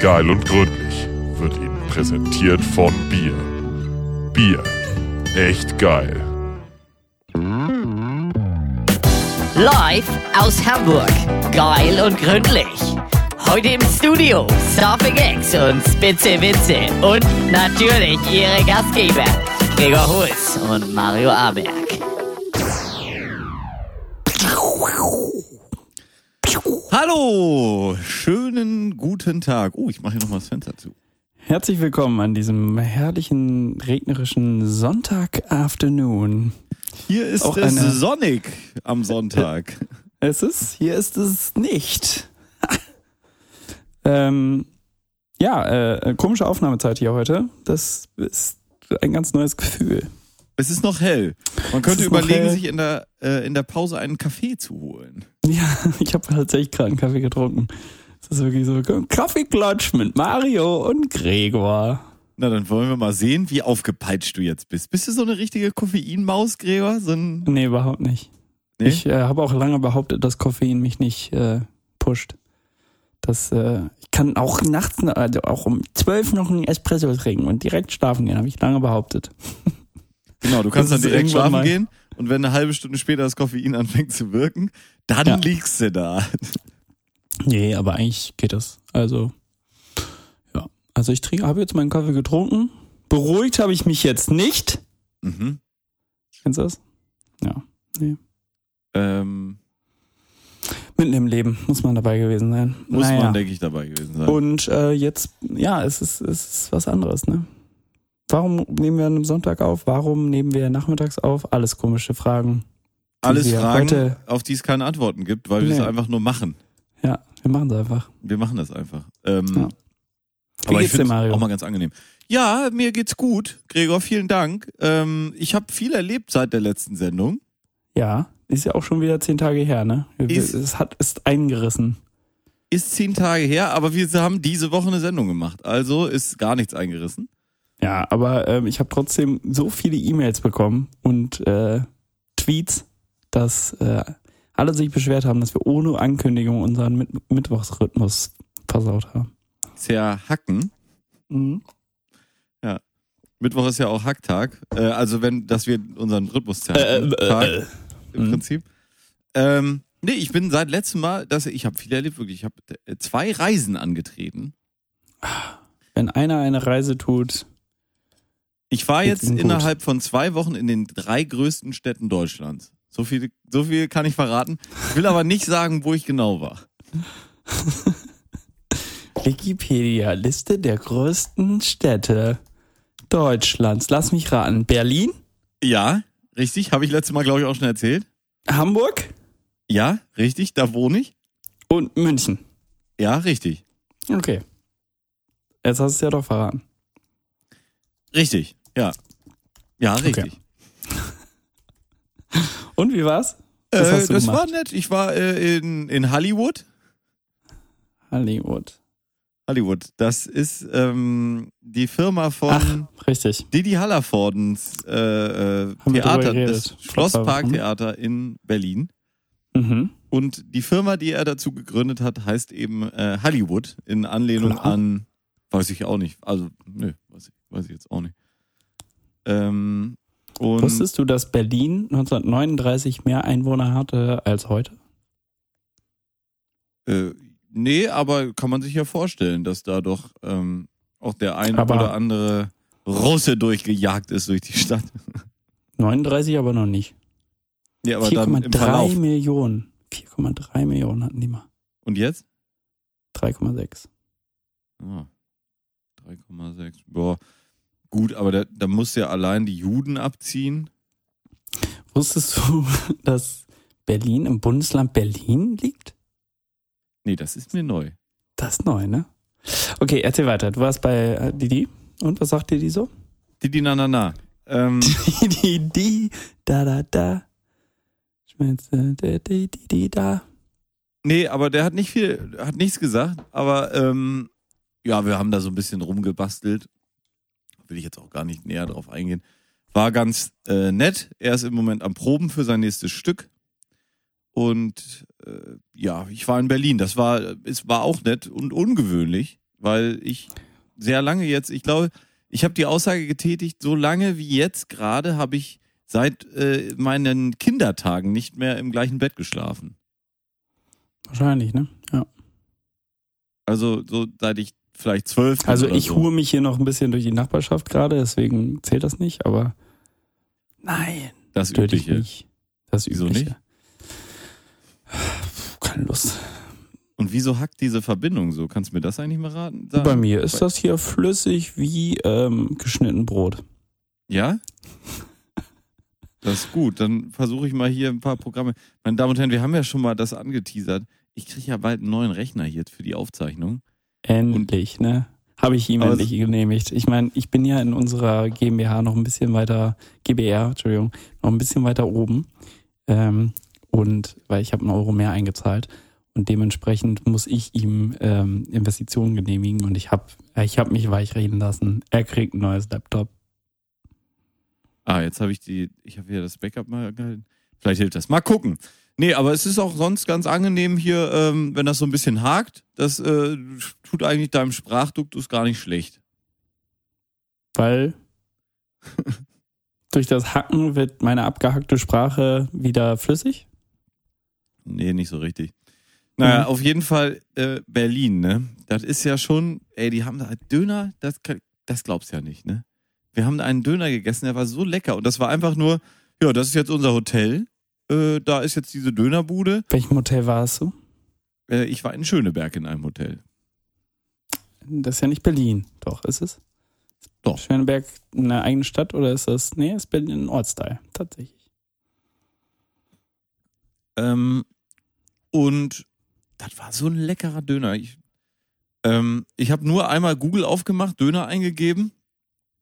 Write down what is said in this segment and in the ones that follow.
Geil und gründlich wird Ihnen präsentiert von Bier. Bier. Echt geil. Live aus Hamburg. Geil und gründlich. Heute im Studio Surfing X und Spitze Witze. Und natürlich Ihre Gastgeber Gregor Holz und Mario Aberg. Hallo, schönen guten Tag. Oh, ich mache hier nochmal das Fenster zu. Herzlich willkommen an diesem herrlichen, regnerischen Sonntag-Afternoon. Hier ist Auch es eine- sonnig am Sonntag. Es ist, hier ist es nicht. ähm, ja, äh, komische Aufnahmezeit hier heute. Das ist ein ganz neues Gefühl. Es ist noch hell. Man könnte überlegen, sich in der, äh, in der Pause einen Kaffee zu holen. Ja, ich habe tatsächlich gerade einen Kaffee getrunken. Es ist wirklich so Kaffeeklatsch mit Mario und Gregor. Na, dann wollen wir mal sehen, wie aufgepeitscht du jetzt bist. Bist du so eine richtige Koffeinmaus, Gregor? So ein, Nee, überhaupt nicht. nee? Ich äh, habe auch lange behauptet, dass Koffein mich nicht äh, pusht. Das, äh, ich kann auch nachts, also auch um zwölf noch einen Espresso trinken und direkt schlafen gehen, habe ich lange behauptet. genau, du kannst dann direkt schlafen mal- gehen und wenn eine halbe Stunde später das Koffein anfängt zu wirken, dann Ja. liegst du da. Nee, aber eigentlich geht das. Also, ja. Also ich trinke, habe jetzt meinen Kaffee getrunken. Beruhigt habe ich mich jetzt nicht. Mhm. Kennst du das? Ja. Nee. Ähm, Mitten im Leben muss man dabei gewesen sein. muss Naja. man, denke ich, dabei gewesen sein. Und äh, jetzt, ja, es ist, es ist was anderes, ne? Warum nehmen wir an einem Sonntag auf? Warum nehmen wir nachmittags auf? Alles komische Fragen. Alles Fragen, auf die es keine Antworten gibt, weil wir es Nee. einfach nur machen. ja, wir machen es einfach. Wir machen das einfach. Ähm, Ja. Wie aber ich geht's dir, Mario? auch mal ganz angenehm. Ja, mir geht's gut. Gregor, vielen Dank. Ähm, ich habe viel erlebt seit der letzten Sendung. Ja, ist ja auch schon wieder zehn Tage her, ne? Ist- es hat, ist eingerissen. Ist zehn Tage her, aber wir haben diese Woche eine Sendung gemacht. Also ist gar nichts eingerissen. Ja, aber ähm, ich habe trotzdem so viele E-Mails bekommen und äh, Tweets, dass äh, alle sich beschwert haben, dass wir ohne Ankündigung unseren Mit Mittwochsrhythmus versaut haben. Ist ja Hacken. Mhm. Mittwoch ist ja auch Hacktag. Äh, also wenn, dass wir unseren Rhythmus Äh, zerhacken. äh, Tag äh. im Mhm. Prinzip. Ähm, nee, ich bin seit letztem Mal, dass ich habe viel erlebt, wirklich. Ich habe äh, zwei Reisen angetreten. Wenn einer eine Reise tut, Ich war jetzt Ihnen gut? innerhalb von zwei Wochen in den drei größten Städten Deutschlands. So viel, so viel kann ich verraten. Ich will aber nicht sagen, wo ich genau war. Wikipedia, Liste der größten Städte Deutschlands. Lass mich raten. Berlin, Ja, richtig. Habe ich letztes Mal, glaube ich, auch schon erzählt. Hamburg Ja, richtig. Da wohne ich. und München. Ja, richtig. Okay. Jetzt hast du es ja doch verraten. Richtig. Ja. Ja, Okay. richtig. Und wie war's? Äh, das war nett. Ich war äh, in, in Hollywood. Hollywood. Hollywood. Das ist ähm, die Firma von Ach, richtig. Didi Hallervordens äh, äh, Theater, das Schlossparktheater in Berlin. Mhm. Und die Firma, die er dazu gegründet hat, heißt eben äh, Hollywood in Anlehnung Klar. an, weiß ich auch nicht. Also, nö, weiß ich, weiß ich jetzt auch nicht. Ähm, und Wusstest du, dass Berlin 1939 mehr Einwohner hatte als heute? äh, nee, aber kann man sich ja vorstellen, dass da doch ähm, auch der ein Aber- oder andere Russe durchgejagt ist durch die Stadt. 39 aber noch nicht. Ja, aber dann im 4,3 Verlauf. Millionen. 4,3 Millionen hatten die mal. Und jetzt? 3,6. Ah, 3,6. Boah. Gut, aber da, da muss ja allein die Juden abziehen. Wusstest du, dass Berlin im Bundesland Berlin liegt? Nee, das ist mir neu. Das ist neu, ne? Okay, erzähl weiter. Du warst bei äh, Didi. Und was sagt Didi so? Didi na na na. Ähm, Didi, da, da, da. Schmelze, da, di, di, di, da. nee, aber der hat nicht viel, hat nichts gesagt. Aber ähm, ja, wir haben da so ein bisschen rumgebastelt. Will ich jetzt auch gar nicht näher drauf eingehen. War ganz äh, nett. Er ist im Moment am Proben für sein nächstes Stück. Und äh, ja, ich war in Berlin. Das war, es war auch nett und ungewöhnlich, weil ich sehr lange jetzt, ich glaube, ich habe die Aussage getätigt, so lange wie jetzt gerade habe ich seit äh, meinen Kindertagen nicht mehr im gleichen Bett geschlafen. Wahrscheinlich, ne? Ja. Also so seit ich vielleicht zwölf Also ich so. hue mich hier noch ein bisschen durch die Nachbarschaft gerade, deswegen zählt das nicht, aber nein, das Übliche. nicht. Das Wieso Übliche. nicht? Puh, Keine Lust. Und wieso hackt diese Verbindung so? Kannst du mir das eigentlich mal raten? sagen? Bei mir ist das hier flüssig wie ähm, geschnitten Brot. Ja? Das ist gut. Dann versuche ich mal hier ein paar Programme. Meine Damen und Herren, wir haben ja schon mal das angeteasert. Ich kriege ja bald einen neuen Rechner hier für die Aufzeichnung. Endlich, ne? Habe ich ihm endlich genehmigt. Ich meine, ich bin ja in unserer GmbH noch ein bisschen weiter, GBR, Entschuldigung, noch ein bisschen weiter oben. Ähm, und weil ich habe einen Euro mehr eingezahlt. Und dementsprechend muss ich ihm ähm, Investitionen genehmigen. Und ich habe ich hab mich weichreden lassen. Er kriegt ein neues Laptop. Ah, jetzt habe ich die, ich habe hier das Backup mal gehalten. Vielleicht hilft das. Mal gucken. Nee, aber es ist auch sonst ganz angenehm hier, ähm, wenn das so ein bisschen hakt. Das äh, tut eigentlich deinem Sprachduktus gar nicht schlecht. Weil durch das Hacken wird meine abgehackte Sprache wieder flüssig. Nee, nicht so richtig. Naja, Mhm. auf jeden Fall äh, Berlin, ne? Das ist ja schon, ey, die haben da Döner, das, kann- das glaubst du ja nicht, ne? Wir haben da einen Döner gegessen, der war so lecker. Und das war einfach nur, ja, das ist jetzt unser Hotel. Äh, da ist jetzt diese Dönerbude. Welchem Hotel warst du? Äh, ich war in Schöneberg in einem Hotel. Das ist ja nicht Berlin. Doch, ist es? Doch. Schöneberg eine eigene Stadt oder ist das? Nee, ist Berlin ein Ortsteil. Tatsächlich. Ähm, und das war so ein leckerer Döner. Ich, ähm, ich habe nur einmal Google aufgemacht, Döner eingegeben,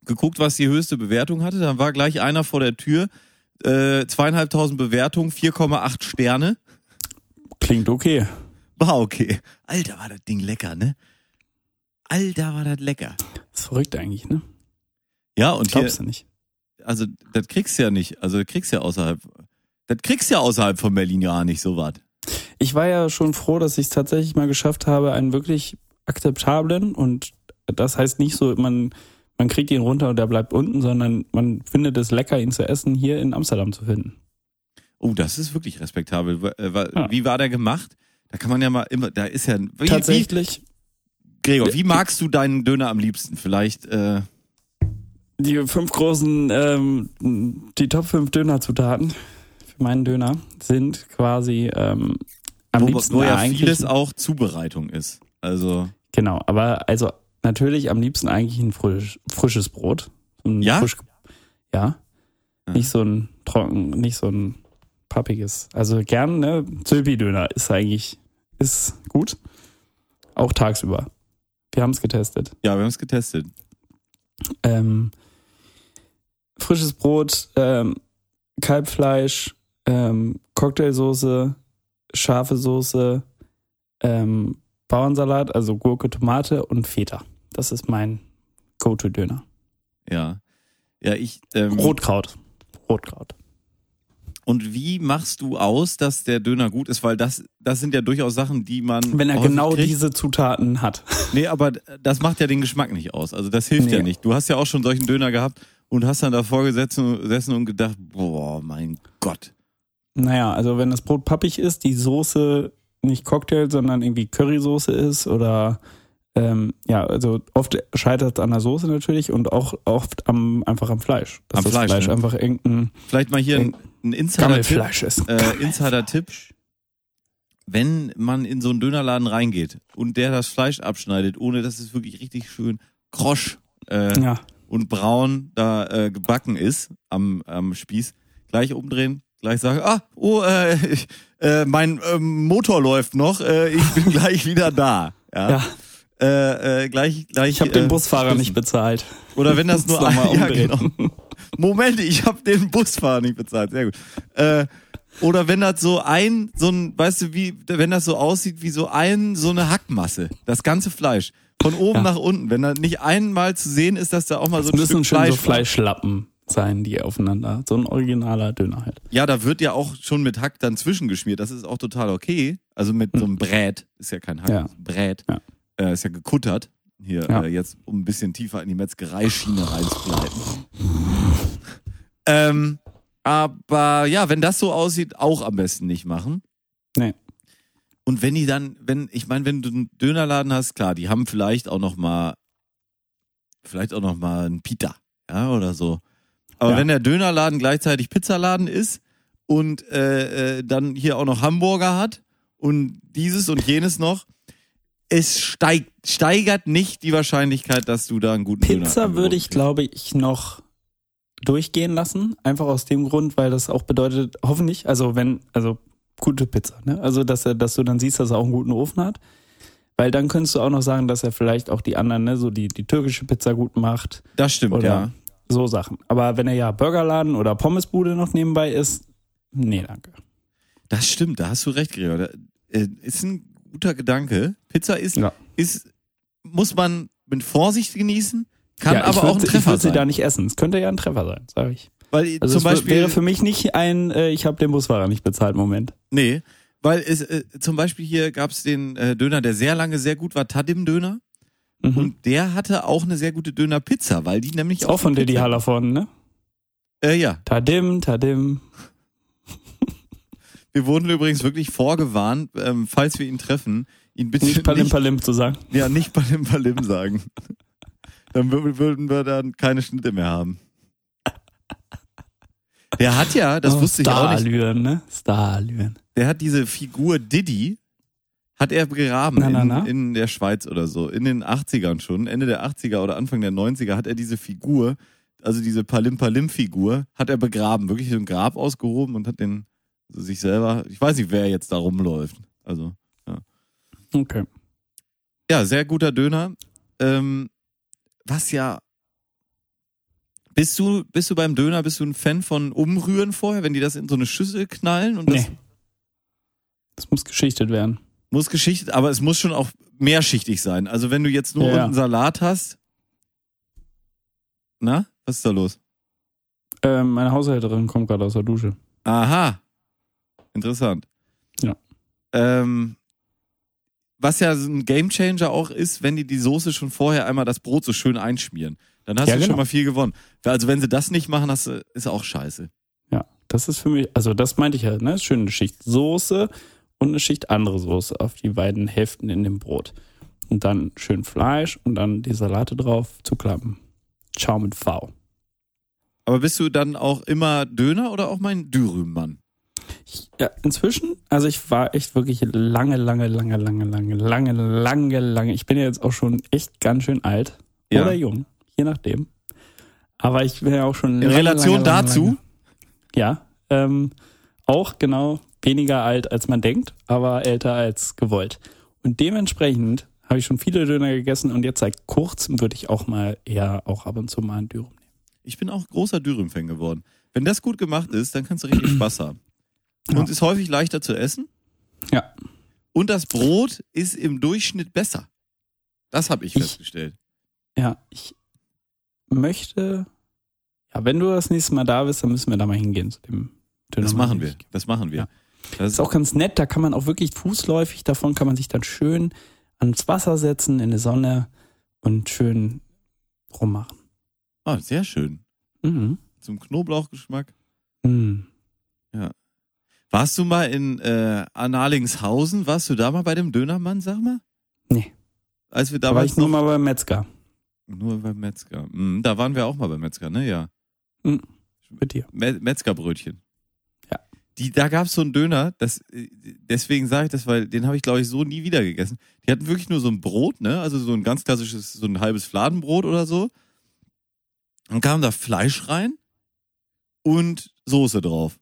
geguckt, was die höchste Bewertung hatte. Dann war gleich einer vor der Tür. Äh, zweieinhalbtausend Bewertungen, 4,8 Sterne. Klingt okay. War okay. Alter, war das Ding lecker, ne? Alter, war das lecker. ist verrückt eigentlich, ne? Ja, und hier, Glaubst du nicht? also das kriegst du ja nicht. Also das kriegst du ja außerhalb. Das kriegst du ja außerhalb von Berlin ja nicht so was. Ich war ja schon froh, dass ich es tatsächlich mal geschafft habe, einen wirklich akzeptablen und das heißt nicht so, man, man kriegt ihn runter und der bleibt unten, sondern man findet es lecker, ihn zu essen, hier in Amsterdam zu finden. Oh, das ist wirklich respektabel. Äh. Wie war der gemacht? Da kann man ja mal immer, da ist ja, wie, Tatsächlich, wie, Gregor, wie magst du deinen Döner am liebsten? Vielleicht, äh, die fünf großen, ähm, die Top 5 Dönerzutaten für meinen Döner sind quasi ähm, am wo, liebsten wo ja eigentlich vieles auch Zubereitung ist. Also, Genau, aber also natürlich am liebsten eigentlich ein frisch, frisches Brot. Ein Ja? Frisch, ja. Ja. Nicht so ein trocken, nicht so ein pappiges. Also gern, ne? Zülpi-Döner ist eigentlich, ist gut. Auch tagsüber. Wir haben es getestet. ja, wir haben es getestet. Ähm, frisches Brot, ähm, Kalbfleisch, ähm, Cocktailsoße, scharfe Soße, ähm, Bauernsalat, also Gurke, Tomate und Feta. Das ist mein Go-To-Döner. Ja. Ja, ich, ähm, Rotkraut. Rotkraut. Und wie machst du aus, dass der Döner gut ist? Weil das, das sind ja durchaus Sachen, die man. Wenn er genau kriegt. diese Zutaten hat. Nee, aber das macht ja den Geschmack nicht aus. Also das hilft ja Nee. nicht. Du hast ja auch schon solchen Döner gehabt und hast dann davor gesessen und gedacht, boah, mein Gott. Naja, also wenn das Brot pappig ist, die Soße nicht Cocktail, sondern irgendwie Currysoße ist oder ähm, ja, also oft scheitert es an der Soße natürlich und auch oft am einfach am Fleisch. Dass Am das Fleisch, Fleisch ne? einfach irgendein Vielleicht mal hier ein, ein Insider-Tipp. Äh, Insider-Tipp. Wenn man in so einen Dönerladen reingeht und der das Fleisch abschneidet, ohne dass es wirklich richtig schön krosch äh, Ja, und braun da äh, gebacken ist am, am Spieß, gleich umdrehen, gleich sagen, ah, oh, äh, ich, äh, mein ähm, Motor läuft noch, äh, ich bin gleich wieder da. Ja. ja. Äh, äh, gleich, gleich. Ich habe den äh, Busfahrer stoßen. nicht bezahlt. Oder wenn das nur Muss noch mal ja, genau. Moment, ich habe den Busfahrer nicht bezahlt. Sehr gut. Äh, oder wenn das so ein, so ein, weißt du, wie, wenn das so aussieht wie so ein, so eine Hackmasse, das ganze Fleisch. Von oben Ja. nach unten. Wenn da nicht einmal zu sehen ist, dass da auch mal so Es ein müssen Stück schon Fleisch so. Fleischlappen sein, die aufeinander. So ein originaler Döner halt. Ja, da wird ja auch schon mit Hack dann zwischengeschmiert. Das ist auch total okay. Also mit so einem Brät. Ist ja kein Hack, Ja. Brät. Ja. Äh, ist ja gekuttert. Hier, Ja. äh, jetzt um ein bisschen tiefer in die Metzgereischiene reinzubleiben. ähm, aber ja, wenn das so aussieht, auch am besten nicht machen. Nee. Und wenn die dann, wenn, ich meine, wenn du einen Dönerladen hast, klar, die haben vielleicht auch noch mal, vielleicht auch noch mal einen Pita, ja, oder so. Aber Ja. wenn der Dönerladen gleichzeitig Pizzaladen ist und äh, äh, dann hier auch noch Hamburger hat und dieses und jenes noch, es steigt, steigert nicht die Wahrscheinlichkeit, dass du da einen guten Döner Pizza würde ich, glaube ich, noch durchgehen lassen. Einfach aus dem Grund, weil das auch bedeutet, hoffentlich, also wenn, also gute Pizza, ne? Also dass er, dass du dann siehst, dass er auch einen guten Ofen hat. Weil dann könntest du auch noch sagen, dass er vielleicht auch die anderen, ne, so die, die türkische Pizza gut macht. Das stimmt, Oder- ja. So Sachen. Aber wenn er ja Burgerladen oder Pommesbude noch nebenbei ist, nee, danke. Das stimmt, da hast du recht, Gregor. Äh, ist ein guter Gedanke. Pizza ist, Ja. ist, muss man mit Vorsicht genießen, kann ja, ich aber würd, auch ein Ich Treffer würde sie sein. da nicht essen. Es könnte ja ein Treffer sein, sage ich. weil Also zum Beispiel, wäre für mich nicht ein, äh, ich habe den Busfahrer nicht bezahlt Moment. nee, weil es, äh, zum Beispiel hier gab es den äh, Döner, der sehr lange sehr gut war, Tadim-Döner. Mhm. Und der hatte auch eine sehr gute Döner-Pizza, weil die nämlich ist auch von Pizza- Hallervorden, ne? Äh, ja, Tadim, Tadim. wir wurden übrigens wirklich vorgewarnt, ähm, falls wir ihn treffen, ihn bitte Nicht Palim Palim zu sagen. Ja, nicht Palim Palim sagen. Dann wür- würden wir dann keine Schnitte mehr haben. Der hat ja, das Oh, wusste ich auch nicht, Starallüren, ne? Starallüren. der hat diese Figur Diddy, hat er begraben Na, na, na. In, in der Schweiz oder so. In den 80ern schon, Ende der 80er oder Anfang der 90er hat er diese Figur, also diese Palim Palim Figur, hat er begraben. Wirklich so ein Grab ausgehoben und hat den also sich selber, ich weiß nicht, wer jetzt da rumläuft. Also, Okay. Ja, sehr guter Döner. Ähm, was ja. Bist du, bist du beim Döner, bist du ein Fan von Umrühren vorher, wenn die das in so eine Schüssel knallen? Und das Nee. Das muss geschichtet werden. Muss geschichtet, aber es muss schon auch mehrschichtig sein. Also wenn du jetzt nur Ja. unten Salat hast. Na, was ist da los? Ähm, meine Haushälterin kommt gerade aus der Dusche. Aha. Interessant. Ja. Ähm, was ja so ein Gamechanger auch ist, wenn die die Soße schon vorher einmal das Brot so schön einschmieren. Dann hast Ja, du genau. schon mal viel gewonnen. Also wenn sie das nicht machen, hast du, ist auch scheiße. Ja, das ist für mich, also das meinte ich ja, ne? Ist Schön eine Schicht Soße und eine Schicht andere Soße auf die beiden Hälften in dem Brot. Und dann schön Fleisch und dann die Salate drauf zuklappen. Ciao mit V. Aber bist du dann auch immer Döner oder auch mein Dürüm-Mann? Ja, inzwischen, also ich war echt wirklich lange, lange, lange, lange, lange, lange, lange, lange. Ich bin ja jetzt auch schon echt ganz schön alt. Ja. Oder jung, je nachdem. Aber ich bin ja auch schon. In lange, Relation lange, lange, dazu? Ja, ähm, auch genau weniger alt als man denkt, aber älter als gewollt. Und dementsprechend habe ich schon viele Döner gegessen und jetzt seit kurzem würde ich auch mal eher auch ab und zu mal einen Dürüm nehmen. Ich bin auch großer Dürüm-Fan geworden. Wenn das gut gemacht ist, dann kannst du richtig Spaß haben. Ja. Und ist häufig leichter zu essen. Ja. Und das Brot ist im Durchschnitt besser. Das habe ich, Ich- festgestellt. Ja, ich möchte, ja, wenn du das nächste Mal da bist, dann müssen wir da mal hingehen zu dem Döner. Das machen wir. Das machen wir. Ja. Das ist auch ganz nett, da kann man auch wirklich fußläufig davon kann man sich dann schön ans Wasser setzen, in die Sonne und schön rummachen. ah, sehr schön. Mhm. Zum Knoblauchgeschmack. Mhm. Warst du mal in äh, Annalingshausen? Warst du da mal bei dem Dönermann, sag mal? Nee. Als wir Da war ich nur mal beim Metzger nur beim Metzger. Mhm, da waren wir auch mal beim Metzger, ne? Ja. mit dir. Me Metzgerbrötchen. Die, da gab's so einen Döner, das, äh, deswegen sage ich das, weil den habe ich, glaube ich, so nie wieder gegessen. Die hatten wirklich nur so ein Brot, ne? Also so ein ganz klassisches, so ein halbes Fladenbrot oder so. Dann kam da Fleisch rein und Soße drauf.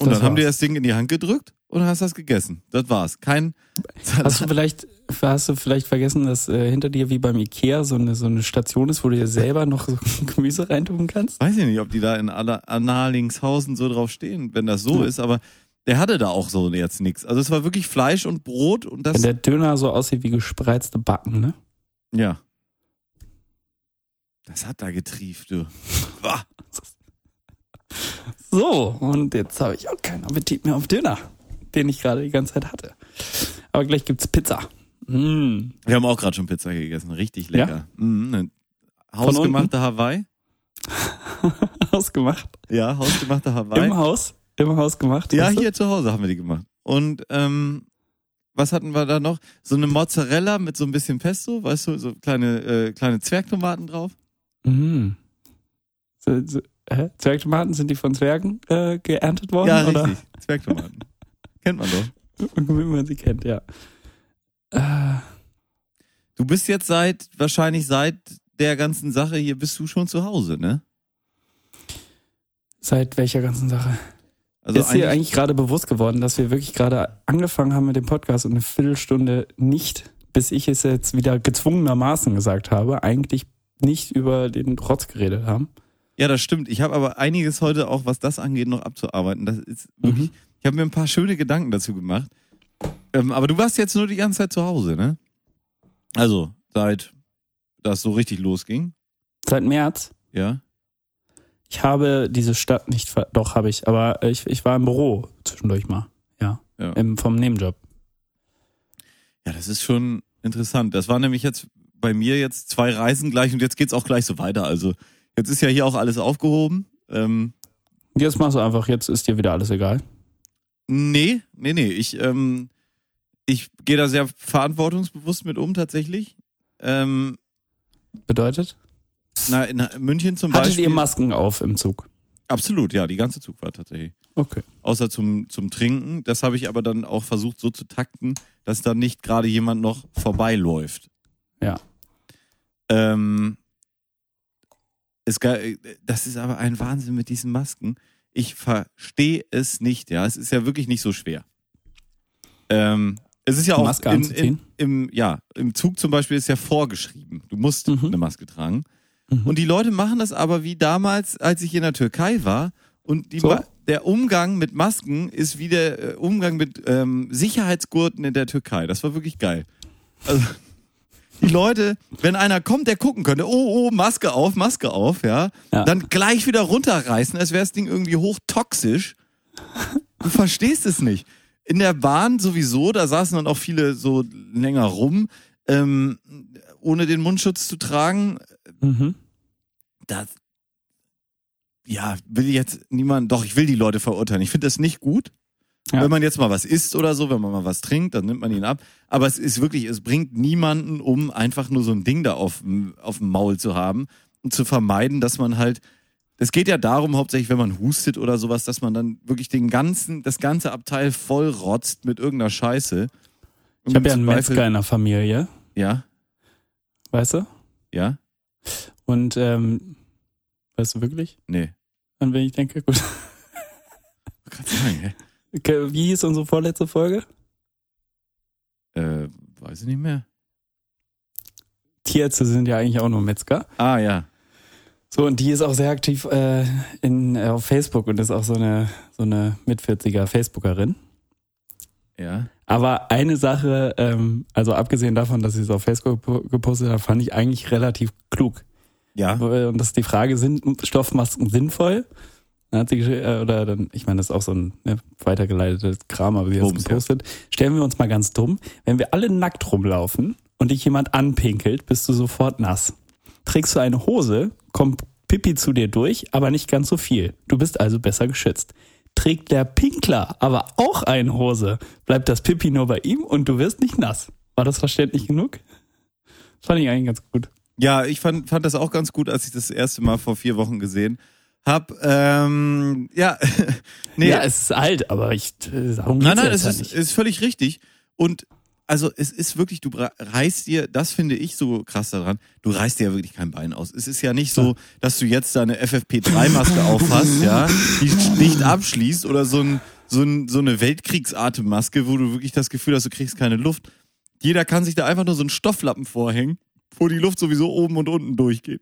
Und Das dann haben die war's. das Ding in die Hand gedrückt und hast das gegessen. Das war's. Kein Hast du vielleicht, hast du vielleicht vergessen, dass äh, hinter dir wie beim Ikea so eine, so eine Station ist, wo du dir selber noch so Gemüse reintun kannst? weiß ich nicht, ob die da in Anna- Annalingshausen so drauf stehen, wenn das so Ja. ist, aber der hatte da auch so jetzt nichts. Also es war wirklich Fleisch und Brot und das Wenn der Döner so aussieht wie gespreizte Backen, ne? Ja. Das hat da getrieft, du. So, und jetzt habe ich auch keinen Appetit mehr auf Döner, den ich gerade die ganze Zeit hatte. Aber gleich gibt's Pizza. Mm. Wir haben auch gerade schon Pizza gegessen. Richtig lecker. Mhm, eine hausgemachte Hawaii. Ausgemacht. Ja, hausgemachte Hawaii. Im Haus? Im Haus gemacht? Ja, hast du? hier zu Hause haben wir die gemacht. Und ähm, was hatten wir da noch? So eine Mozzarella mit so ein bisschen Pesto, weißt du, so kleine, äh, kleine Zwergtomaten drauf. Mhm. So, so, hä? Zwergtomaten, sind die von Zwergen äh, geerntet worden? Ja, oder? richtig. Zwergtomaten. Kennt man doch. Wie man sie kennt, ja. Äh, Du bist jetzt seit, wahrscheinlich seit der ganzen Sache hier, bist du schon zu Hause, ne? seit welcher ganzen Sache? Also ist dir eigentlich gerade bewusst geworden, dass wir wirklich gerade angefangen haben mit dem Podcast und eine Viertelstunde nicht, bis ich es jetzt wieder gezwungenermaßen gesagt habe, eigentlich nicht über den Rotz geredet haben? Ja, das stimmt. Ich habe aber einiges heute auch, was das angeht, noch abzuarbeiten. Das ist wirklich, ich habe mir ein paar schöne Gedanken dazu gemacht. Ähm, aber du warst jetzt nur die ganze Zeit zu Hause, ne? Also, seit das so richtig losging, Seit März. ja? Ich habe diese Stadt nicht, ver doch habe ich, aber ich, ich war im Büro zwischendurch mal, ja, Ja. Im, vom Nebenjob. Ja, das ist schon interessant. Das war nämlich jetzt bei mir jetzt zwei Reisen gleich und jetzt geht's auch gleich so weiter. Also, jetzt ist ja hier auch alles aufgehoben. Ähm, Jetzt machst du einfach, jetzt ist dir wieder alles egal. Nee, nee, nee. Ich, ähm, ich gehe da sehr verantwortungsbewusst mit um tatsächlich. Ähm, Bedeutet? na, in München zum Hattet Beispiel. ihr Masken auf im Zug? Absolut, ja, die ganze Zugfahrt tatsächlich. Okay. Außer zum, zum Trinken. Das habe ich aber dann auch versucht so zu takten, dass da nicht gerade jemand noch vorbeiläuft. Ja. Ähm, es, ge- das ist aber ein Wahnsinn mit diesen Masken. Ich verstehe es nicht, ja. Es ist ja wirklich nicht so schwer. Ähm, es ist ja auch in, in, im, ja, im Zug zum Beispiel ist ja vorgeschrieben. Du musst Mhm. eine Maske tragen. Mhm. Und die Leute machen das aber wie damals, als ich in der Türkei war. Und die So? Der Umgang mit Masken ist wie der äh, Umgang mit ähm, Sicherheitsgurten in der Türkei. Das war wirklich geil. Also, die Leute, wenn einer kommt, der gucken könnte, oh, oh, Maske auf, Maske auf, ja, Ja. dann gleich wieder runterreißen, als wäre das Ding irgendwie hochtoxisch. Du verstehst es nicht. In der Bahn sowieso, da saßen dann auch viele so länger rum, ähm, ohne den Mundschutz zu tragen. Mhm. Das, ja, will jetzt niemand, doch, ich will die Leute verurteilen. Ich finde das nicht gut. Ja. Wenn man jetzt mal was isst oder so, wenn man mal was trinkt, dann nimmt man ihn ab. Aber es ist wirklich, es bringt niemanden um, einfach nur so ein Ding da auf, dem- auf dem Maul zu haben und zu vermeiden, dass man halt, es geht ja darum, hauptsächlich, wenn man hustet oder sowas, dass man dann wirklich den ganzen, das ganze Abteil voll rotzt mit irgendeiner Scheiße. Ich habe ja einen Zweifel- Metzger in der Familie, Ja, weißt du? ja, Und ähm, weißt du wirklich, nee. an wen ich denke? Gut. Ich sagen, hä? Wie hieß unsere vorletzte Folge? Äh, weiß ich nicht mehr. Tierärzte sind ja eigentlich auch nur Metzger. Ah, ja. So, und die ist auch sehr aktiv äh, in, äh, auf Facebook und ist auch so eine, so eine mit 40er Facebookerin. Ja. Aber eine Sache, ähm, also abgesehen davon, dass sie es auf Facebook po- gepostet hat, fand ich eigentlich relativ klug. Ja. Und das ist die Frage, sind Stoffmasken sinnvoll? Dann hat sie gesch- äh, oder dann, ich meine, das ist auch so ein ne, weitergeleitetes Kram, aber sie hat es Bums, ja. gepostet. Stellen wir uns mal ganz dumm, wenn wir alle nackt rumlaufen und dich jemand anpinkelt, bist du sofort nass. Trägst du eine Hose, kommt Pipi zu dir durch, aber nicht ganz so viel. Du bist also besser geschützt. Trägt der Pinkler aber auch eine Hose, bleibt das Pipi nur bei ihm und du wirst nicht nass. War das verständlich genug? Das fand ich eigentlich ganz gut. Ja, ich fand, fand das auch ganz gut, als ich das erste Mal vor vier Wochen gesehen hab. Ähm, ja, nee, Ja, es ist alt, aber ich äh, darum nein, geht's nein, jetzt es ja ist, nicht. ist völlig richtig. Und also es ist wirklich, du reißt dir, das finde ich so krass daran, du reißt dir ja wirklich kein Bein aus. Es ist ja nicht so, dass du jetzt deine FFP3-Maske aufhast, ja, die nicht abschließt oder so, ein, so, ein, so eine Weltkriegsatemmaske, wo du wirklich das Gefühl hast, du kriegst keine Luft. Jeder kann sich da einfach nur so einen Stofflappen vorhängen, wo die Luft sowieso oben und unten durchgeht.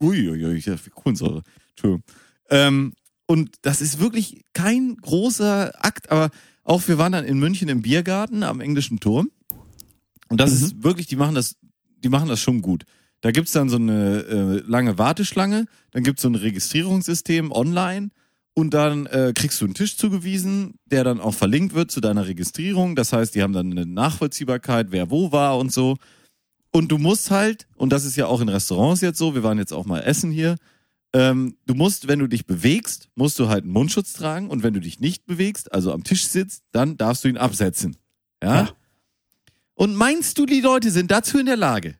Uiuiui, ich dachte, Kohlensäure. Entschuldigung. Ähm, und das ist wirklich kein großer Akt, aber auch wir waren dann in München im Biergarten am englischen Turm. Und das ist wirklich, die machen das, die machen das schon gut. Da gibt's dann so eine äh, lange Warteschlange, dann gibt's so ein Registrierungssystem online Und dann äh, kriegst du einen Tisch zugewiesen, der dann auch verlinkt wird zu deiner Registrierung. Das heißt, die haben dann eine Nachvollziehbarkeit, wer wo war und so. Und du musst halt, und das ist ja auch in Restaurants jetzt so, wir waren jetzt auch mal essen hier, ähm, du musst, wenn du dich bewegst, musst du halt einen Mundschutz tragen und wenn du dich nicht bewegst, also am Tisch sitzt, dann darfst du ihn absetzen. Ja? Ja. Und meinst du, die Leute sind dazu in der Lage?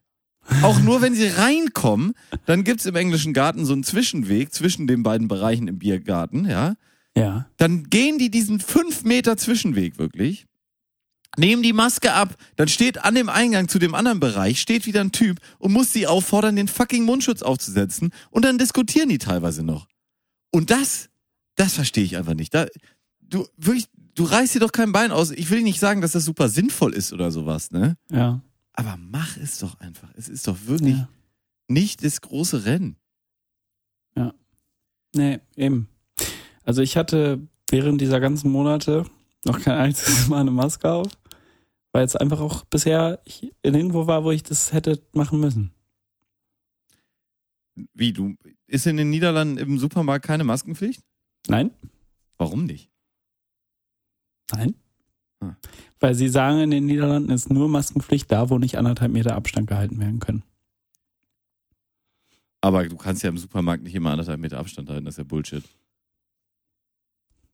Auch nur wenn sie reinkommen, dann gibt's im englischen Garten so einen Zwischenweg zwischen den beiden Bereichen im Biergarten, ja. Ja. Dann gehen die diesen fünf Meter Zwischenweg wirklich, nehmen die Maske ab, dann steht an dem Eingang zu dem anderen Bereich, steht wieder ein Typ und muss sie auffordern, den fucking Mundschutz aufzusetzen und dann diskutieren die teilweise noch. Und das, das verstehe ich einfach nicht. Da, du, wirklich, du reißt dir doch kein Bein aus. Ich will nicht sagen, dass das super sinnvoll ist oder sowas, ne? Ja. Aber mach es doch einfach. Es ist doch wirklich ja. nicht das große Rennen. Nee, eben. Also ich hatte während dieser ganzen Monate noch kein einziges Mal eine Maske auf, weil es einfach auch bisher ich nirgendwo war, wo ich das hätte machen müssen. Wie, du, ist in den Niederlanden im Supermarkt keine Maskenpflicht? Nein? Warum nicht? Nein. Hm. Weil sie sagen, in den Niederlanden ist nur Maskenpflicht da, wo nicht anderthalb Meter Abstand gehalten werden können. Aber du kannst ja im Supermarkt nicht immer anderthalb Meter Abstand halten, das ist ja Bullshit.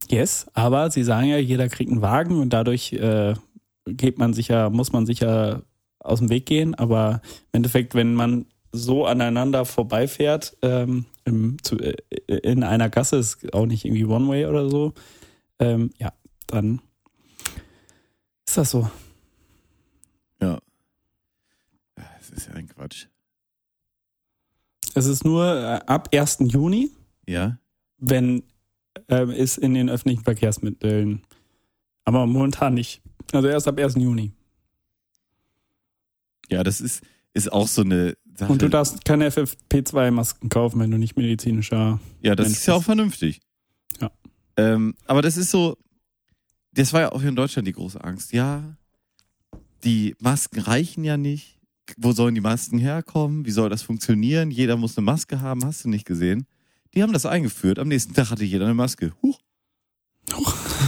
Yes, aber sie sagen ja, jeder kriegt einen Wagen und dadurch äh, geht man sicher, muss man sicher aus dem Weg gehen. Aber im Endeffekt, wenn man so aneinander vorbeifährt, ähm, im, zu, äh, in einer Gasse, ist auch nicht irgendwie One-Way oder so, ähm, ja, dann ist das so. Ja. Das ist ja ein Quatsch. Es ist nur äh, ab 1. Juni, Ja? wenn ähm, es in den öffentlichen Verkehrsmitteln, aber momentan nicht. Also erst ab 1. Juni. Ja, das ist, ist auch so eine Sache. Und du darfst keine FFP2-Masken kaufen, wenn du nicht medizinischer. ja, das Mensch ist ja auch vernünftig. Ja. Ähm, aber das ist so, das war ja auch hier in Deutschland die große Angst. Ja, die Masken reichen ja nicht. Wo sollen die Masken herkommen? Wie soll das funktionieren? Jeder muss eine Maske haben, hast du nicht gesehen? Die haben das eingeführt. Am nächsten Tag hatte jeder eine Maske. Huch.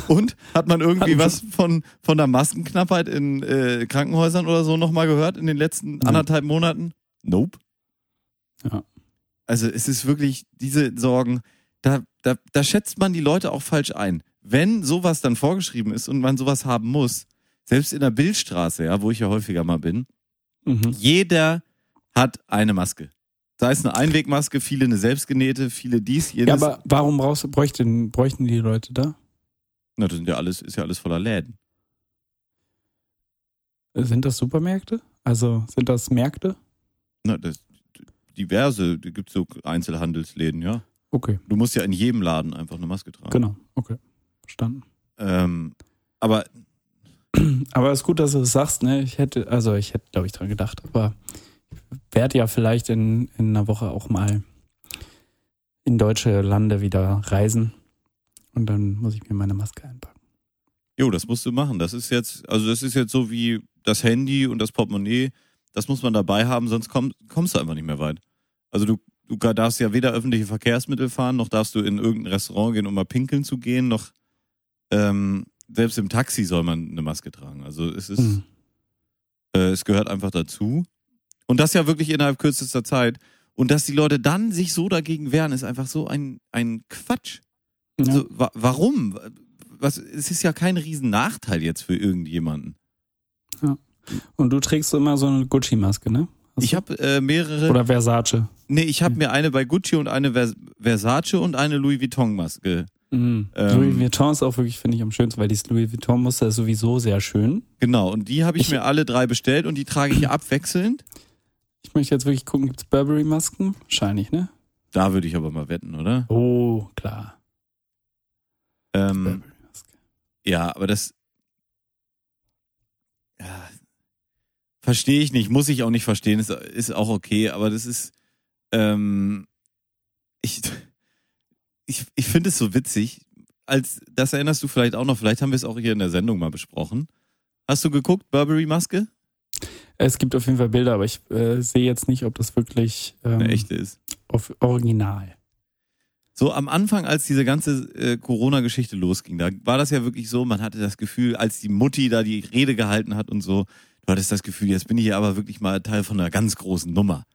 Und hat man irgendwie was von, von der Maskenknappheit in äh, Krankenhäusern oder so nochmal gehört in den letzten anderthalb Monaten? Nope. Ja. Also es ist wirklich diese Sorgen, da, da, da schätzt man die Leute auch falsch ein. Wenn sowas dann vorgeschrieben ist und man sowas haben muss, selbst in der Bildstraße, ja, wo ich ja häufiger mal bin, Mhm. jeder hat eine Maske. Sei es eine Einwegmaske, viele eine selbstgenähte, viele dies, jenes. Ja, aber warum brauchst, bräuchten, bräuchten die Leute da? Na, das sind ja alles, ist ja alles voller Läden. Sind das Supermärkte? Also sind das Märkte? Na, das, diverse, da gibt so Einzelhandelsläden, ja. Okay, Du musst ja in jedem Laden einfach eine Maske tragen. genau. Okay, verstanden. Ähm, aber Aber es ist gut, dass du es sagst, ne? Ich hätte, also ich hätte, glaube ich, dran gedacht, aber ich werde ja vielleicht in, in einer Woche auch mal in deutsche Lande wieder reisen. Und dann muss ich mir meine Maske einpacken. Jo, das musst du machen. Das ist jetzt, also das ist jetzt so wie das Handy und das Portemonnaie. Das muss man dabei haben, sonst komm, kommst du einfach nicht mehr weit. Also du, du darfst ja weder öffentliche Verkehrsmittel fahren, noch darfst du in irgendein Restaurant gehen, um mal pinkeln zu gehen, noch ähm, selbst im Taxi soll man eine Maske tragen. Also es ist, Hm. äh, es gehört einfach dazu. Und das ja wirklich innerhalb kürzester Zeit. Und dass die Leute dann sich so dagegen wehren, ist einfach so ein, ein Quatsch. Ja. Also, wa warum? Was, es ist ja kein riesen Nachteil jetzt für irgendjemanden. Und du trägst immer so eine Gucci-Maske, ne? Hast Ich habe äh, mehrere. Oder Versace. nee, ich habe mir eine bei Gucci und eine Vers Versace und eine Louis Vuitton Maske. Mhm. Ähm, Louis Vuitton ist auch wirklich, finde ich, am schönsten, weil dieses Louis Vuitton-Muster ist sowieso sehr schön. Genau. Und die habe ich, Ich- mir alle drei bestellt und die trage ich abwechselnd. Ich möchte jetzt wirklich gucken, gibt's Burberry-Masken? Wahrscheinlich, ne? Da würde ich aber mal wetten, oder? Oh, klar. Ähm, ja, aber das. Ja. Verstehe ich nicht, muss ich auch nicht verstehen, ist, ist auch okay, aber das ist. Ähm, ich ich, ich finde es so witzig. Als, das erinnerst du vielleicht auch noch, vielleicht haben wir es auch hier in der Sendung mal besprochen. Hast du geguckt, Burberry-Maske? Es gibt auf jeden Fall Bilder, aber ich äh, sehe jetzt nicht, ob das wirklich ähm, Eine echte ist. auf Original. So am Anfang, als diese ganze äh, Corona-Geschichte losging, da war das ja wirklich so, man hatte das Gefühl, als die Mutti da die Rede gehalten hat und so, du hattest das Gefühl, jetzt bin ich hier aber wirklich mal Teil von einer ganz großen Nummer.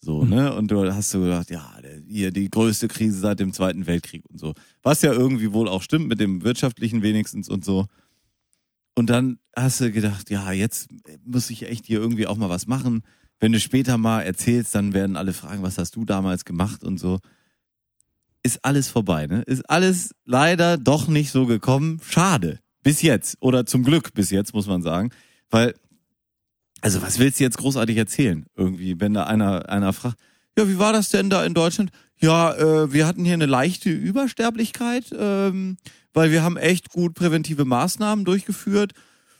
So, Mhm. ne? Und du hast so gedacht, ja, hier die größte Krise seit dem Zweiten Weltkrieg und so. Was ja irgendwie wohl auch stimmt, mit dem wirtschaftlichen wenigstens und so. Und dann hast du gedacht, ja, jetzt muss ich echt hier irgendwie auch mal was machen. Wenn du später mal erzählst, dann werden alle fragen, was hast du damals gemacht und so. Ist alles vorbei, ne? Ist alles leider doch nicht so gekommen. Schade. Bis jetzt. Oder zum Glück bis jetzt, muss man sagen. Weil, also was willst du jetzt großartig erzählen? Irgendwie, wenn da einer, einer fragt, ja, wie war das denn da in Deutschland? Ja, äh, wir hatten hier eine leichte Übersterblichkeit, ähm, weil wir haben echt gut präventive Maßnahmen durchgeführt.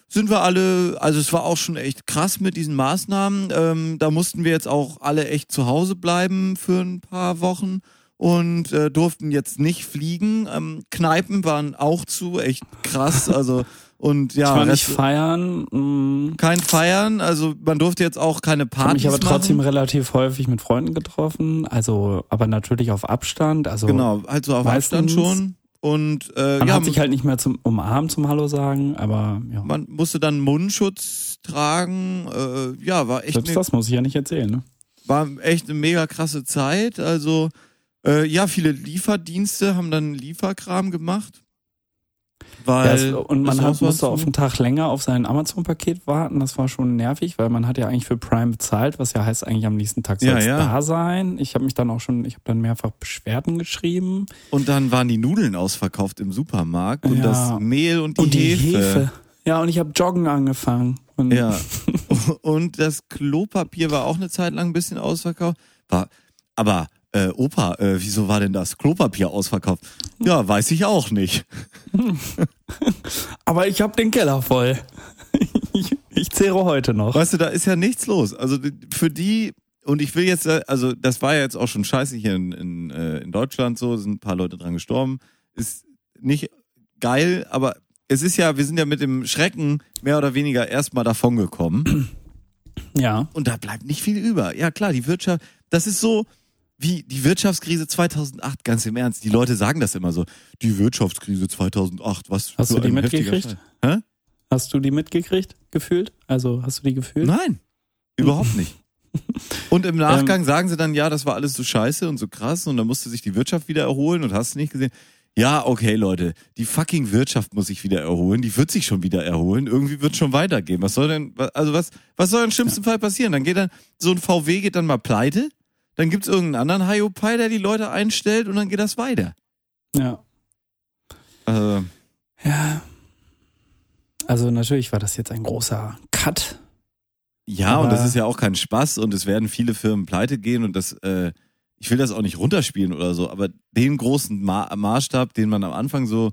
Sind wir alle, also es war auch schon echt krass mit diesen Maßnahmen. Ähm, da mussten wir jetzt auch alle echt zu Hause bleiben für ein paar Wochen und äh, durften jetzt nicht fliegen. Ähm, Kneipen waren auch zu, echt krass. Also und ja, ich war nicht feiern, mh, kein Feiern. Also man durfte jetzt auch keine habe Partys mich aber trotzdem machen. relativ häufig mit Freunden getroffen, also aber natürlich auf Abstand. Also Genau, halt so auf Abstand schon. Und äh, man ja, hat sich halt nicht mehr zum Umarmen zum Hallo sagen, aber ja. man musste dann Mundschutz tragen. Äh, ja, war echt Selbst eine das muss ich ja nicht erzählen, ne? war echt eine mega krasse Zeit. Also äh, ja, viele Lieferdienste haben dann Lieferkram gemacht. Weil Ja, und man hat, musste auf einen Tag länger auf sein Amazon-Paket warten. Das war schon nervig, weil man hat ja eigentlich für Prime bezahlt, was ja heißt eigentlich am nächsten Tag soll Ja, es ja. da sein. Ich habe mich dann auch schon, ich habe dann mehrfach Beschwerden geschrieben. und dann waren die Nudeln ausverkauft im Supermarkt und Ja. das Mehl und die, und die Hefe. Hefe. Ja, und ich habe Joggen angefangen. Und Ja. und das Klopapier war auch eine Zeit lang ein bisschen ausverkauft. War, aber äh, Opa, äh, wieso war denn das Klopapier ausverkauft? Ja, weiß ich auch nicht. Aber ich habe den Keller voll. ich, ich zehre heute noch. Weißt du, da ist ja nichts los. Also für die, und ich will jetzt, äh, also das war ja jetzt auch schon scheiße hier in, in, äh, in Deutschland so, sind ein paar Leute dran gestorben. Ist nicht geil, aber es ist ja, wir sind ja mit dem Schrecken mehr oder weniger erstmal davongekommen. Ja. Und da bleibt nicht viel über. Ja klar, die Wirtschaft, das ist so wie die Wirtschaftskrise 2008, ganz im Ernst. Die Leute sagen das immer so. Die Wirtschaftskrise 2008, was Hast du die mitgekriegt? Hä? Hast du die mitgekriegt, gefühlt? Also hast du die gefühlt? Nein, überhaupt nicht. Und im Ähm. Nachgang sagen sie dann, ja, das war alles so scheiße und so krass und dann musste sich die Wirtschaft wieder erholen und hast du nicht gesehen. Ja, okay, Leute, die fucking Wirtschaft muss sich wieder erholen, die wird sich schon wieder erholen, irgendwie wird schon weitergehen. Was soll denn, also was, was soll im schlimmsten Fall passieren? Dann geht dann, so ein VW geht dann mal pleite, dann gibt's irgendeinen anderen Hiopai, der die Leute einstellt und dann geht das weiter. Ja. Also, Ja. Also natürlich war das jetzt ein großer Cut. Ja, und das ist ja auch kein Spaß und es werden viele Firmen pleite gehen und das, äh, ich will das auch nicht runterspielen oder so, aber den großen Ma Maßstab, den man am Anfang so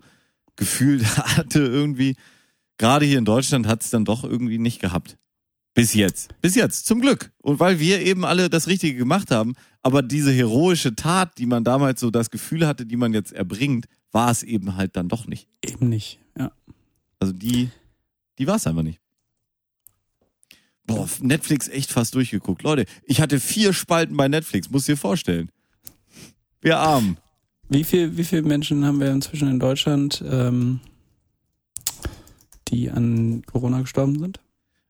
gefühlt hatte irgendwie, gerade hier in Deutschland hat es dann doch irgendwie nicht gehabt. Bis jetzt. Bis jetzt, zum Glück. Und weil wir eben alle das Richtige gemacht haben, aber diese heroische Tat, die man damals so das Gefühl hatte, die man jetzt erbringt, war es eben halt dann doch nicht. Eben nicht. Ja. Also die, die war es einfach nicht. Boah, Netflix echt fast durchgeguckt. Leute, ich hatte vier Spalten bei Netflix, muss dir vorstellen. Wir armen. Wie viel, wie viele Menschen haben wir inzwischen in Deutschland, ähm, die an Corona gestorben sind?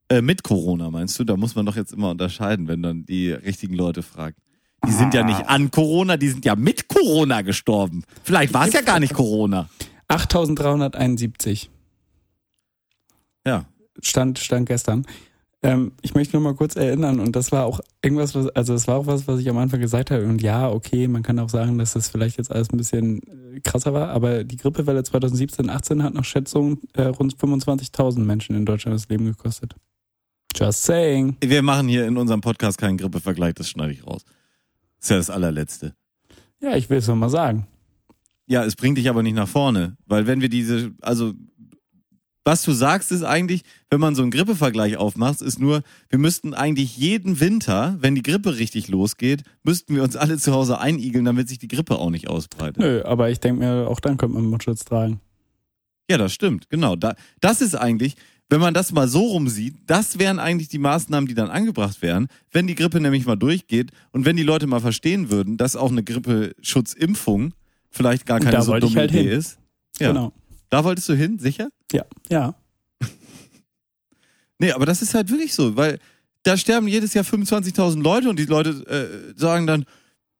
Äh, mit Corona meinst du? Da muss man doch jetzt immer unterscheiden, wenn dann die richtigen Leute fragt. Die sind ja nicht an Corona, die sind ja mit Corona gestorben. Vielleicht war es ja gar nicht Corona. 8371 Ja. stand, stand gestern. Ähm, ich möchte nur mal kurz erinnern, und das war auch irgendwas, was, also das war auch was, was ich am Anfang gesagt habe. Und ja, okay, man kann auch sagen, dass das vielleicht jetzt alles ein bisschen äh, krasser war, aber die Grippewelle 2017, 18 hat nach Schätzung äh, rund 25.000 Menschen in Deutschland das Leben gekostet. Just saying. Wir machen hier in unserem Podcast keinen Grippevergleich, das schneide ich raus. Das ist ja das allerletzte. Ja, ich will es nur mal sagen. Ja, es bringt dich aber nicht nach vorne, weil wenn wir diese, also was du sagst ist eigentlich, wenn man so einen Grippevergleich aufmacht, ist nur, wir müssten eigentlich jeden Winter, wenn die Grippe richtig losgeht, müssten wir uns alle zu Hause einigeln, damit sich die Grippe auch nicht ausbreitet. Nö, aber ich denke mir, auch dann könnte man Mundschutz tragen. Ja, das stimmt, genau. Da, das ist eigentlich, wenn man das mal so rumsieht, das wären eigentlich die Maßnahmen, die dann angebracht wären, wenn die Grippe nämlich mal durchgeht und wenn die Leute mal verstehen würden, dass auch eine Grippeschutzimpfung vielleicht gar keine so dumme halt Idee hin. ist. Ja. Genau. Da wolltest du hin, sicher? Ja, ja. Nee, aber das ist halt wirklich so, weil da sterben jedes Jahr 25.000 Leute und die Leute äh, sagen dann,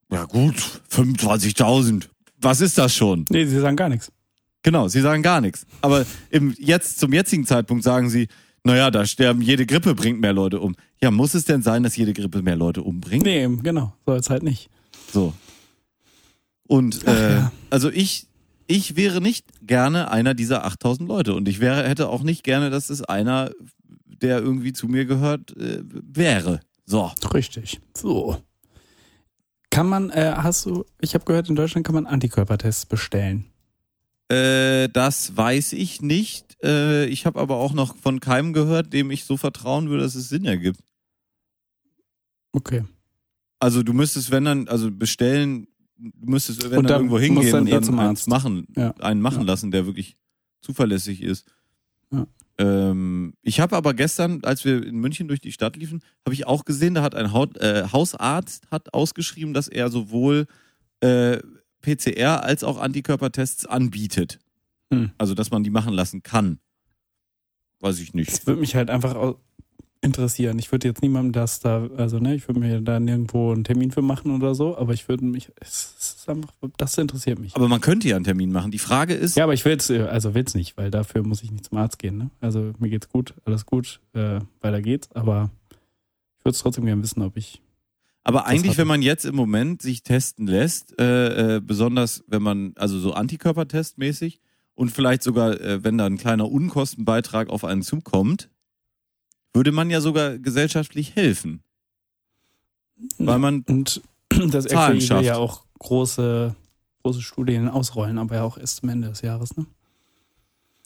ja gut, 25.000, was ist das schon? Nee, sie sagen gar nichts. Genau, sie sagen gar nichts. Aber im, jetzt, zum jetzigen Zeitpunkt sagen sie, naja, da sterben, jede Grippe bringt mehr Leute um. Ja, muss es denn sein, dass jede Grippe mehr Leute umbringt? Nee, eben, genau. Soll es halt nicht. So. Und Ach äh, ja. also ich, ich wäre nicht gerne einer dieser 8000 Leute und ich wäre, hätte auch nicht gerne, dass es einer, der irgendwie zu mir gehört, äh, wäre. So. Richtig. So. Kann man, äh, hast du, ich habe gehört, in Deutschland kann man Antikörpertests bestellen. Äh, das weiß ich nicht. Äh, ich habe aber auch noch von keinem gehört, dem ich so vertrauen würde, dass es Sinn ergibt. Okay. Also du müsstest, wenn dann, also bestellen, du müsstest, wenn Und dann dann irgendwo hingehen dann und dann eins machen, Ja. einen machen Ja. lassen, der wirklich zuverlässig ist. Ja. Ähm, ich habe aber gestern, als wir in München durch die Stadt liefen, habe ich auch gesehen, da hat ein Haut, äh, Hausarzt hat ausgeschrieben, dass er sowohl äh, PCR als auch Antikörpertests anbietet. Hm. Also dass man die machen lassen kann. Weiß ich nicht. Das würde mich halt einfach interessieren. Ich würde jetzt niemandem das da, also ne, ich würde mir da nirgendwo einen Termin für machen oder so, aber ich würde mich, es einfach, das interessiert mich. Aber man könnte ja einen Termin machen. Die Frage ist, Ja, aber ich will's, äh, also will's nicht, weil dafür muss ich nicht zum Arzt gehen, ne? Also mir geht's gut, alles gut, äh, weiter geht's, aber ich würde es trotzdem gerne wissen, ob ich. Aber eigentlich, wenn man jetzt im Moment sich testen lässt, äh, äh, besonders wenn man, also so Antikörpertestmäßig und vielleicht sogar, äh, wenn da ein kleiner Unkostenbeitrag auf einen zukommt, würde man ja sogar gesellschaftlich helfen. Weil man, Und das Zahlen RKI will schafft. ja auch große, große Studien ausrollen, aber ja auch erst zum Ende des Jahres, ne?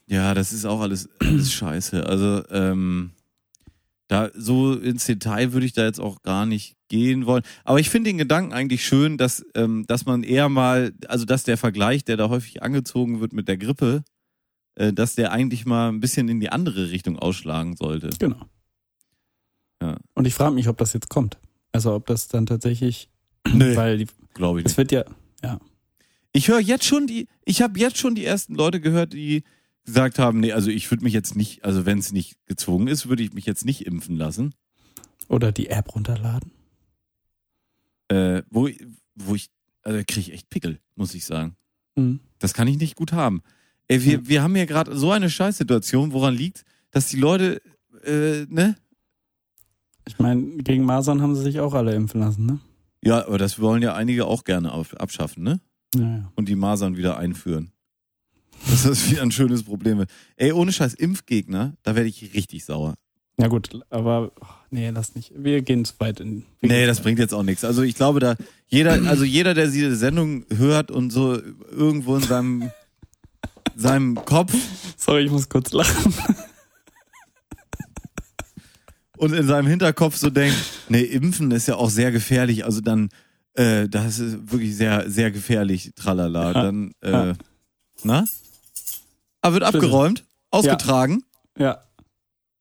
ja, das ist auch alles, alles scheiße. Also, ähm, da so ins Detail würde ich da jetzt auch gar nicht gehen wollen. Aber ich finde den Gedanken eigentlich schön, dass, ähm, dass man eher mal, also dass der Vergleich, der da häufig angezogen wird mit der Grippe, äh, dass der eigentlich mal ein bisschen in die andere Richtung ausschlagen sollte. Genau. Ja. Und ich frage mich, ob das jetzt kommt. Also ob das dann tatsächlich, Nee, weil die, glaube ich es wird ja, Ich höre jetzt schon die, ich habe jetzt schon die ersten Leute gehört, die gesagt haben, nee, also ich würde mich jetzt nicht, also wenn es nicht gezwungen ist, würde ich mich jetzt nicht impfen lassen. oder die App runterladen. Äh, wo, wo ich, also kriege ich echt Pickel, muss ich sagen. Mhm. Das kann ich nicht gut haben. Ey, wir, Ja. wir haben hier gerade so eine Scheißsituation, woran liegt, dass die Leute, äh, ne? Ich meine, gegen Masern haben sie sich auch alle impfen lassen, ne? Ja, aber das wollen ja einige auch gerne auf, abschaffen, ne? Ja, ja. Und die Masern wieder einführen. Das ist wieder ein schönes Problem. Ey, ohne Scheiß, Impfgegner, da werde ich richtig sauer. Ja gut, aber oh, nee, lass nicht. Wir gehen zu weit in. Nee, das weit. bringt jetzt auch nichts. Also ich glaube, da jeder, also jeder, der diese Sendung hört und so irgendwo in seinem, seinem Kopf Sorry, ich muss kurz lachen. und in seinem Hinterkopf so denkt, nee, impfen ist ja auch sehr gefährlich, also dann, äh, das ist wirklich sehr, sehr gefährlich, tralala, Ja. dann, äh, Ja. na? Aber wird abgeräumt, ausgetragen, Ja.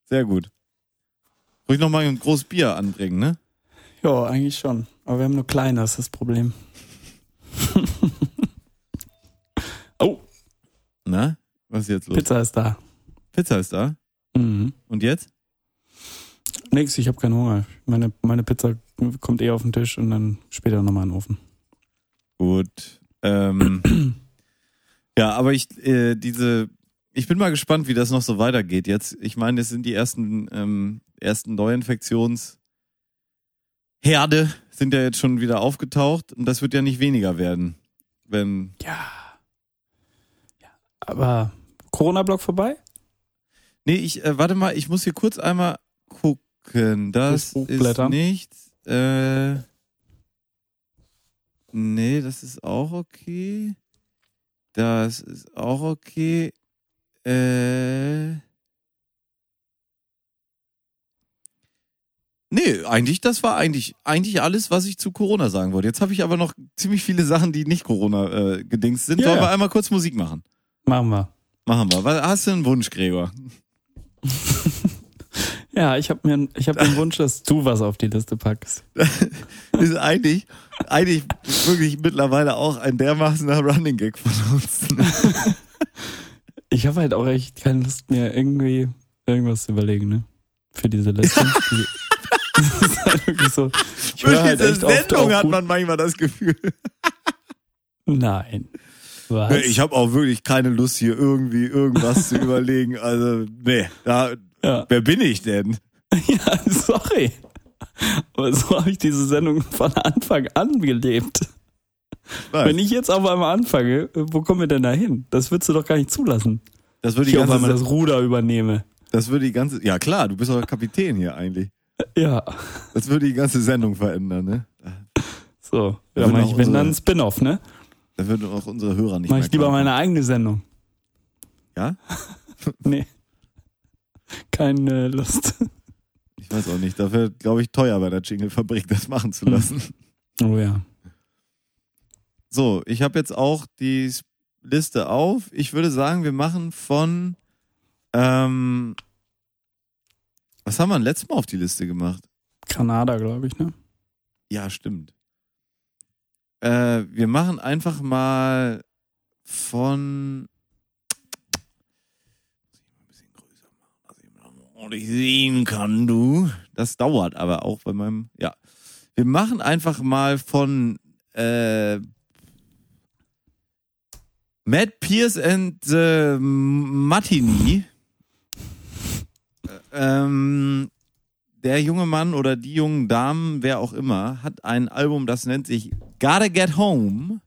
sehr gut. Ruhig noch mal ein großes Bier anbringen, ne? Ja, eigentlich schon. Aber wir haben nur kleine, das ist das Problem. oh, Na? Was ist jetzt los? Pizza ist da. Pizza ist da. Mhm. Und jetzt? Nix, ich habe keinen Hunger. Meine, meine Pizza kommt eh auf den Tisch und dann später nochmal in den Ofen. Gut. Ähm, ja, aber ich, äh, diese, ich bin mal gespannt, wie das noch so weitergeht jetzt. Ich meine, es sind die ersten, ähm, ersten Neuinfektionsherde sind ja jetzt schon wieder aufgetaucht und das wird ja nicht weniger werden, wenn, Ja. ja. Aber Corona-Block vorbei? nee, ich, äh, warte mal, ich muss hier kurz einmal gucken. Das ist nichts, äh, nee, das ist auch okay. Das ist auch okay. Äh. Nee, eigentlich, das war eigentlich, eigentlich alles, was ich zu Corona sagen wollte. Jetzt habe ich aber noch ziemlich viele Sachen, die nicht Corona äh, sind. Ja, Sollen wir einmal kurz Musik machen? Machen wir. Machen wir. Was, hast du einen Wunsch, Gregor? Ja, ich habe mir, ich habe den Wunsch, dass du was auf die Liste packst. ist eigentlich, eigentlich wirklich mittlerweile auch ein dermaßener Running Gag von uns. Ich habe halt auch echt keine Lust mehr, irgendwie irgendwas zu überlegen, ne? Für diese. Die- das ist halt wirklich so. Ich höre halt echt Sendung hat man manchmal das Gefühl. Nein. Was? Ich habe auch wirklich keine Lust, hier irgendwie irgendwas zu überlegen. Also, nee, da, ja. wer bin ich denn? ja, sorry. Aber so habe ich diese Sendung von Anfang an gelebt. Nein, Wenn ich jetzt auf einmal anfange, wo kommen wir denn da hin? Das würdest du doch gar nicht zulassen. das würde Ich auf einmal das Ruder übernehme. das würde die ganze, ja klar, du bist doch Kapitän hier eigentlich. Ja, Das würde die ganze Sendung verändern, ne? so. Ja, mach ich, wenn dann ein Spin-off, ne? Da würden auch unsere Hörer nicht Mach ich lieber meine eigene Sendung. Ja? Nee. Keine Lust. Ich weiß auch nicht. Dafür, glaube ich, teuer bei der Jingle-Fabrik, das machen zu Hm. lassen. Oh ja. So, ich habe jetzt auch die Liste auf. Ich würde sagen, wir machen von ähm, was haben wir denn letztes Mal auf die Liste gemacht? Granada, glaube ich, ne? Ja, stimmt. Äh, wir machen einfach mal von Muss ich mal ein bisschen größer machen, dass ich mal ordentlich sehen kann, du. Das dauert aber auch bei meinem. Ja. Wir machen einfach mal von äh, Matt Pierce and the Martini. Ähm, der junge Mann oder die jungen Damen, wer auch immer, hat ein Album, das nennt sich Gotta Get Home.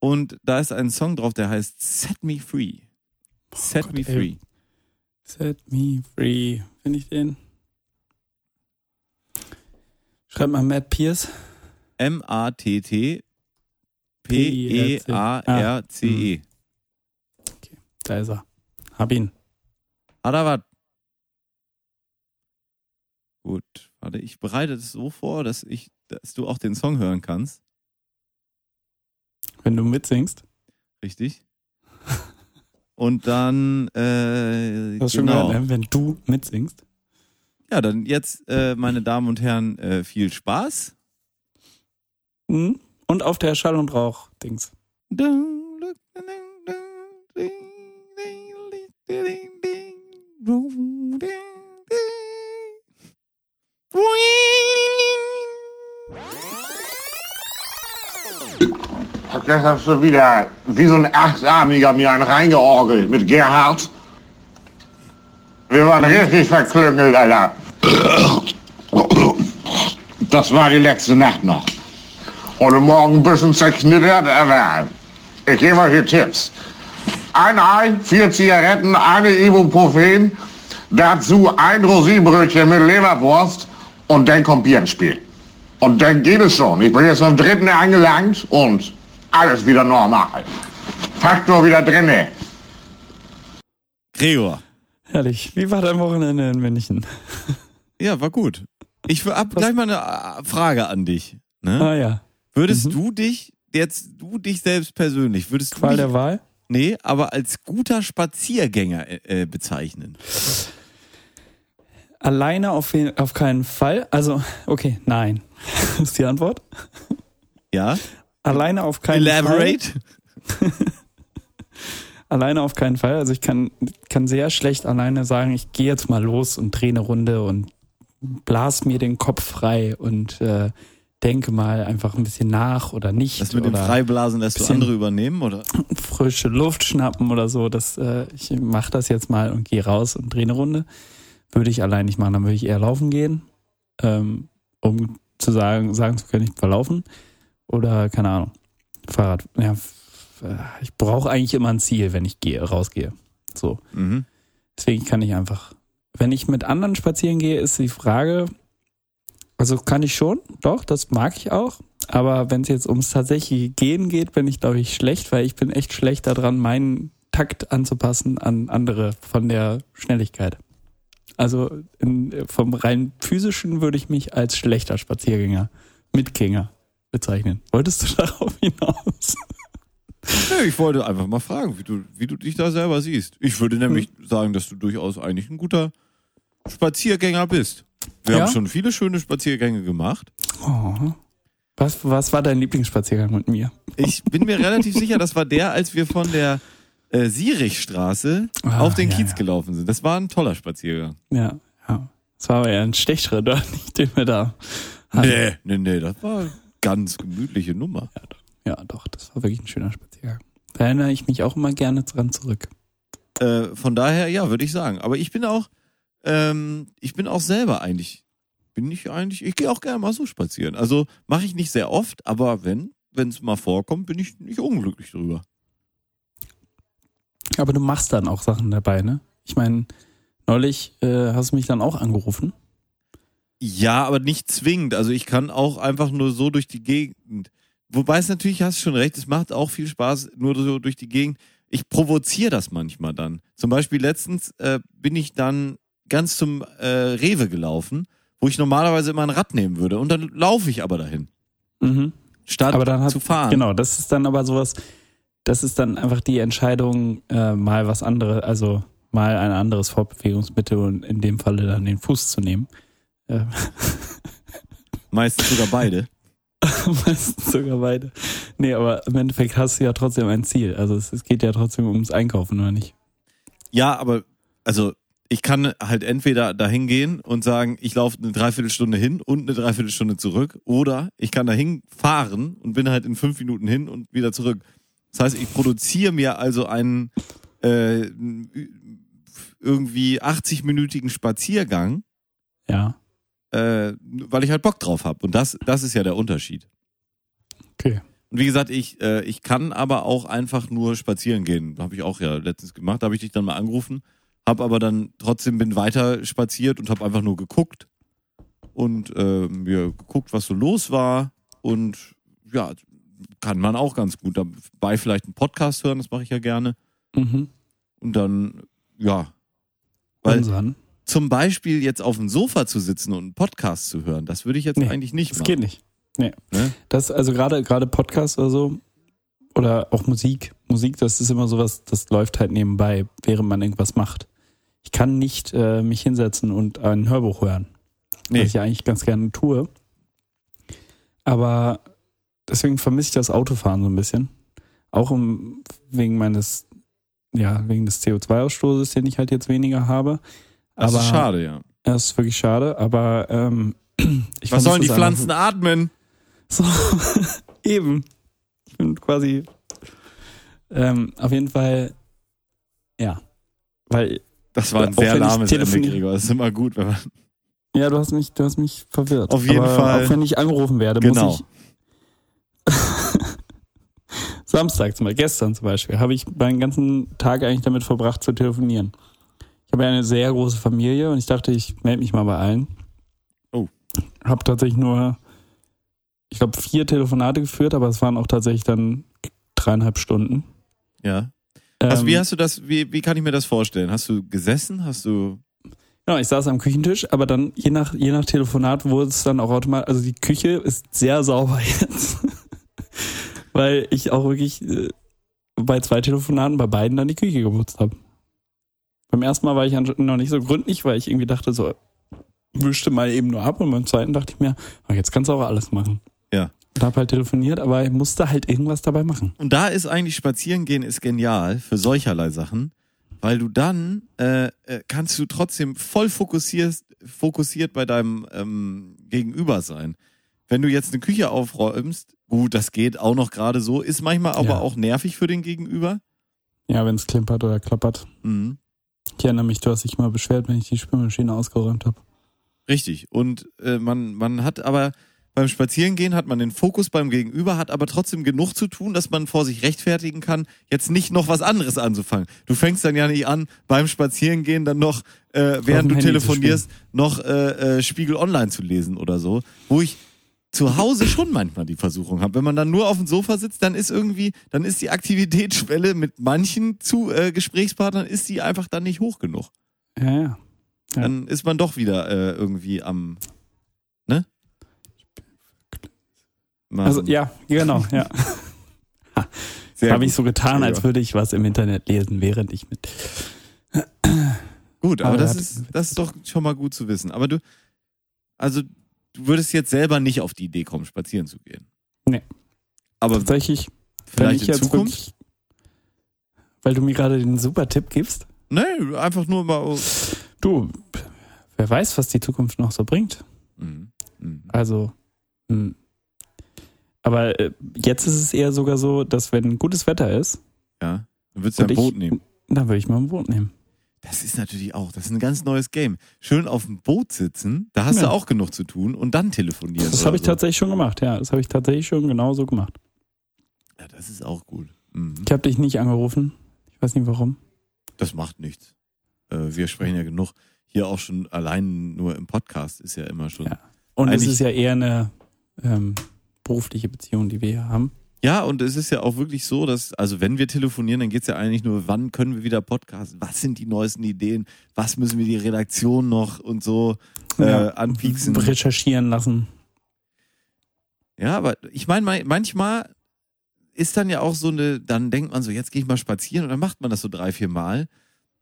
Und da ist ein Song drauf, der heißt Set Me Free. Set Gott, Me ey. Free. Set me free. Finde ich den? Schreib mal Matt Pierce. M-A-T-T P-E-A-R-C-E. Da ist er. Hab ihn. Hat er was? Gut, warte, ich bereite es so vor, dass ich, dass du auch den Song hören kannst. Wenn du mitsingst. Richtig? Und dann, äh, schon genau. gehört, ne? wenn du mitsingst. Ja, dann jetzt, äh, meine Damen und Herren, äh, viel Spaß. Mhm. Und auf der Schall- und Rauch-Dings. Das hast du wieder wie so ein Achtarmiger mir einen reingeorgelt mit Gerhard. Wir waren richtig verklüngelt, Alter. Das war die letzte Nacht noch. Heute Morgen ein bisschen zerknittert, aber ich gebe euch hier Tipps. Ein Ei, vier Zigaretten, eine Ibuprofen, dazu ein Rosinenbrötchen mit Leberwurst und dann kommt Bier ins Spiel. Und dann geht es schon. Ich bin jetzt am dritten angelangt und alles wieder normal. Faktor wieder drinne. Gregor. Herrlich. Wie war dein Wochenende in München? Ja, war gut. Ich hab gleich mal eine äh, Frage an dich. Ne? Ah ja. Würdest Mhm. du dich, jetzt du dich selbst persönlich, würdest du Qual der Wahl? nee, aber als guter Spaziergänger äh, äh, bezeichnen? Alleine auf, auf keinen Fall. Also, okay, nein. ist die Antwort. Ja? Alleine auf keinen Fall. Elaborate? Alleine auf keinen Fall. Also ich kann, kann sehr schlecht alleine sagen, ich gehe jetzt mal los und drehe eine Runde und blas mir den Kopf frei und äh, denke mal einfach ein bisschen nach oder nicht. Das mit dem Freiblasen lässt du bisschen- andere übernehmen, oder? frische Luft schnappen oder so. Das, äh, ich mache das jetzt mal und gehe raus und drehe eine Runde. Würde ich allein nicht machen, dann würde ich eher laufen gehen, ähm, um zu sagen, sagen zu können, ich war laufen. Oder, keine Ahnung, Fahrrad. Ja, äh, ich brauche eigentlich immer ein Ziel, wenn ich gehe, rausgehe. So. Mhm. Deswegen kann ich einfach. Wenn ich mit anderen spazieren gehe, ist die Frage, also kann ich schon, doch, das mag ich auch. Aber wenn es jetzt ums tatsächliche Gehen geht, bin ich, glaube ich, schlecht, weil ich bin echt schlecht daran, meinen Takt anzupassen an andere von der Schnelligkeit. Also in, vom rein physischen würde ich mich als schlechter Spaziergänger, Mitgänger bezeichnen. Wolltest du darauf hinaus? Ja, ich wollte einfach mal fragen, wie du, wie du dich da selber siehst. Ich würde nämlich Hm. sagen, dass du durchaus eigentlich ein guter Spaziergänger bist. Wir Ja? haben schon viele schöne Spaziergänge gemacht. Oh, Was, was war dein Lieblingsspaziergang mit mir? Ich bin mir relativ sicher, das war der, als wir von der äh, Sierichstraße Ah, auf den ja, Kiez ja. gelaufen sind. Das war ein toller Spaziergang. Ja, ja. Das war aber eher ein Stechschritt, oder nicht, den wir da hatten. Nee, nee, nee, das war eine ganz gemütliche Nummer. Ja, doch, das war wirklich ein schöner Spaziergang. Da erinnere ich mich auch immer gerne dran zurück. Äh, von daher, ja, würde ich sagen. Aber ich bin auch, ähm, ich bin auch selber eigentlich, bin ich eigentlich, ich gehe auch gerne mal so spazieren. Also mache ich nicht sehr oft, aber wenn, wenn es mal vorkommt, bin ich nicht unglücklich drüber. Aber du machst dann auch Sachen dabei, ne? Ich meine, neulich äh, hast du mich dann auch angerufen. Ja, aber nicht zwingend. Also ich kann auch einfach nur so durch die Gegend. Wobei es natürlich, hast du schon recht, es macht auch viel Spaß, nur so durch die Gegend. Ich provoziere das manchmal dann. Zum Beispiel letztens äh, bin ich dann ganz zum äh, Rewe gelaufen, wo ich normalerweise immer ein Rad nehmen würde. Und dann laufe ich aber dahin, Mhm. statt Aber dann hat, zu fahren. Genau, das ist dann aber sowas, das ist dann einfach die Entscheidung, äh, mal was anderes, also mal ein anderes Fortbewegungsmittel und in dem Falle dann den Fuß zu nehmen. Äh, Meistens sogar beide. meistens sogar beide. Nee, aber im Endeffekt hast du ja trotzdem ein Ziel. Also es, es geht ja trotzdem ums Einkaufen, oder nicht? Ja, aber also ich kann halt entweder dahin gehen und sagen, ich laufe eine Dreiviertelstunde hin und eine Dreiviertelstunde zurück, oder ich kann dahin fahren und bin halt in fünf Minuten hin und wieder zurück. Das heißt, ich produziere mir also einen äh, irgendwie 80-minütigen Spaziergang, Ja. äh, weil ich halt Bock drauf habe. Und das, das ist ja der Unterschied. Okay. Und wie gesagt, ich, äh, ich kann aber auch einfach nur spazieren gehen. Habe ich auch ja letztens gemacht. Da habe ich dich dann mal angerufen, habe aber dann trotzdem bin weiter spaziert und habe einfach nur geguckt und äh, mir geguckt, was so los war. Und ja, kann man auch ganz gut dabei vielleicht einen Podcast hören, das mache ich ja gerne. Mhm. Und dann, ja. Weil Unseren. zum Beispiel jetzt auf dem Sofa zu sitzen und einen Podcast zu hören, das würde ich jetzt Nee, eigentlich nicht Das machen. geht nicht. Nee. Ne? Das, also gerade, gerade Podcast oder so, oder auch Musik. Musik, das ist immer sowas, das läuft halt nebenbei, während man irgendwas macht. Ich kann nicht äh, mich hinsetzen und ein Hörbuch hören. Nee. Was ich ja eigentlich ganz gerne tue. Aber deswegen vermisse ich das Autofahren so ein bisschen. Auch um, wegen meines, ja, wegen des CO2-Ausstoßes, den ich halt jetzt weniger habe. Das aber ist schade, ja. Das ist wirklich schade, aber ähm, ich Was sollen die es einfach- Pflanzen atmen? so, eben. Ich bin quasi. Ähm, auf jeden Fall, ja. Weil, Das war ein Auch sehr lahmes Ende, telefoniere- Gregor. Das ist immer gut, wenn man. ja, du hast mich, du hast mich verwirrt. Auf jeden Aber Fall. Auch wenn ich angerufen werde, Genau. muss ich. Samstag zum Beispiel, gestern zum Beispiel, habe ich meinen ganzen Tag eigentlich damit verbracht zu telefonieren. Ich habe ja eine sehr große Familie und ich dachte, ich melde mich mal bei allen. Oh. Habe tatsächlich nur, ich glaube, vier Telefonate geführt, aber es waren auch tatsächlich dann dreieinhalb Stunden. Ja. Also Ähm, wie hast du das, wie, wie kann ich mir das vorstellen? Hast du gesessen? Hast du. Genau, ich saß am Küchentisch, aber dann je nach, je nach Telefonat wurde es dann auch automatisch, also die Küche ist sehr sauber jetzt. Weil ich auch wirklich äh, bei zwei Telefonaten bei beiden dann die Küche geputzt habe. Beim ersten Mal war ich noch nicht so gründlich, weil ich irgendwie dachte so, wischte mal eben nur ab und beim zweiten dachte ich mir, jetzt kannst du auch alles machen. Und hab halt telefoniert, aber ich musste halt irgendwas dabei machen. Und da ist eigentlich Spazierengehen ist genial für solcherlei Sachen, weil du dann äh, äh, kannst du trotzdem voll fokussiert, fokussiert bei deinem ähm, Gegenüber sein. Wenn du jetzt eine Küche aufräumst, gut, das geht auch noch gerade so, ist manchmal aber Ja. auch nervig für den Gegenüber. Ja, wenn es klimpert oder klappert. Mhm. Ich erinnere mich, du hast dich mal beschwert, wenn ich die Spülmaschine ausgeräumt habe. Richtig. Und äh, man, man hat aber beim Spazierengehen hat man den Fokus beim Gegenüber, hat aber trotzdem genug zu tun, dass man vor sich rechtfertigen kann, jetzt nicht noch was anderes anzufangen. Du fängst dann ja nicht an, beim Spazierengehen dann noch, äh, während du Handy telefonierst, noch äh, äh, Spiegel Online zu lesen oder so. Wo ich zu Hause schon manchmal die Versuchung habe. Wenn man dann nur auf dem Sofa sitzt, dann ist irgendwie, dann ist die Aktivitätsschwelle mit manchen zu äh, Gesprächspartnern, ist die einfach dann nicht hoch genug. Ja, ja. Ja. Dann ist man doch wieder äh, irgendwie am, ne? Man- Also ja, genau, ja. Habe ich so getan, als würde ich was im Internet lesen, während ich mit. Gut, aber Aber das ist, das ist doch schon mal gut zu wissen. Aber du, also du würdest jetzt selber nicht auf die Idee kommen, spazieren zu gehen. Nee. Aber Tatsächlich, vielleicht ich in jetzt Zukunft? wirklich, weil du mir gerade den super Tipp gibst. Nee, einfach nur mal. Du, wer weiß, was die Zukunft noch so bringt. Mhm. Mhm. Also, hm. Aber äh, jetzt ist es eher sogar so, dass wenn gutes Wetter ist, Ja. Dann würdest du ein ich- Boot nehmen. dann würde ich mal ein Boot nehmen. Das ist natürlich auch, das ist ein ganz neues Game. Schön auf dem Boot sitzen, da hast Ja. du auch genug zu tun und dann telefonieren. Das habe ich so. tatsächlich schon gemacht, ja. Das habe ich tatsächlich schon genauso gemacht. Ja, das ist auch gut. Mhm. Ich habe dich nicht angerufen. Ich weiß nicht warum. Das macht nichts. Äh, wir sprechen ja genug. Hier auch schon allein nur im Podcast ist ja immer schon. Ja. Und es ist ja eher eine ähm, berufliche Beziehung, die wir hier haben. Ja, und es ist ja auch wirklich so, dass, also wenn wir telefonieren, dann geht's ja eigentlich nur, wann können wir wieder podcasten? Was sind die neuesten Ideen? Was müssen wir die Redaktion noch und so äh, Ja. anpieksen? Recherchieren lassen. Ja, aber ich meine, manchmal ist dann ja auch so eine, dann denkt man so, jetzt gehe ich mal spazieren und dann macht man das so drei, vier Mal.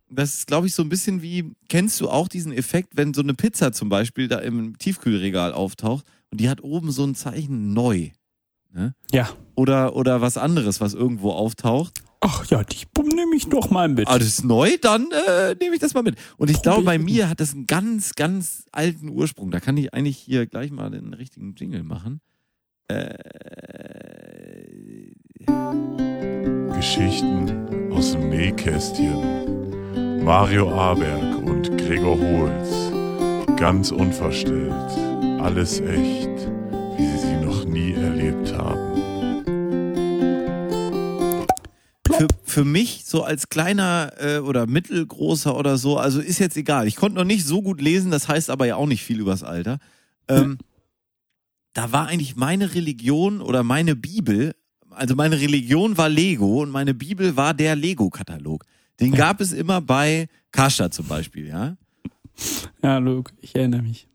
Das ist, glaube ich, so ein bisschen wie, kennst du auch diesen Effekt, wenn so eine Pizza zum Beispiel da im Tiefkühlregal auftaucht und die hat oben so ein Zeichen neu. Ne? Ja. Oder, oder was anderes, was irgendwo auftaucht. Ach ja, die nehme ich doch mal mit. Ah, das ist neu, dann äh, nehme ich das mal mit. Und ich glaube, bei mir hat das einen ganz, ganz alten Ursprung. Da kann ich eigentlich hier gleich mal den richtigen Jingle machen. Äh, Geschichten aus dem Nähkästchen. Mario Aberg und Gregor Holz. Ganz unverstellt. Alles echt, wie sie sie noch nie erlebt haben. für, für mich so als kleiner äh, oder mittelgroßer oder so, also ist jetzt egal. Ich konnte noch nicht so gut lesen, das heißt aber ja auch nicht viel übers Alter. Ähm, da war eigentlich meine Religion oder meine Bibel, also meine Religion war Lego und meine Bibel war der Lego-Katalog. Den gab es immer bei Karstadt zum Beispiel, ja. Ja, Luke, ich erinnere mich.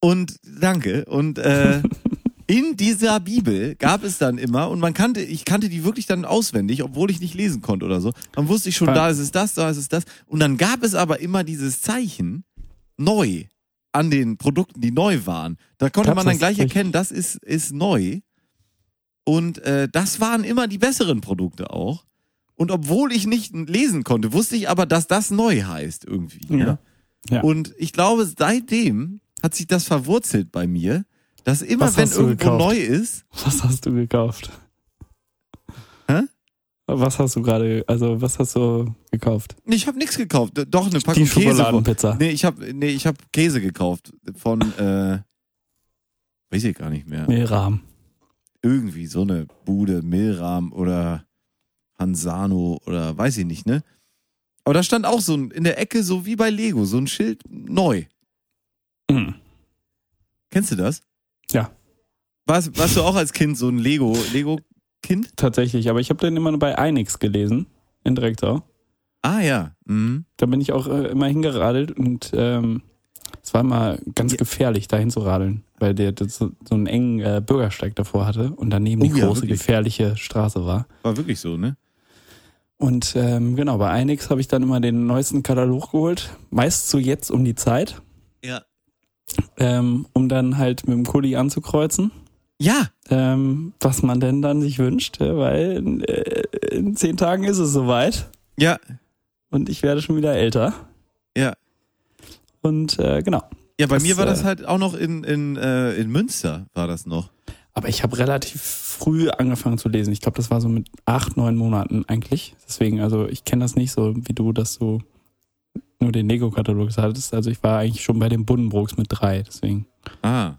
Und danke. Und äh, in dieser Bibel gab es dann immer, und man kannte, ich kannte die wirklich dann auswendig, obwohl ich nicht lesen konnte oder so. Dann wusste ich schon, da ist es das, da ist es das. Und dann gab es aber immer dieses Zeichen neu an den Produkten, die neu waren. Da konnte man dann gleich erkennen, das ist, ist neu. Und äh, das waren immer die besseren Produkte auch. Und obwohl ich nicht lesen konnte, wusste ich aber, dass das neu heißt irgendwie. Ja. Ja. Und ich glaube, seitdem hat sich das verwurzelt bei mir, dass immer Was wenn irgendwo gekauft? neu ist, Was hast du gekauft? Hä? Was hast du gerade, also was hast du gekauft? ich habe nichts gekauft, doch eine Packung Die Käse. Schokoladenpizza. nee, ich habe nee, ich habe Käse gekauft von äh, weiß ich gar nicht mehr. Mehlrahm. Irgendwie so eine Bude, Milram oder Hansano oder weiß ich nicht, ne? Aber da stand auch so in der Ecke so wie bei Lego so ein Schild neu. Mhm. Kennst du das? Ja. Warst, warst du auch als Kind so ein Lego Lego Kind? Tatsächlich, aber ich habe den immer bei Einix gelesen, in Direktor. Ah ja. Mhm. Da bin ich auch äh, immer hingeradelt und ähm, es war immer ganz gefährlich, da hinzuradeln, weil der das so, so einen engen äh, Bürgersteig davor hatte und daneben die Oh ja, große, wirklich. gefährliche Straße war. War wirklich so, ne? Und ähm, genau, bei Einix habe ich dann immer den neuesten Katalog geholt, meist so jetzt um die Zeit, Ja. Ähm, um dann halt mit dem Kuli anzukreuzen, Ja. ähm, was man denn dann sich wünscht, äh, weil äh, in zehn Tagen ist es soweit Ja. und ich werde schon wieder älter. Ja. Und äh, genau. Ja, bei Das, mir war das äh, halt auch noch in, in, äh, in Münster, war das noch. Aber ich habe relativ früh angefangen zu lesen. Ich glaube, das war so mit acht, neun Monaten eigentlich. Deswegen, also ich kenne das nicht so wie du, dass du nur den Lego-Katalog hattest. Also ich war eigentlich schon bei den Buddenbrooks mit drei. Deswegen. Ah.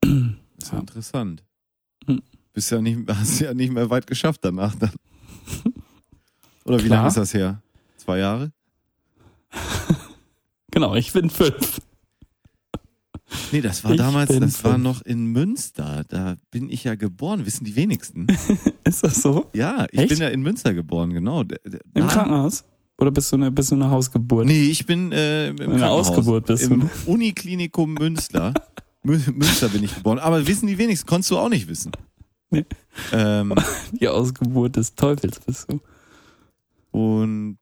Das ist ja interessant. Hm. Bist ja nicht, hast ja nicht mehr weit geschafft danach dann. Oder wie Klar. lange ist das her? Zwei Jahre? Genau, ich bin fünf. Nee, das war Ich damals, das war fünf. noch in Münster. Da bin ich ja geboren, wissen die wenigsten. Ist das so? Ja, ich Echt? bin ja in Münster geboren, genau. Der- Im da- Krankenhaus? Oder bist du eine, bist du eine Hausgeburt? Nee, ich bin äh, im Eine. Ausgeburt bist Im du. Uniklinikum Münster. Mü- Münster bin ich geboren. Aber wissen die wenigsten, konntest du auch nicht wissen. Nee. Ähm, Die Ausgeburt des Teufels bist du. und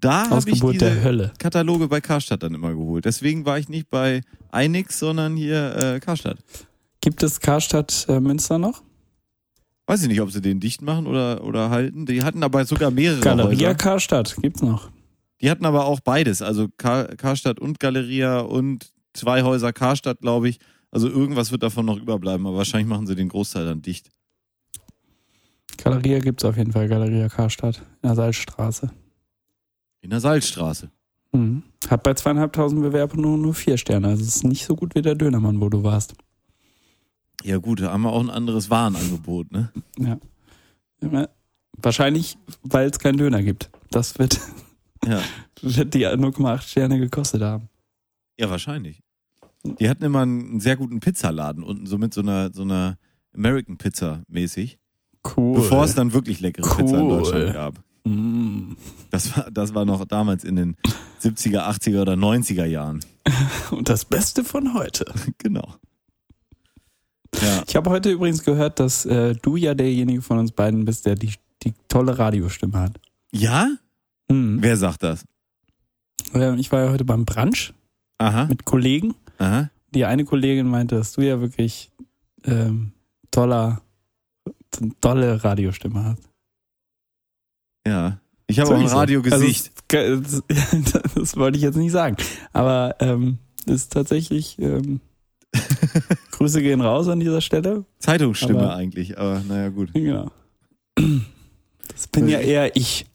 da habe ich diese. Kataloge bei Karstadt dann immer geholt. Deswegen war ich nicht bei Einix, sondern hier äh, Karstadt. Gibt es Karstadt äh, Münster noch? Weiß ich nicht, ob sie den dicht machen oder, oder halten. Die hatten aber sogar mehrere Galeria Häuser. Karstadt gibt's noch. Die hatten aber auch beides. Also Kar Karstadt und Galeria und zwei Häuser Karstadt, glaube ich. Also irgendwas wird davon noch überbleiben, aber wahrscheinlich machen sie den Großteil dann dicht. Galeria gibt's auf jeden Fall, Galeria Karstadt in der Salzstraße. In der Salzstraße. Mhm. Hat bei zweieinhalbtausend Bewerbungen nur, nur vier Sterne. Also es ist nicht so gut wie der Dönermann, wo du warst. Ja gut, da haben wir auch ein anderes Warenangebot, ne? Ja. Wahrscheinlich, weil es keinen Döner gibt. Das wird, Ja. wird die 0,8 Sterne gekostet haben. Ja, wahrscheinlich. Die hatten immer einen sehr guten Pizzaladen unten, so mit so einer, so einer American Pizza mäßig. Cool. Bevor es dann wirklich leckere Pizza in Cool. Deutschland gab. Mm. Das war, das war noch damals in den 70er, 80er oder 90er Jahren. Und das Beste von heute. Genau. Ja. Ich habe heute übrigens gehört, dass äh, du ja derjenige von uns beiden bist, der die, die tolle Radiostimme hat. Ja? Mhm. Wer sagt das? Äh, Ich war ja heute beim Brunch Aha. mit Kollegen. Aha. Die eine Kollegin meinte, dass du ja wirklich ähm, toller, tolle Radiostimme hast. Ja. Ich habe auch ein. Radiogesicht. Also, es- das, das wollte ich jetzt nicht sagen. Aber ähm, ist tatsächlich. Ähm, Grüße gehen raus an dieser Stelle. Zeitungsstimme aber- eigentlich, aber naja, gut. Genau. Das bin ja eher ich.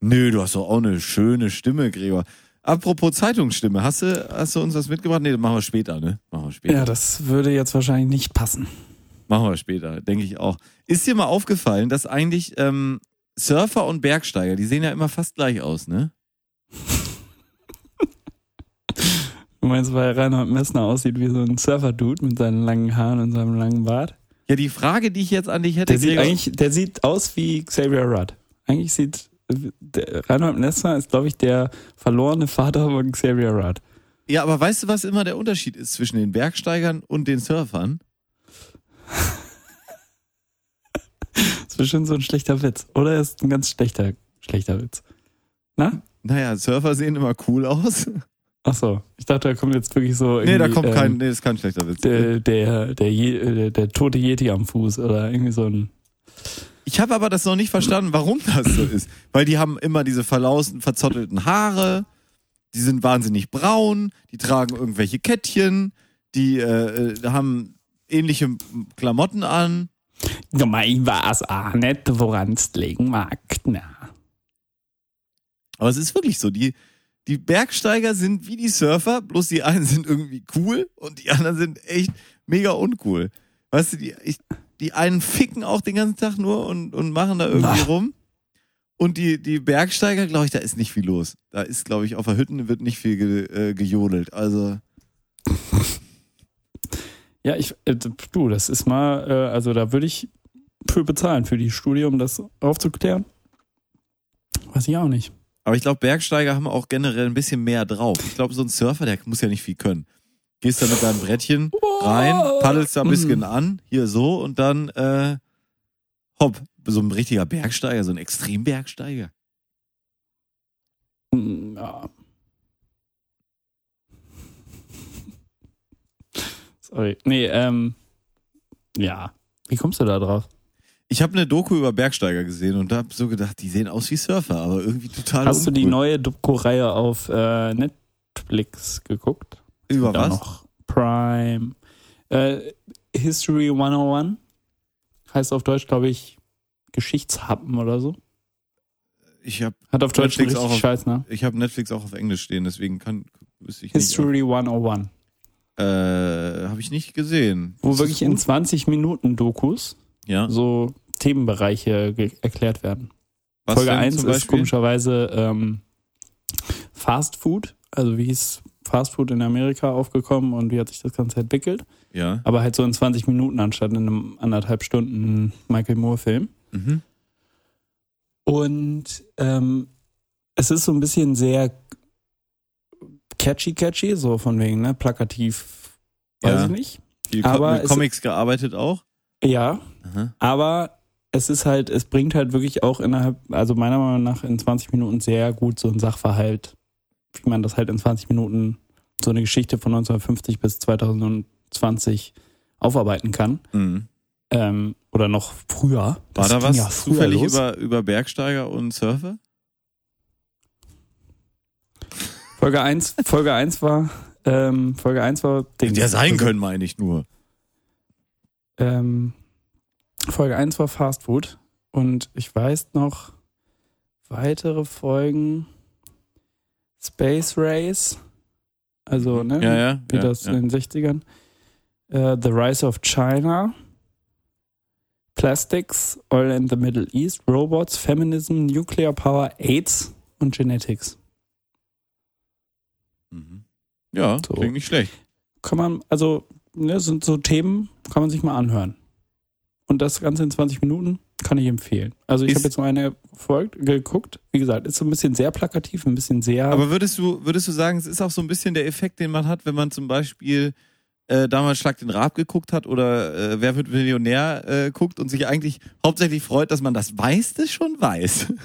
Nö, du hast doch auch eine schöne Stimme, Gregor. Apropos Zeitungsstimme, hast du, hast du uns das mitgebracht? Nee, das machen wir später, ne? Machen wir später. Ja, das würde jetzt wahrscheinlich nicht passen. Machen wir später, denke ich auch. Ist dir mal aufgefallen, dass eigentlich ähm, Surfer und Bergsteiger, die sehen ja immer fast gleich aus, ne? Meinst, weil Reinhold Messner aussieht wie so ein Surfer-Dude mit seinen langen Haaren und seinem langen Bart? Ja, die Frage, die ich jetzt an dich hätte, Der sieht eigentlich, der sieht aus wie Xavier Rudd. Eigentlich sieht der Reinhold Messner ist, glaube ich, der verlorene Vater von Xavier Rudd. ja, aber weißt du, was immer der Unterschied ist zwischen den Bergsteigern und den Surfern? Das ist bestimmt so ein schlechter Witz. Oder ist ein ganz schlechter, schlechter Witz. Na? Naja, Surfer sehen immer cool aus. Ach so. Ich dachte, da kommt jetzt wirklich so. Nee, da kommt kein, ähm, nee, das ist kein schlechter Witz. der, der, der, der, der tote Yeti am Fuß oder irgendwie so ein. Ich habe aber das noch nicht verstanden, warum das so ist. Weil die haben immer diese verlausten, verzottelten Haare, die sind wahnsinnig braun, die tragen irgendwelche Kettchen, die äh, äh, haben ähnliche Klamotten an. Gemein war es auch nicht, woran es liegen mag. Na. Aber es ist wirklich so, die, die Bergsteiger sind wie die Surfer, bloß die einen sind irgendwie cool und die anderen sind echt mega uncool. Weißt du, die, ich, die einen ficken auch den ganzen Tag nur und, und machen da irgendwie Na. rum. Und die, die Bergsteiger, glaube ich, da ist nicht viel los. Da ist, glaube ich, auf der Hütten wird nicht viel ge, äh, gejodelt. Also, Ja, ich, äh, du, das ist mal, äh, also da würde ich für bezahlen, für die Studie, um das aufzuklären. Weiß ich auch nicht. Aber ich glaube, Bergsteiger haben auch generell ein bisschen mehr drauf. Ich glaube, so ein Surfer, der muss ja nicht viel können. Gehst da mit deinem Brettchen rein, paddelst da ein bisschen an, hier so und dann äh, hopp, so ein richtiger Bergsteiger, so ein Extrembergsteiger. Mm, Ja. Sorry. Nee, ähm, ja. Wie kommst du da drauf? Ich habe eine Doku über Bergsteiger gesehen und habe so gedacht, die sehen aus wie Surfer, aber irgendwie total Hast du die uncool. neue Doku-Reihe auf äh, Netflix geguckt? über was? noch Prime. Äh, History 101. Heißt auf Deutsch, glaube ich, Geschichtshappen oder so. Ich habe Hat auf Deutsch Netflix auch auf- scheiß, ne? ich hab Netflix auch auf Englisch stehen, deswegen kann wüsste ich nicht. History 101. Äh, habe ich nicht gesehen. Wo Ist wirklich das in gut? 20 Minuten Dokus ja. so Themenbereiche erklärt werden. Was Folge denn 1 zum ist komischerweise ähm, Fast Food. Also wie ist Fast Food in Amerika aufgekommen und wie hat sich das Ganze entwickelt? Ja. Aber halt so in 20 Minuten anstatt in einem anderthalb Stunden Michael Moore-Film. Mhm. Und ähm, es ist so ein bisschen sehr catchy, catchy, so von wegen, ne, plakativ, weiß Ja. ich nicht. Viel Aber mit Comics gearbeitet auch. Ja, Aha. aber es ist halt, es bringt halt wirklich auch innerhalb, also meiner Meinung nach in 20 Minuten sehr gut so ein Sachverhalt, wie man das halt in 20 Minuten so eine Geschichte von 1950 bis 2020 aufarbeiten kann. Mhm. Ähm, oder noch früher. War Das da ging was ja zufällig los. über, über Bergsteiger und Surfer? Folge 1, Folge 1 war, ähm, Folge 1 war Ding. Ja sein können, meine ich nur. Ähm, Folge 1 war Fast Food und ich weiß noch weitere Folgen Space Race, also ne, Ja, ja. wie ja, das in den 60ern. Äh, the Rise of China, Plastics, Oil in the Middle East, Robots, Feminism, Nuclear Power, AIDS und Genetics. Mhm. Ja, So. klingt nicht schlecht. Kann man, also, ne, sind so Themen, kann man sich mal anhören. Und das Ganze in 20 Minuten kann ich empfehlen. Also ich habe jetzt noch eine verfolgt, geguckt. Wie gesagt, ist so ein bisschen sehr plakativ, ein bisschen sehr. Aber würdest du, würdest du sagen, es ist auch so ein bisschen der Effekt, den man hat, wenn man zum Beispiel äh, damals Schlag den Rab geguckt hat oder äh, Wer wird Millionär äh, guckt und sich eigentlich hauptsächlich freut, dass man das das schon weiß.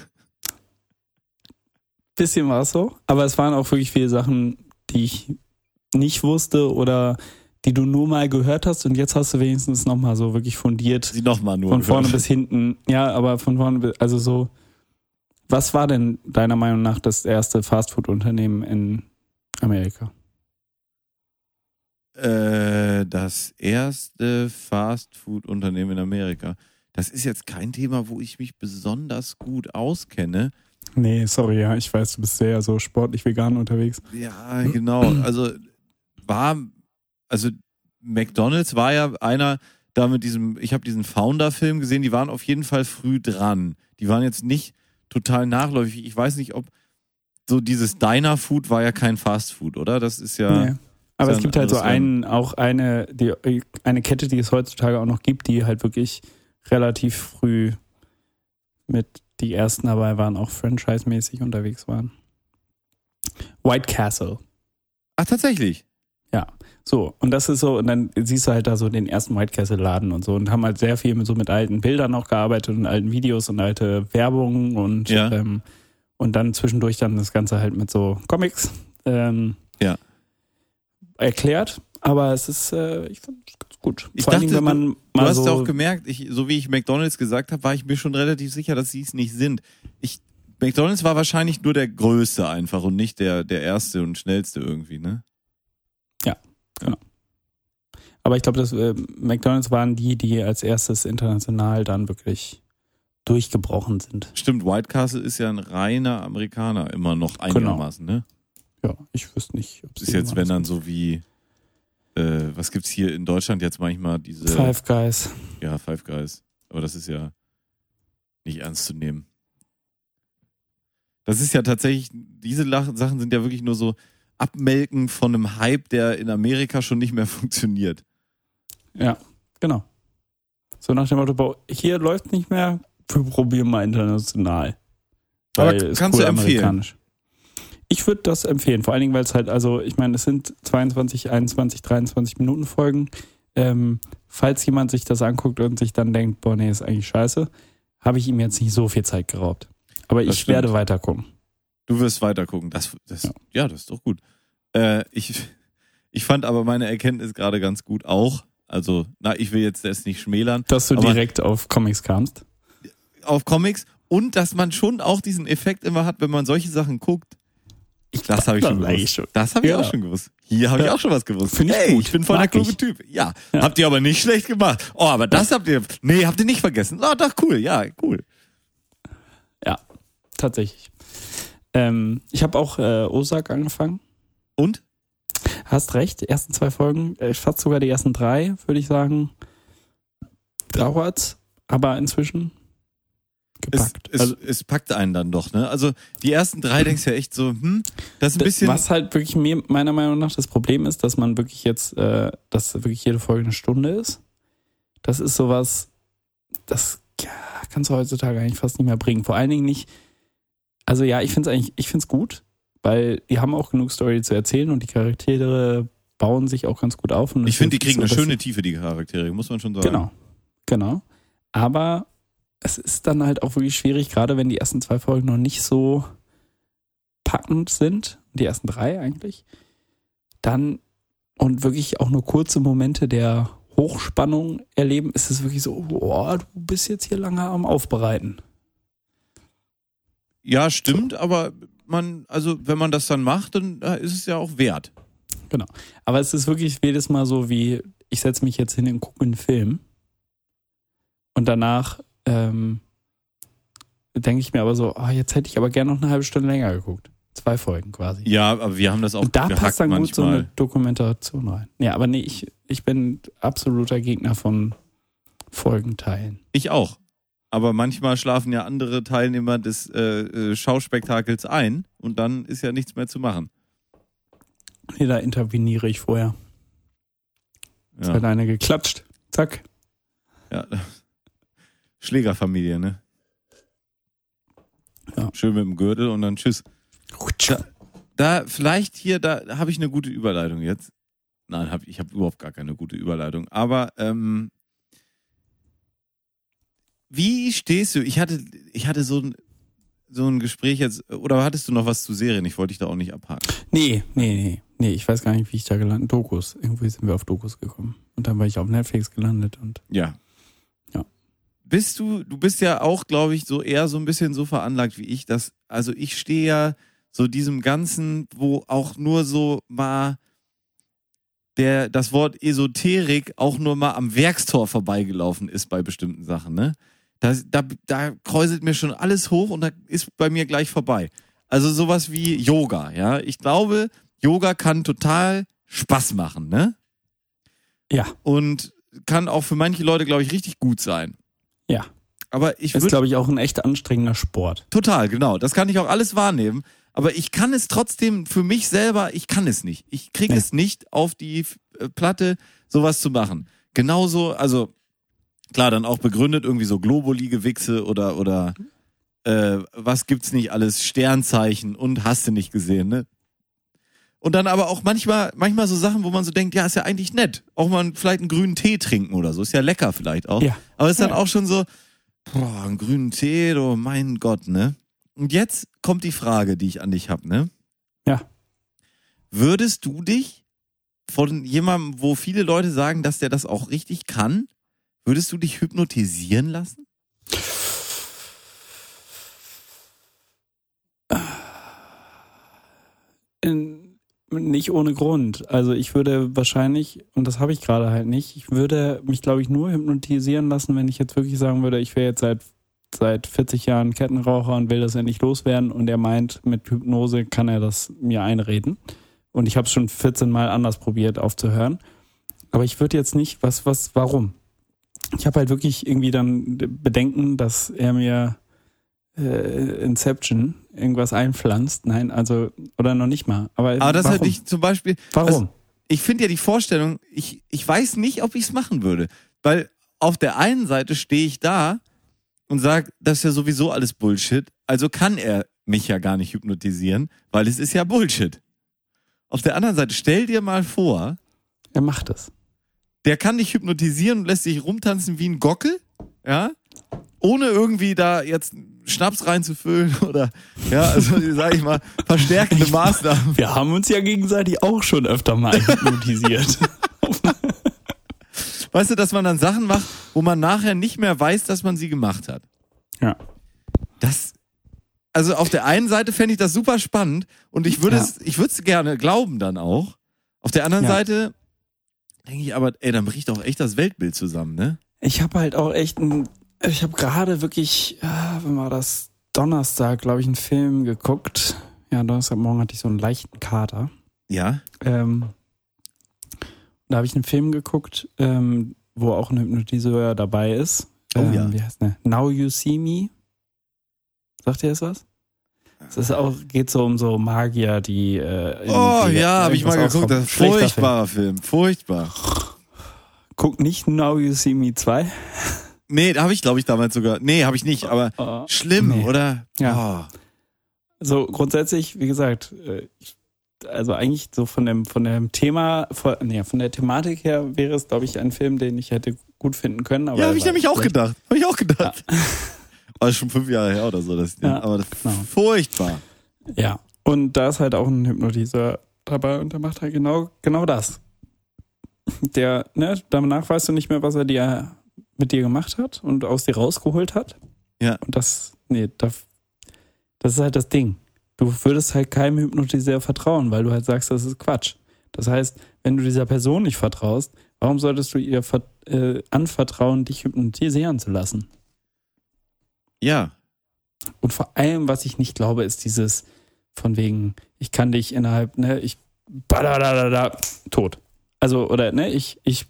bisschen war es so. Aber es waren auch wirklich viele Sachen, die ich nicht wusste oder die du nur mal gehört hast und jetzt hast du wenigstens nochmal so wirklich fundiert Sie nochmal nur. von vorne gehört. bis hinten. Ja, aber von vorne bis, also so. Was war denn deiner Meinung nach das erste Fastfood-Unternehmen in Amerika? Äh, das erste Fast-Food-Unternehmen in Amerika. Das ist jetzt kein Thema, wo ich mich besonders gut auskenne. Nee, sorry, ja, ich weiß, du bist sehr so sportlich vegan unterwegs. Ja, genau. Also war, also McDonald's war ja einer da mit diesem, ich habe diesen Founder-Film gesehen, die waren auf jeden Fall früh dran. Die waren jetzt nicht total nachläufig. Ich weiß nicht, ob so dieses Diner-Food war ja kein Fast-Food, oder? Das ist ja. Nee. Aber Ist es gibt halt so einen, auch eine, die, eine Kette, die es heutzutage auch noch gibt, die halt wirklich relativ früh mit die ersten dabei waren, auch franchise-mäßig unterwegs waren. White Castle. Ach, tatsächlich. So, und das ist so, und dann siehst du halt da so den ersten White Castle Laden und so und haben halt sehr viel mit so mit alten Bildern auch gearbeitet und alten Videos und alte Werbung und Ja. ähm, und dann zwischendurch dann das Ganze halt mit so Comics ähm, Ja. erklärt. Aber es ist, äh, ich finde es ganz gut. Ich Vor allen Dingen, dachte, wenn man Du mal hast so, auch gemerkt, ich, so wie ich McDonalds gesagt habe, war ich mir schon relativ sicher, dass sie es nicht sind. Ich, McDonalds war wahrscheinlich nur der Größte einfach und nicht der, der Erste und Schnellste irgendwie, ne? Aber ich glaube, dass äh, McDonalds waren die, die als erstes international dann wirklich durchgebrochen sind. Stimmt, White Castle ist ja ein reiner Amerikaner immer noch Genau. einigermaßen, ne? Ja, ich wüsste nicht, ob ist jetzt, wenn dann so wie, äh, was gibt's hier in Deutschland jetzt manchmal diese, Five Guys. ja, Five Guys. Aber das ist ja nicht ernst zu nehmen. Das ist ja tatsächlich, diese Sachen sind ja wirklich nur so Abmelken von einem Hype, der in Amerika schon nicht mehr funktioniert. Ja, genau. So nach dem Motto, hier läuft nicht mehr, wir probieren mal international. Aber kannst du empfehlen? Ich würde das empfehlen, vor allen Dingen, weil es halt, also ich meine, es sind 22, 21, 23 Minuten Folgen. Ähm, falls jemand sich das anguckt und sich dann denkt, boah, nee, ist eigentlich scheiße, habe ich ihm jetzt nicht so viel Zeit geraubt. Aber Das ich stimmt. werde weiter gucken. Du wirst weiter gucken. Das, das, ja. Ja. das ist doch gut. Äh, ich, ich fand aber meine Erkenntnis gerade ganz gut auch. Also, na, ich will jetzt das nicht schmälern. Dass du direkt auf Comics kamst. Auf Comics und dass man schon auch diesen Effekt immer hat, wenn man solche Sachen guckt. Das habe ich schon gewusst. schon. Das habe ich Ja. auch schon gewusst. Hier habe ich Ja. auch schon was gewusst. Find ich hey, gut. ich bin voll der Mag kluge ich. Typ. Ja. Ja. Habt ihr aber nicht schlecht gemacht. Oh, aber das habt ihr. Nee, habt ihr nicht vergessen. Oh, doch, cool. Ja, cool. Ja, tatsächlich. Ähm, ich habe auch äh, Osak angefangen. Und? Hast recht, die ersten zwei Folgen, äh, fast sogar die ersten drei, würde ich sagen. Dauert, aber inzwischen Es, gepackt. es, also, es packt einen dann doch, ne? Also die ersten drei denkst du ja echt so, hm, das ist ein bisschen. was halt wirklich mir meiner Meinung nach das Problem ist, dass man wirklich jetzt, äh, dass wirklich jede Folge eine Stunde ist. Das ist sowas, das kannst du heutzutage eigentlich fast nicht mehr bringen. Vor allen Dingen nicht. Also ja, ich finde es eigentlich, ich finde es gut, weil die haben auch genug Story zu erzählen und die Charaktere bauen sich auch ganz gut auf. Und ich finde, die kriegen so, eine schöne Tiefe, die Charaktere, muss man schon sagen. Genau, genau. Aber es ist dann halt auch wirklich schwierig, gerade wenn die ersten zwei Folgen noch nicht so packend sind, die ersten drei eigentlich, dann und wirklich auch nur kurze Momente der Hochspannung erleben, ist es wirklich so, boah, du bist jetzt hier lange am Aufbereiten. Ja, stimmt, aber man, also wenn man das dann macht, dann äh, ist es ja auch wert. Genau. Aber es ist wirklich jedes Mal so wie, ich setze mich jetzt hin und gucke einen Film. Und danach ähm, denke ich mir aber so, ah, jetzt hätte ich aber gerne noch eine halbe Stunde länger geguckt. Zwei Folgen quasi. Ja, aber wir haben das auch und da passt dann gut manchmal. so eine Dokumentation rein. Ja, aber nee, ich, ich bin absoluter Gegner von Folgenteilen. Ich auch. Aber manchmal schlafen ja andere Teilnehmer des äh, äh, Schauspektakels ein und dann ist ja nichts mehr zu machen. Nee, da interveniere ich vorher. Es Ja. hat eine geklatscht. Zack. ja. Schlägerfamilie, ne? Ja. Schön mit dem Gürtel und dann tschüss. Da, da vielleicht hier, da habe ich eine gute Überleitung jetzt. Nein, hab, ich habe überhaupt gar keine gute Überleitung. Aber ähm, wie stehst du? Ich hatte, ich hatte so ein, so ein Gespräch jetzt, oder hattest du noch was zu Serien? Ich wollte dich da auch nicht abhaken. Nee, nee, nee. Nee, ich weiß gar nicht, wie ich da gelandet Dokus. Irgendwie sind wir auf Dokus gekommen. Und dann war ich auf Netflix gelandet und Ja. Ja. Bist du, du bist ja auch, glaube ich, so eher so ein bisschen so veranlagt wie ich, dass, also ich stehe ja so diesem Ganzen, wo auch nur so mal der, das Wort Esoterik auch nur mal am Werkstor vorbeigelaufen ist bei bestimmten Sachen, ne? Da, da, da kräuselt mir schon alles hoch und da ist bei mir gleich vorbei. Also sowas wie Yoga, ja. Ich glaube, Yoga kann total Spaß machen, ne? ja, und kann auch für manche Leute, glaube ich, richtig gut sein. ja. Aber ich Ist, glaube ich, auch ein echt anstrengender Sport. total, genau, das kann ich auch alles wahrnehmen. Aber ich kann es trotzdem für mich selber, ich kann es nicht. Ich kriege Nee. es nicht auf die äh, Platte, sowas zu machen. Genauso, also klar, dann auch begründet irgendwie so Globuli-Gewichse oder oder äh, was gibt's nicht alles, Sternzeichen und hast du nicht gesehen, ne? Und dann aber auch manchmal, manchmal so Sachen, wo man so denkt, ja, ist ja eigentlich nett. Auch mal vielleicht einen grünen Tee trinken oder so. Ist ja lecker vielleicht auch. Ja. Aber ist dann Ja. auch schon so, boah, einen grünen Tee, oh mein Gott, ne? Und jetzt kommt die Frage, die ich an dich hab, ne? Ja. Würdest du dich von jemandem, wo viele Leute sagen, dass der das auch richtig kann, würdest du dich hypnotisieren lassen? In, nicht ohne Grund. Also ich würde wahrscheinlich, und das habe ich gerade halt nicht, ich würde mich, glaube ich, nur hypnotisieren lassen, wenn ich jetzt wirklich sagen würde, ich wäre jetzt seit, seit 40 Jahren Kettenraucher und will das endlich loswerden und er meint, mit Hypnose kann er das mir einreden. Und ich habe es schon 14 Mal anders probiert aufzuhören. Aber ich würde jetzt nicht, was, was, warum? Ich habe halt wirklich irgendwie dann Bedenken, dass er mir äh, Inception irgendwas einpflanzt. Nein, also, oder noch nicht mal. Aber, Aber das warum? hätte ich zum Beispiel, Warum? Also, ich finde ja die Vorstellung, ich, ich weiß nicht, ob ich es machen würde. Weil auf der einen Seite stehe ich da und sage, das ist ja sowieso alles Bullshit. Also kann er mich ja gar nicht hypnotisieren, weil es ist ja Bullshit. Auf der anderen Seite, stell dir mal vor, er macht es. Der kann dich hypnotisieren und lässt dich rumtanzen wie ein Gockel, ja, ohne irgendwie da jetzt Schnaps reinzufüllen oder, ja, also sag ich mal, verstärkende Maßnahmen. Wir haben uns ja gegenseitig auch schon öfter mal hypnotisiert. Weißt du, dass man dann Sachen macht, wo man nachher nicht mehr weiß, dass man sie gemacht hat. ja. Das, also auf der einen Seite fände ich das super spannend und ich würde Ja. es, ich würde es gerne glauben dann auch. Auf der anderen Ja. Seite denke ich aber, ey, dann bricht auch echt das Weltbild zusammen, ne? Ich habe halt auch echt ein, ich habe gerade wirklich, ja, wann war das? Donnerstag, glaube ich, einen Film geguckt. Ja, Donnerstagmorgen hatte ich so einen leichten Kater. Ja. Ähm, da habe ich einen Film geguckt, ähm, wo auch ein Hypnotiseur dabei ist. Oh ähm, ja. Wie heißt der? Now You See Me. Sagt ihr das was? Es ist auch, geht so um so Magier, die. Äh, Oh irgendwie ja, habe ich mal geguckt. Das ist Schlechter Film. furchtbarer Film. Furchtbar. Guck nicht Now You See Me 2. Nee, habe ich, glaube ich, damals sogar. Nee, habe ich nicht, aber Oh. schlimm, Nee. oder? Ja. Oh. So grundsätzlich, wie gesagt, äh, also eigentlich so von dem von dem Thema, von, nee, von der Thematik her wäre es, glaube ich, ein Film, den ich hätte gut finden können. Aber Ja, habe ich nämlich auch gedacht. Habe ich auch gedacht. War schon fünf Jahre her oder so. Das Ja, aber das genau. furchtbar. Ja. Und da ist halt auch ein Hypnotiseur dabei und der macht halt genau, genau das. Der, ne, danach weißt du nicht mehr, was er dir mit dir gemacht hat und aus dir rausgeholt hat. Ja. Und das, nee, das, das ist halt das Ding. Du würdest halt keinem Hypnotiseur vertrauen, weil du halt sagst, das ist Quatsch. Das heißt, wenn du dieser Person nicht vertraust, warum solltest du ihr äh, anvertrauen, dich hypnotisieren zu lassen? Ja. Und vor allem, was ich nicht glaube, ist dieses von wegen, ich kann dich innerhalb, ne, ich badadadada, tot. Also, oder ne, ich, ich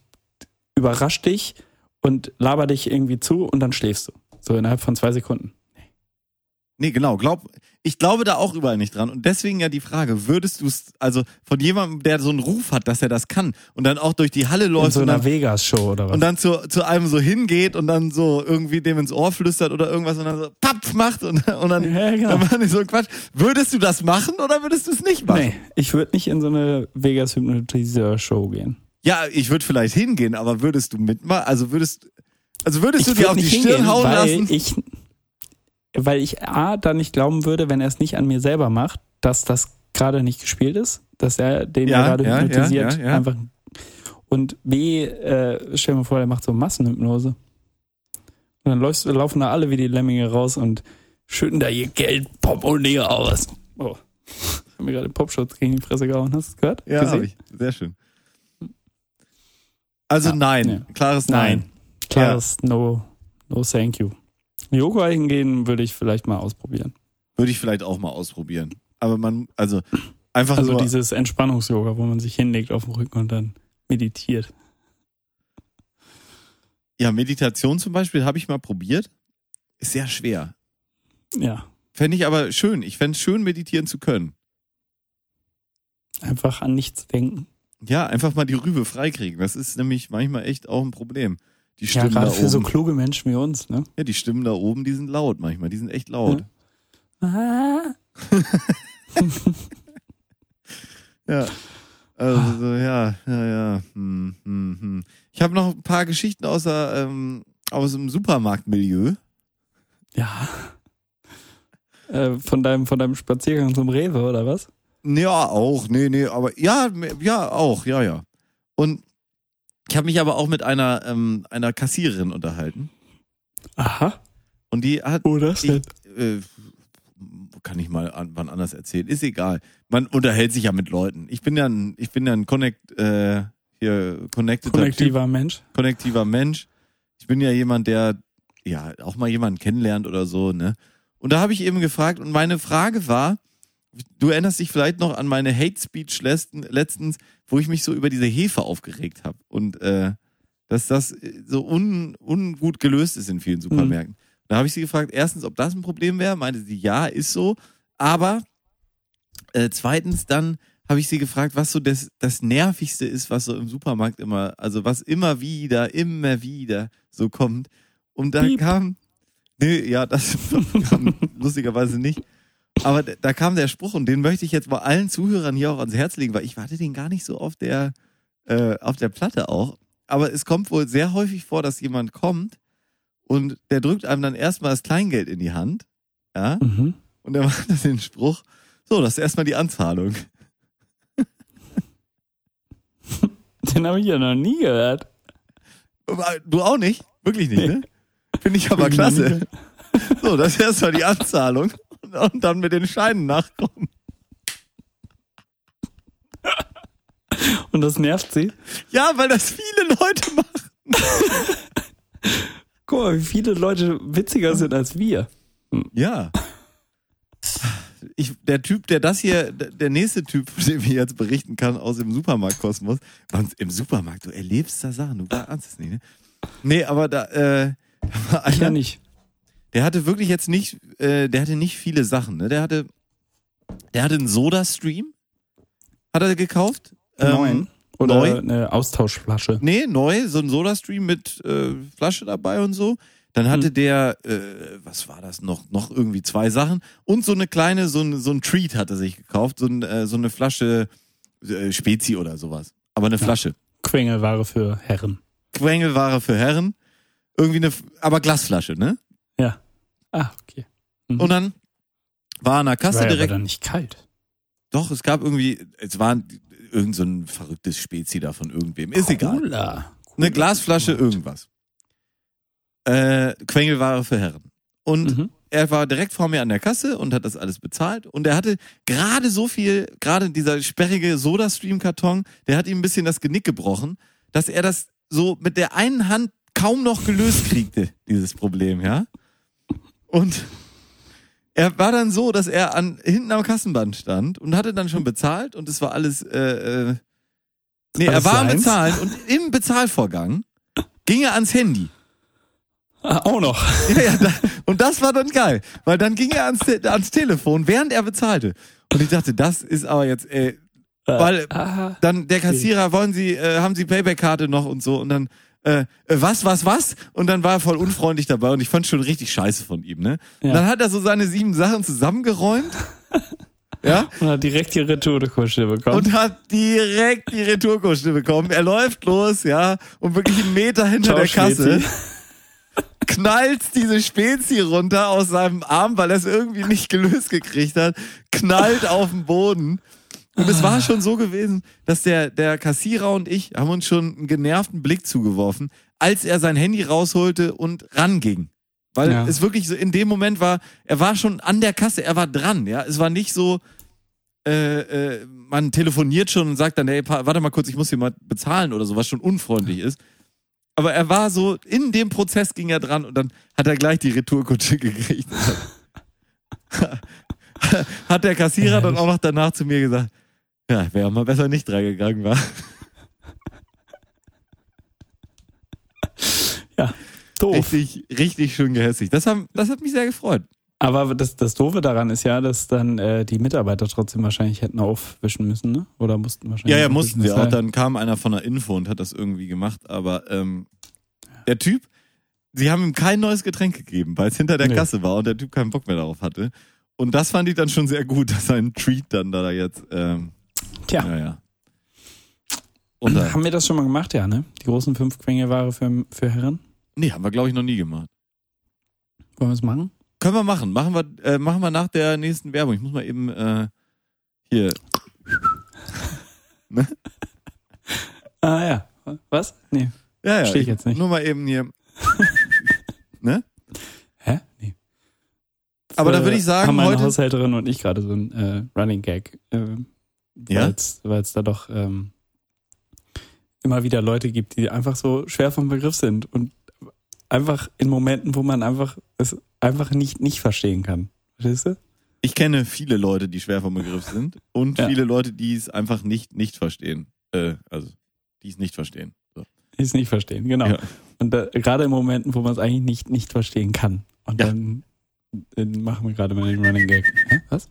überrasch dich und laber dich irgendwie zu und dann schläfst du. So innerhalb von zwei Sekunden. Nee, genau. Glaub, ich glaube da auch überall nicht dran. Und deswegen ja die Frage, würdest du es, also von jemandem, der so einen Ruf hat, dass er das kann und dann auch durch die Halle In läuft so und einer dann, Vegas-Show oder was? und dann zu, zu einem so hingeht und dann so irgendwie dem ins Ohr flüstert oder irgendwas und dann so papp macht und, und dann, Ja, genau. dann machen so einen Quatsch. Würdest du das machen oder würdest du es nicht machen? nee, ich würde nicht in so eine Vegas-Hypnotiseur-Show gehen. Ja, ich würde vielleicht hingehen, aber würdest du mitmachen? Also würdest, also würdest du dir auf die Stirn hingehen, hauen lassen? Ich, weil ich A, dann nicht glauben würde, wenn er es nicht an mir selber macht, dass das gerade nicht gespielt ist, dass er den Ja, gerade ja, hypnotisiert ja, ja, ja. einfach. Und B, äh, stell mal vor, der macht so Massenhypnose. Und dann läufst, laufen da alle wie die Lemminge raus und schütten da ihr Geld Portemonnaie aus. Oh. Ich hab mir gerade Popschutz gegen die Fresse gehauen. Hast du es gehört? ja, Gesehen? hab ich. Sehr schön. Also nein, klares Nein. Nein. Klares No, no thank you. Yoga hingehen würde ich vielleicht mal ausprobieren. Würde ich vielleicht auch mal ausprobieren. Aber man, also einfach Also nur, dieses Entspannungs-Yoga, wo man sich hinlegt auf den Rücken und dann meditiert. ja, Meditation zum Beispiel habe ich mal probiert. Ist sehr schwer. Ja, Fände ich aber schön. Ich fände es schön, meditieren zu können. einfach an nichts denken. Ja, einfach mal die Rübe freikriegen. Das ist nämlich manchmal echt auch ein Problem. Die Ja, Stimmen gerade da für so kluge Menschen wie uns, ne? ja, die Stimmen da oben, die sind laut manchmal. Die sind echt laut. Ah. Ja. Also, so, ja, ja, ja. Hm, hm, hm. Ich habe noch ein paar Geschichten außer, ähm, aus dem Supermarktmilieu. Ja. Äh, von deinem, von deinem Spaziergang zum Rewe, oder was? Ja, auch. Nee, nee, aber ja, ja, auch, ja, ja. Und ich habe mich aber auch mit einer, ähm, einer Kassiererin unterhalten. Aha. Und die hat, Wo das ich, äh, kann ich mal an, wann anders erzählen, ist egal. Man unterhält sich ja mit Leuten. Ich bin ja ein, ich bin ja ein Connect, äh, hier, connected Konnektiver Mensch. konnektiver Mensch. Ich bin ja jemand, der ja auch mal jemanden kennenlernt oder so, ne? Und da habe ich eben gefragt und meine Frage war, du erinnerst dich vielleicht noch an meine Hate Speech letzten, letztens, wo ich mich so über diese Hefe aufgeregt habe und äh, dass das äh, so un, ungut gelöst ist in vielen Supermärkten. Da habe ich sie gefragt, erstens, ob das ein Problem wäre, meinte sie, ja, ist so, aber äh, zweitens dann habe ich sie gefragt, was so das, das Nervigste ist, was so im Supermarkt immer, also was immer wieder, immer wieder so kommt. Und da Piep. kam, nee, ja, das kam lustigerweise nicht. Aber da kam der Spruch und den möchte ich jetzt mal allen Zuhörern hier auch ans Herz legen, weil ich warte den gar nicht so auf der, äh, auf der Platte auch. Aber es kommt wohl sehr häufig vor, dass jemand kommt und der drückt einem dann erstmal das Kleingeld in die Hand. Ja. Mhm. Und er macht dann den Spruch, so, das ist erstmal die Anzahlung. Den habe ich ja noch nie gehört. Du auch nicht? Wirklich nicht, ne? Finde ich aber klasse. So, das ist erstmal die Anzahlung. Und, dann mit den Scheinen nachkommen. Und das nervt sie. Ja, weil das viele Leute machen. Guck mal, wie viele Leute witziger sind als wir. Ja. Ich, der Typ, der das hier, der nächste Typ, von dem ich jetzt berichten kann, aus dem Supermarktkosmos, im Supermarkt, du erlebst da Sachen, du ahnst es nicht, ne? Nee, aber da, äh, da war Ich ja einer, nicht. Der hatte wirklich jetzt nicht, äh, der hatte nicht viele Sachen, ne? Der hatte, der hatte einen Soda-Stream, hat er gekauft. Ähm, Neun. Oder neu? eine Austauschflasche. Nee, neu, so ein Soda-Stream mit äh, Flasche dabei und so. Dann hatte Hm. der, äh, was war das noch? Noch irgendwie zwei Sachen. Und so eine kleine, so ein, so ein Treat hat er sich gekauft. So, ein, äh, so eine Flasche äh, Spezi oder sowas. Aber eine Flasche. Quengelware für Herren. Quengelware für Herren. Irgendwie eine, aber Glasflasche, ne? Ah, okay. Mhm. Und dann war an der Kasse war ja direkt. dann nicht kalt. Doch, es gab irgendwie, es war irgend so ein verrücktes Spezi da von irgendwem. Ist egal. Cola. Eine Glasflasche, irgendwas. Äh, Quengelware für Herren. Und Mhm. er war direkt vor mir an der Kasse und hat das alles bezahlt. Und er hatte gerade so viel, gerade dieser sperrige Soda-Stream-Karton, der hat ihm ein bisschen das Genick gebrochen, dass er das so mit der einen Hand kaum noch gelöst kriegte, dieses Problem, ja. Und er war dann so, dass er an hinten am Kassenband stand und hatte dann schon bezahlt und es war alles, äh, äh, nee, er Alles war am? Bezahlen und im Bezahlvorgang ging er ans Handy. Ah, auch noch. Ja, ja, da, und das war dann geil, weil dann ging er ans, ans Telefon, während er bezahlte. Und ich dachte, das ist aber jetzt, äh, weil Ah, dann der Kassierer, wollen Sie, äh, haben Sie Payback-Karte noch und so und dann, äh, äh, was, was, was? Und dann war er voll unfreundlich dabei und ich fand schon richtig scheiße von ihm, ne? Ja. Dann hat er so seine sieben Sachen zusammengeräumt. ja, und hat direkt die Retourkutsche bekommen. und hat direkt die Retourkutsche bekommen. Er läuft los, ja, und wirklich einen Meter hinter Ciao, der Kasse knallt diese Spezi runter aus seinem Arm, weil er es irgendwie nicht gelöst gekriegt hat, knallt auf den Boden. Und es war schon so gewesen, dass der, der Kassierer und ich haben uns schon einen genervten Blick zugeworfen, als er sein Handy rausholte und ranging. Weil Ja. es wirklich so in dem Moment war, er war schon an der Kasse, er war dran, ja. Es war nicht so, äh, äh, man telefoniert schon und sagt dann, hey, warte mal kurz, ich muss hier mal bezahlen oder so, was schon unfreundlich ist. Aber er war so, in dem Prozess ging er dran und dann hat er gleich die Retourkutsche gekriegt. hat der Kassierer dann auch noch danach zu mir gesagt, ja, wäre mal besser nicht dran gegangen war. Doof. Richtig, richtig schön gehässig. Das, haben, das hat mich sehr gefreut. Aber das, das Doofe daran ist ja, dass dann äh, die Mitarbeiter trotzdem wahrscheinlich hätten aufwischen müssen, ne? Oder mussten wahrscheinlich. Ja, ja, mussten sie auch. Dann kam einer von der Info und hat das irgendwie gemacht. Aber ähm, der Typ, sie haben ihm kein neues Getränk gegeben, weil es hinter der Nee. Kasse war und der Typ keinen Bock mehr darauf hatte. Und das fand ich dann schon sehr gut, dass sein Treat dann da jetzt, ähm, Tja, ja, ja. Und da, haben wir das schon mal gemacht, ja, ne? Die großen fünf Quengelware für, für Herren. nee, haben wir glaube ich noch nie gemacht. Wollen wir es machen? Können wir machen. Machen wir, äh, machen wir nach der nächsten Werbung. Ich muss mal eben äh, hier. Ah ja. Was? Nee. Ja, ja. Versteh ich jetzt nicht. Nur mal eben hier. Hä? Nee. Aber da würde ich sagen, haben meine heute- Haushälterin und ich gerade so ein äh, Running Gag. Äh, Ja? Weil es da doch ähm, immer wieder Leute gibt, die einfach so schwer vom Begriff sind und einfach in Momenten, wo man einfach es einfach nicht nicht verstehen kann. Verstehst du? Ich kenne viele Leute, die schwer vom Begriff sind und Ja. viele Leute, die es einfach nicht nicht verstehen. Äh, also die es nicht verstehen. So. Die es nicht verstehen, genau. Ja. Und da, gerade in Momenten, wo man es eigentlich nicht nicht verstehen kann. Und Ja. dann, dann machen wir gerade mal den Running Gag. Hä? Was?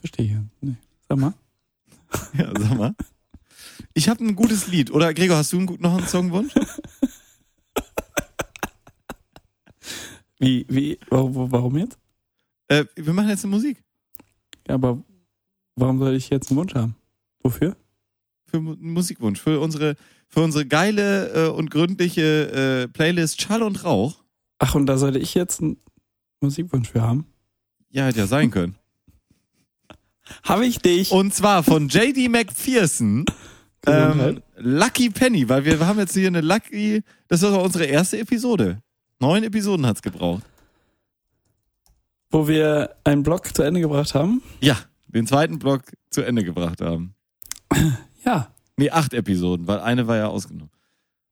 Verstehe ich. Nee. Sag mal. Ja, sag mal. Ich habe ein gutes Lied. Oder Gregor, hast du noch einen Songwunsch? Wie, wie, warum, warum jetzt? äh, wir machen jetzt eine Musik. Ja, aber warum soll ich jetzt einen Wunsch haben? Wofür? Für einen Musikwunsch. Für unsere, für unsere geile äh, und gründliche äh, Playlist Schall und Rauch. Ach, und da sollte ich jetzt einen Musikwunsch für haben? Ja, hätte ja sein können. Habe ich dich. Und zwar von JD McPherson. Ähm. Lucky Penny, weil wir haben jetzt hier eine Lucky, das ist auch unsere erste Episode. Neun Episoden hat's gebraucht. Wo wir einen Blog zu Ende gebracht haben. Ja, den zweiten Block zu Ende gebracht haben. Ja. Nee, acht Episoden, weil eine war ja ausgenommen.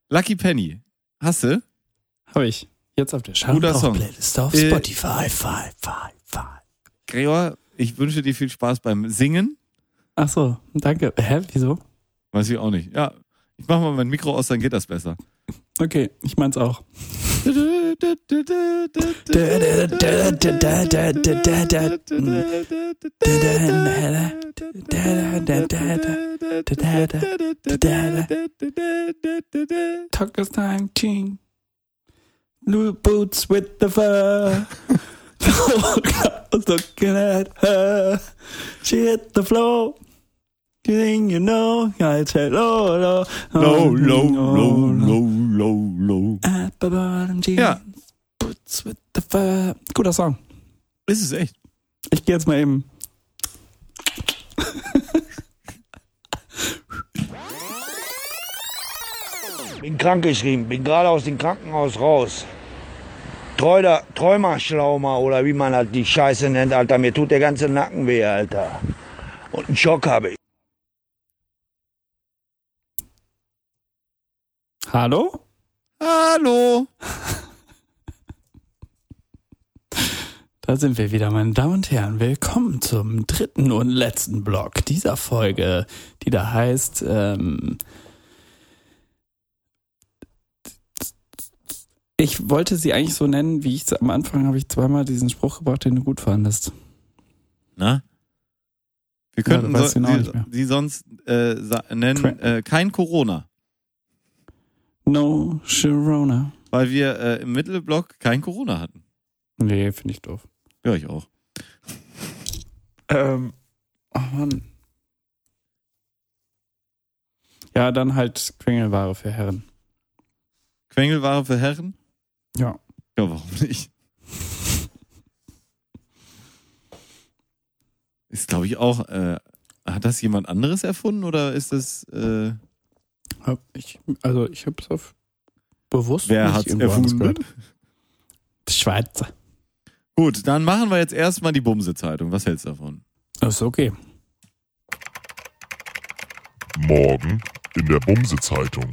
Lucky Penny. Hast du? Habe ich. Jetzt auf der Guter Song. Playlist auf Äh, Spotify. Fi, fi, fi. Gregor, ich wünsche dir viel Spaß beim Singen. Ach so, danke. Hä, wieso? Weiß ich auch nicht. Ja, ich mach mal mein Mikro aus, dann geht das besser. Okay, ich meins auch. Talk is time, ching. New boots with the fur. I was looking at her. She hit the floor. You think you know? I said, low, low, Low, low, low, low, low, low. At the bottom jeans. Ja. Dance with the fire. Guter Song. Ist es echt? Ich gehe jetzt mal eben. Bin krankgeschrieben, bin gerade aus dem Krankenhaus raus. Träuder, Träumerschlaumer oder wie man halt die Scheiße nennt, Alter. Mir tut der ganze Nacken weh, Alter. Und einen Schock habe ich. Hallo? Hallo. Da sind wir wieder, meine Damen und Herren. Willkommen zum dritten und letzten Block dieser Folge, die da heißt, ähm, ich wollte sie eigentlich so nennen, wie ich am Anfang habe ich zweimal diesen Spruch gebracht, den du gut fandest. Na? Wir Ja, könnten weißt so, den auch sie, sie sonst äh, nennen äh, kein Corona, No Sharona. weil wir äh, im Mittelblock kein Corona hatten. Nee, finde ich doof. Ja, ich auch. Ähm, oh Mann. Ja, dann halt Quengelware für Herren. Quengelware für Herren? Ja. Ja, warum nicht? Ist, glaube ich, auch. Äh, hat das jemand anderes erfunden oder ist das. Äh, Hab ich, also ich habe es auf bewusst wer irgendwo anders erfunden? gehört. Die Schweizer. Gut, dann machen wir jetzt erstmal die Bumse-Zeitung. Was hältst du davon? Das ist okay. Morgen in der Bumse-Zeitung.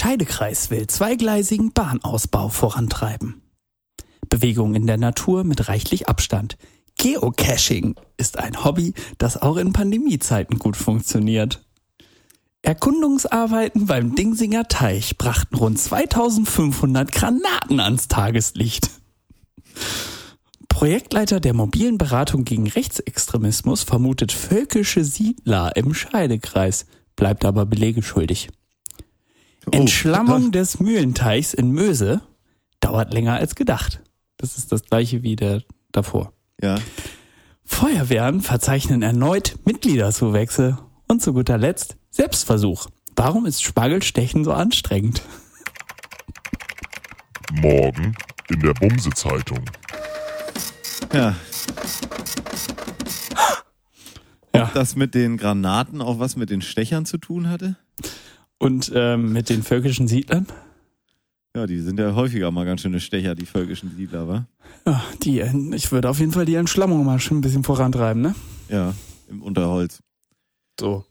Scheidekreis will zweigleisigen Bahnausbau vorantreiben. Bewegung in der Natur mit reichlich Abstand. Geocaching ist ein Hobby, das auch in Pandemiezeiten gut funktioniert. Erkundungsarbeiten beim Dingsinger Teich brachten rund 2500 Granaten ans Tageslicht. Projektleiter der mobilen Beratung gegen Rechtsextremismus vermutet völkische Siedler im Scheidekreis, bleibt aber Belege schuldig. Entschlammung des Mühlenteichs in Möse dauert länger als gedacht. Das ist das gleiche wie der davor. Ja. Feuerwehren verzeichnen erneut Mitgliederzuwächse und zu guter Letzt Selbstversuch. Warum ist Spargelstechen so anstrengend? Morgen in der Bumse-Zeitung. Ja. Ja. Ob das mit den Granaten auch was mit den Stechern zu tun hatte? Und ähm, mit den völkischen Siedlern? Ja, die sind ja häufiger mal ganz schöne Stecher, die völkischen Siedler, wa? Ja, die, ich würde auf jeden Fall die Entschlammung mal schon ein bisschen vorantreiben, ne? Ja, im Unterholz. So.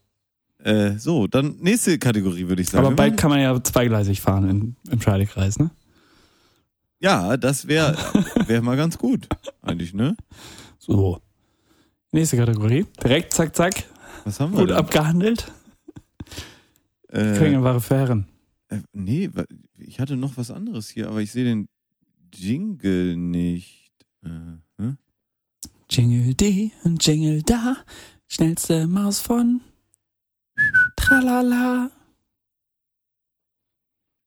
Äh, so, dann nächste Kategorie, würde ich sagen. Aber bald kann man ja zweigleisig fahren in, im Scheidekreis, ne? Ja, das wäre wär mal ganz gut. Eigentlich, ne? So. Nächste Kategorie. Direkt, zack, zack. Was haben wir Gut denn? abgehandelt. Äh, für Herren. äh, nee, ich hatte noch was anderes hier, aber ich sehe den Jingle nicht. Äh, hm? Jingle die und Jingle da. Schnellste Maus von Tralala.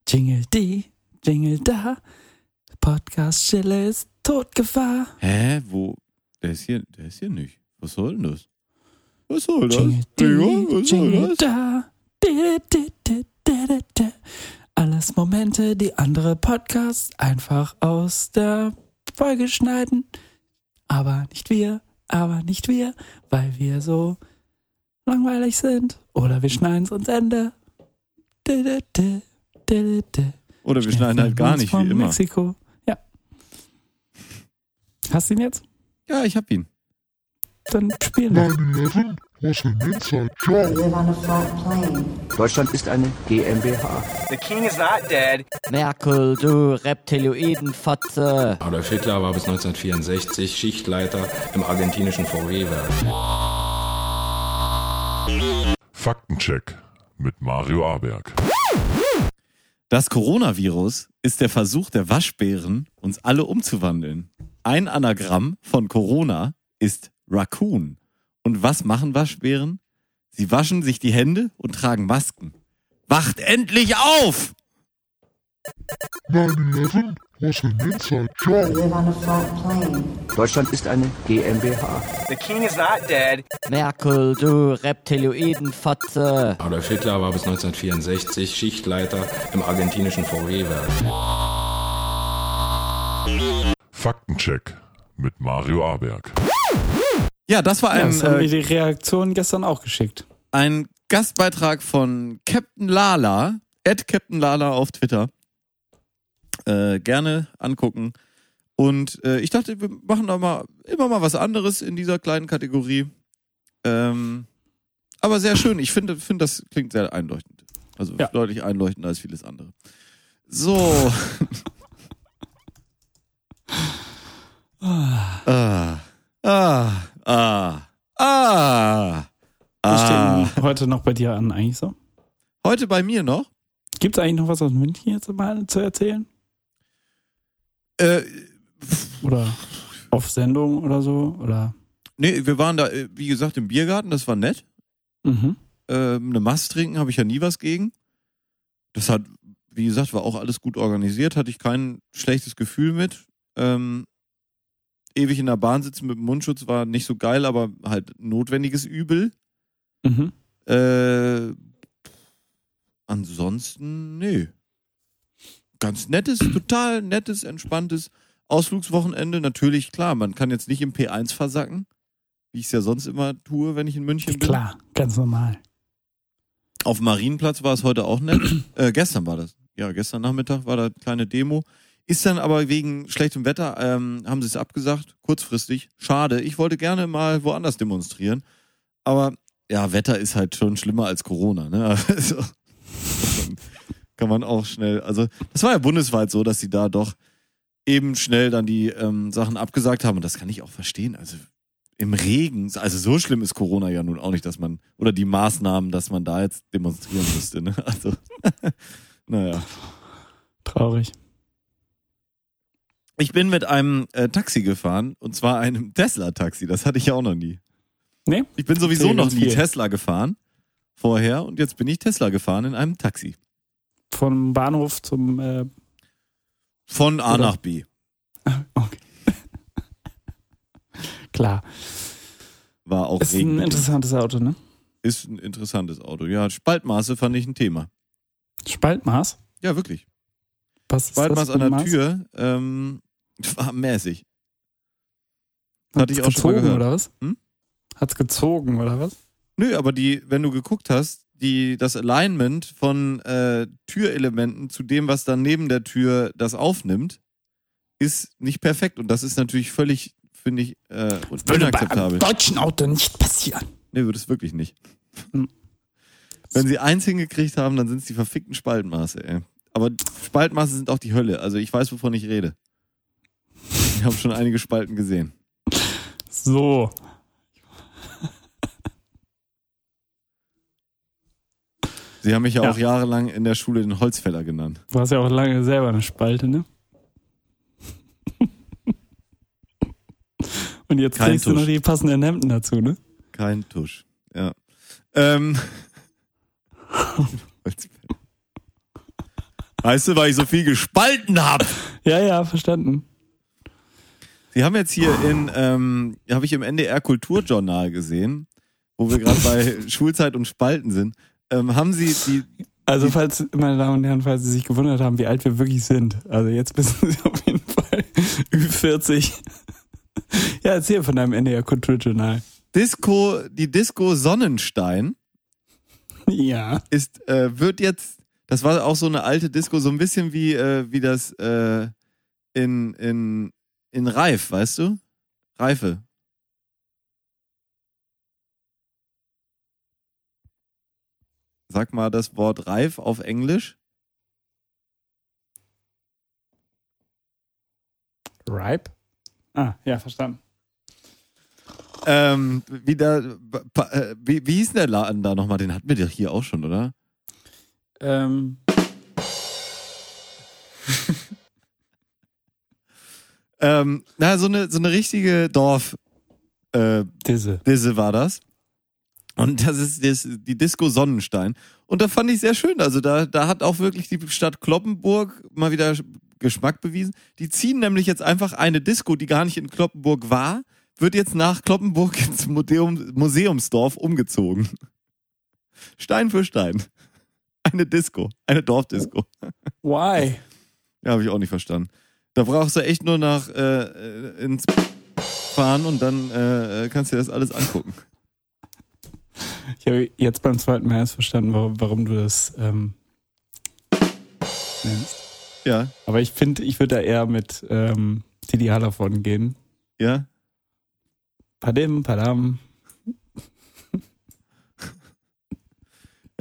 Jingle die, Jingle da. Podcast Chille ist Todgefahr. Hä, wo? Der ist hier, der ist hier nicht. Was soll denn das? Was soll das? Jingle Digga, die, was soll Jingle das? da. Alles Momente, die andere Podcasts einfach aus der Folge schneiden. Aber nicht wir, aber nicht wir, weil wir so langweilig sind. Oder wir schneiden es uns Ende. Oder wir schneiden halt gar nicht, wie immer. Mexiko. Ja. Hast du ihn jetzt? Ja, ich hab ihn. Dann spielen wir. 9-11 was an inside job. live on a flat plane. Deutschland ist eine GmbH. The king is not dead. Merkel, du Reptiloidenfotze. Adolf Hitler war bis 1964 Schichtleiter im argentinischen VW-Werk. Faktencheck mit Mario Aberg. Das Coronavirus ist der Versuch der Waschbären, uns alle umzuwandeln. Ein Anagramm von Corona ist Raccoon. Und was machen Waschbären? Sie waschen sich die Hände und tragen Masken. Wacht endlich auf! 9-11 Deutschland ist eine GmbH. The king is not dead. Merkel, du Reptiloidenfotze. Adolf Hitler war bis 1964 Schichtleiter im argentinischen VW-Werk. Faktencheck mit Mario Aberg. Ja, das war Ja, ein, das haben äh, wir die Reaktion gestern auch geschickt. ein Gastbeitrag von Captain Lala, at Captain Lala auf Twitter. Äh, gerne angucken. Und äh, ich dachte, wir machen da mal immer mal was anderes in dieser kleinen Kategorie. Ähm, aber sehr schön. Ich finde, finde, das klingt sehr einleuchtend. Also Ja. deutlich einleuchtender als vieles andere. So. ah. Ah. Ah. Ah. Was Ah. denn heute noch bei dir an eigentlich so? Heute bei mir noch. Gibt es eigentlich noch was aus München jetzt mal zu erzählen? Äh, Oder auf Sendung oder so? Oder? nee, wir waren da, äh, wie gesagt, im Biergarten, das war nett. Mhm. Ähm, eine Mast trinken habe ich ja nie was gegen. Das hat, wie gesagt, war auch alles gut organisiert, hatte ich kein schlechtes Gefühl mit. Ähm, ewig in der Bahn sitzen mit dem Mundschutz war nicht so geil, aber halt notwendiges Übel. Mhm. Äh, ansonsten, nee. Ganz nettes, total nettes, entspanntes Ausflugswochenende. Natürlich, klar, man kann jetzt nicht im P1 versacken, wie ich es ja sonst immer tue, wenn ich in München bin. Klar, ganz normal. Auf Marienplatz war es heute auch nett. äh, gestern war das. Ja, gestern Nachmittag war da eine kleine Demo. Ist dann aber wegen schlechtem Wetter, ähm, haben sie es abgesagt, kurzfristig. Schade. Ich wollte gerne mal woanders demonstrieren. Aber ja, Wetter ist halt schon schlimmer als Corona, ne? Also, kann man auch schnell, also das war ja bundesweit so, dass sie da doch eben schnell dann die ähm, Sachen abgesagt haben. Und das kann ich auch verstehen. Also im Regen, also so schlimm ist Corona ja nun auch nicht, dass man, oder die Maßnahmen, dass man da jetzt demonstrieren müsste, ne? Also, naja. Traurig. Ich bin mit einem äh, Taxi gefahren, und zwar einem Tesla-Taxi. Das hatte ich ja auch noch nie. Nee? Ich bin sowieso Okay, noch nie viel. Tesla gefahren vorher und jetzt bin ich Tesla gefahren in einem Taxi. Vom Bahnhof zum. Äh, Von A Oder- nach B. okay. Klar. War auch Ist ein interessantes Auto, ne? Ist ein interessantes Auto. Ja, Spaltmaße fand ich ein Thema. Spaltmaß? Ja, wirklich. Was ist Spaltmaß das an der Maß? Tür ähm, war mäßig. Hat's Hatte ich auch schon mal gezogen gehört. oder was? Hm? Hat's gezogen oder was? Nö, aber die, wenn du geguckt hast, die, das Alignment von äh, Türelementen zu dem, was dann neben der Tür das aufnimmt, ist nicht perfekt. Und das ist natürlich völlig, finde ich, äh, unakzeptabel. deutschen Auto nicht passieren. Nee, würde es wirklich nicht. Hm. Wenn sie eins hingekriegt haben, dann sind es die verfickten Spaltmaße, ey. Aber Spaltmaße sind auch die Hölle. Also ich weiß, wovon ich rede. Ich habe schon einige Spalten gesehen. So. Sie haben mich ja, Ja. auch jahrelang in der Schule den Holzfäller genannt. Du hast ja auch lange selber eine Spalte, ne? Und jetzt Kein kriegst du noch Tusch. die passenden Hemden dazu, ne? Kein Tusch. Ja. Ähm. Weißt du, weil ich so viel gespalten habe? Ja, ja, verstanden. Sie haben jetzt hier in, ähm, habe ich im NDR Kulturjournal gesehen, wo wir gerade bei Schulzeit und Spalten sind, ähm, haben Sie die, Also, falls, meine Damen und Herren, falls Sie sich gewundert haben, wie alt wir wirklich sind. Also, jetzt wissen Sie auf jeden Fall Ü40. Ja, erzähl von deinem NDR Kulturjournal. Disco, die Disco Sonnenstein Ja. ist, äh, wird jetzt, das war auch so eine alte Disco, so ein bisschen wie, äh, wie das äh, in, in, in Reif, weißt du? Reife. Sag mal das Wort reif auf Englisch. Ripe? Ah, ja, verstanden. Ähm, wie, da, pa- äh, wie, wie hieß denn der Laden da nochmal? Den hatten wir doch hier auch schon, oder? Ähm, Ähm, na, so eine, so eine richtige Dorf, äh, diese. Disse war das. Und das ist das, die Disco Sonnenstein. Und da fand ich sehr schön. Also da, da hat auch wirklich die Stadt Kloppenburg mal wieder Geschmack bewiesen. Die ziehen nämlich jetzt einfach eine Disco, die gar nicht in Kloppenburg war, wird jetzt nach Kloppenburg ins Museum, Museumsdorf umgezogen. Stein für Stein. Eine Disco, eine Dorfdisco. Why? Ja, habe ich auch nicht verstanden. Da brauchst du echt nur nach äh, äh, ins fahren und dann äh, kannst du dir das alles angucken. Ich habe jetzt beim zweiten Mal erst verstanden, warum, warum du das ähm, nennst. Ja, Aber ich finde, ich würde da eher mit ähm, Didi Hallervorden gehen. ja. Padim, padam.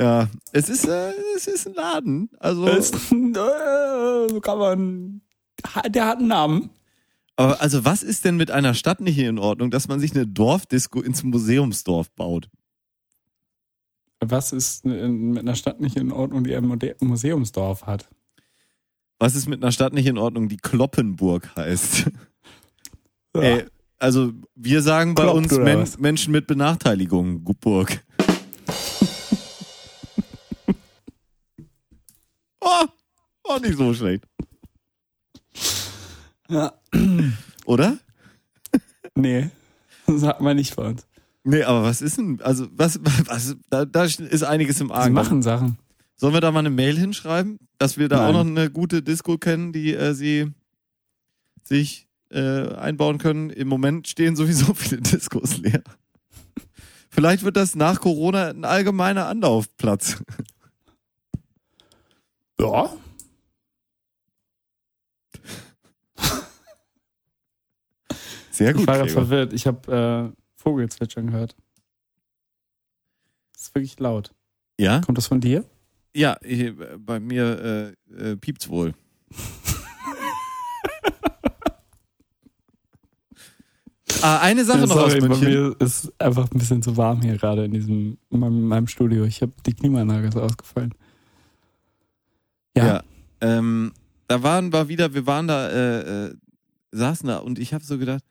Ja, es ist, äh, es ist ein Laden. Also, Das, äh, so kann man. Der hat einen Namen. aber also was ist denn mit einer Stadt nicht in Ordnung, dass man sich eine Dorfdisco ins Museumsdorf baut? Was ist in, mit einer Stadt nicht in Ordnung, die ein Museumsdorf hat? Was ist mit einer Stadt nicht in Ordnung, die Kloppenburg heißt? Ja. Ey, also wir sagen bei Kloppt, uns oder Men was? Menschen mit Benachteiligung, Burg. Oh, oh, nicht so schlecht. Ja. Oder? Nee, das hat man nicht bei uns. Nee, aber was ist denn, also was, was da, da ist einiges im Sie Argen. machen Sachen. Sollen wir da mal eine Mail hinschreiben, dass wir da Nein. auch noch eine gute Disco kennen, die äh, sie sich äh, einbauen können? Im Moment stehen sowieso viele Diskos leer. Vielleicht wird das nach Corona ein allgemeiner Anlaufplatz. Ja. Sehr Ich gut. war gerade verwirrt. Ich habe äh, Vogelzwitschern gehört. Das ist wirklich laut. Ja? Kommt das von dir? Ja, ich, bei mir äh, äh, piept's wohl. ah, eine Sache noch aus Sorry, bei München. mir ist einfach ein bisschen zu warm hier gerade in diesem in meinem, in meinem Studio. Ich habe die Klimaanlage ist ausgefallen. Ja. Ja. Ähm, da waren wir wieder, wir waren da, äh, äh, saßen da und ich habe so gedacht,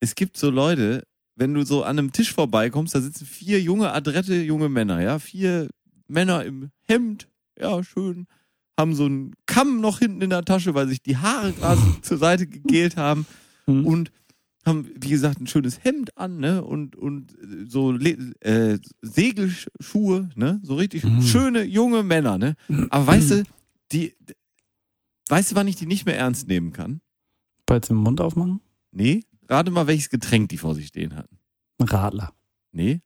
es gibt so Leute, wenn du so an einem Tisch vorbeikommst, da sitzen vier junge, adrette junge Männer, ja, vier Männer im Hemd, ja, schön, haben so einen Kamm noch hinten in der Tasche, weil sich die Haare gerade zur Seite gegelt haben Hm. und haben, wie gesagt, ein schönes Hemd an, ne, und, und so äh, Segelschuhe, ne, so richtig Mhm. schöne junge Männer, ne. Aber weißt du, die, weißt du, wann ich die nicht mehr ernst nehmen kann? Du den Mund aufmachen? Nee, rate mal, welches Getränk die vor sich stehen hatten. Radler. Nee,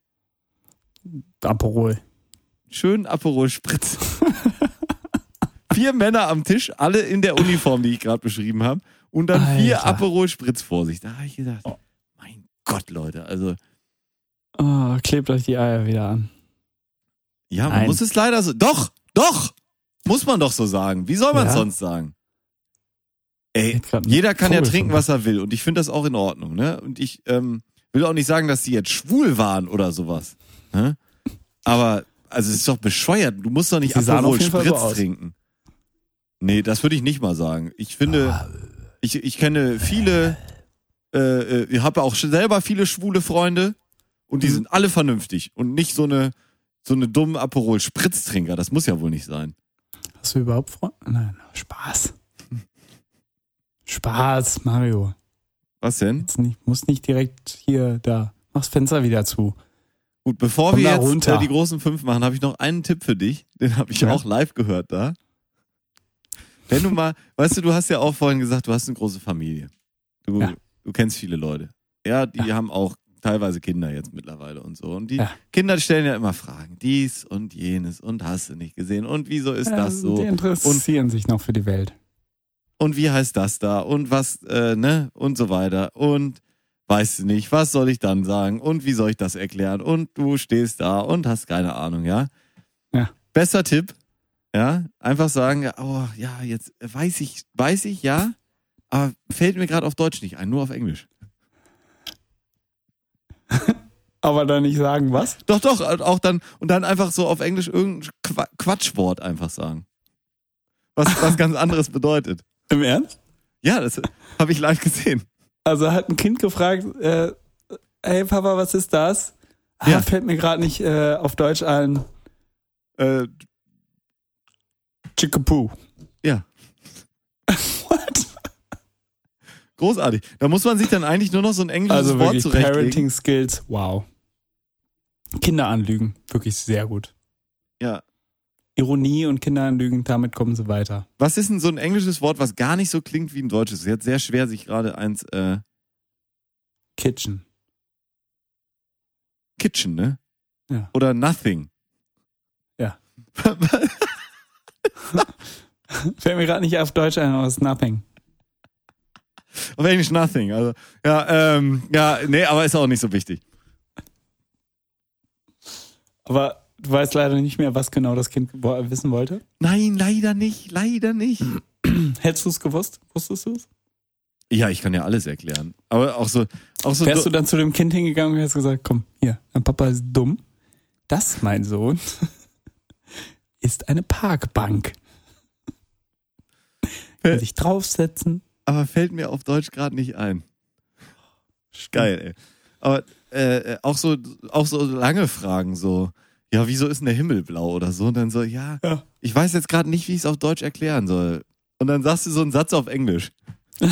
Aperol. schön Aperol Spritz. vier Männer am Tisch, alle in der Uniform, die ich gerade beschrieben habe, und dann vier Alter. Aperol Spritz vor sich. Da habe ich gedacht, mein Gott, Leute, also Oh, klebt euch die Eier wieder an. ja, man Nein. muss es leider so. Doch, doch, muss man doch so sagen. Wie soll man es Ja. sonst sagen? Ey, Jeder kann ja Vogel trinken, von was er will. Und ich finde das auch in Ordnung. Ne? Und ich ähm, will auch nicht sagen, dass die jetzt schwul waren oder sowas. Ne? Aber, also es ist doch bescheuert. Du musst doch nicht Aperol so Spritz aus. trinken. Nee, das würde ich nicht mal sagen. Ich finde, ich, ich kenne viele, äh, äh, ich habe auch selber viele schwule Freunde und die Mhm. sind alle vernünftig und nicht so eine so eine dumme Aperol Spritztrinker. Das muss ja wohl nicht sein. Hast du überhaupt Freunde? Nein, Spaß. Spaß, Mario. Was denn? Jetzt nicht, muss nicht direkt hier, da. Mach's Fenster wieder zu. Gut, bevor Komm wir jetzt runter. äh, die großen fünf machen, habe ich noch einen Tipp für dich. Den habe ich Ja. auch live gehört da. Wenn du mal, weißt du, du hast ja auch vorhin gesagt, du hast eine große Familie. Du, Ja. du kennst viele Leute. Ja, die haben auch teilweise Kinder jetzt mittlerweile und so. Und die Ja. Kinder stellen ja immer Fragen. Dies und jenes und hast du nicht gesehen und wieso ist das so? Die interessieren sich noch für die Welt. und wie heißt das da und was, äh, ne, und so weiter. Und weißt du nicht, was soll ich dann sagen und wie soll ich das erklären? Und du stehst da und hast keine Ahnung, ja? Ja. Bester Tipp, ja, einfach sagen, ja, oh, ja, jetzt weiß ich, weiß ich, ja, aber fällt mir gerade auf Deutsch nicht ein, nur auf Englisch. Aber dann nicht sagen, was? Doch, doch, auch dann, und dann einfach so auf Englisch irgendein Qua Quatschwort einfach sagen. Was, was ganz anderes bedeutet. Im Ernst? Ja, das habe ich live gesehen. Also hat ein Kind gefragt, äh, hey Papa, was ist das? Ah, Ja. Fällt mir gerade nicht äh, auf Deutsch ein. Äh, Chickapoo. ja. What? Großartig. Da muss man sich dann eigentlich nur noch so ein englisches Also Wort zurechtlegen. Parenting Skills, wow. Kinderanlügen, wirklich sehr gut. Ja. Ironie und Kinderanlügen, damit kommen sie weiter. Was ist denn so ein englisches Wort, was gar nicht so klingt wie ein deutsches? Es ist jetzt sehr schwer, sich gerade eins äh, Kitchen. Kitchen, ne? Ja. Oder Nothing. Ja. Fällt mir gerade nicht auf Deutsch ein, aber es ist nothing. Auf Englisch Nothing. Also, ja, ähm, ja, nee, aber ist auch nicht so wichtig. Aber du weißt leider nicht mehr, was genau das Kind wissen wollte. Nein, leider nicht, leider nicht. Hättest du es gewusst? Wusstest du es? Ja, ich kann ja alles erklären. Aber auch so, auch so. Wärst du dann zu dem Kind hingegangen und hättest gesagt, komm, hier, dein Papa ist dumm. Das, mein Sohn, ist eine Parkbank. Kann sich draufsetzen. Aber fällt mir auf Deutsch gerade nicht ein. Geil, ey. Aber äh, auch so, auch so lange Fragen, so, ja, wieso ist denn der Himmel blau oder so? Und dann so, ja, Ja. ich weiß jetzt gerade nicht, wie ich es auf Deutsch erklären soll. Und dann sagst du so einen Satz auf Englisch.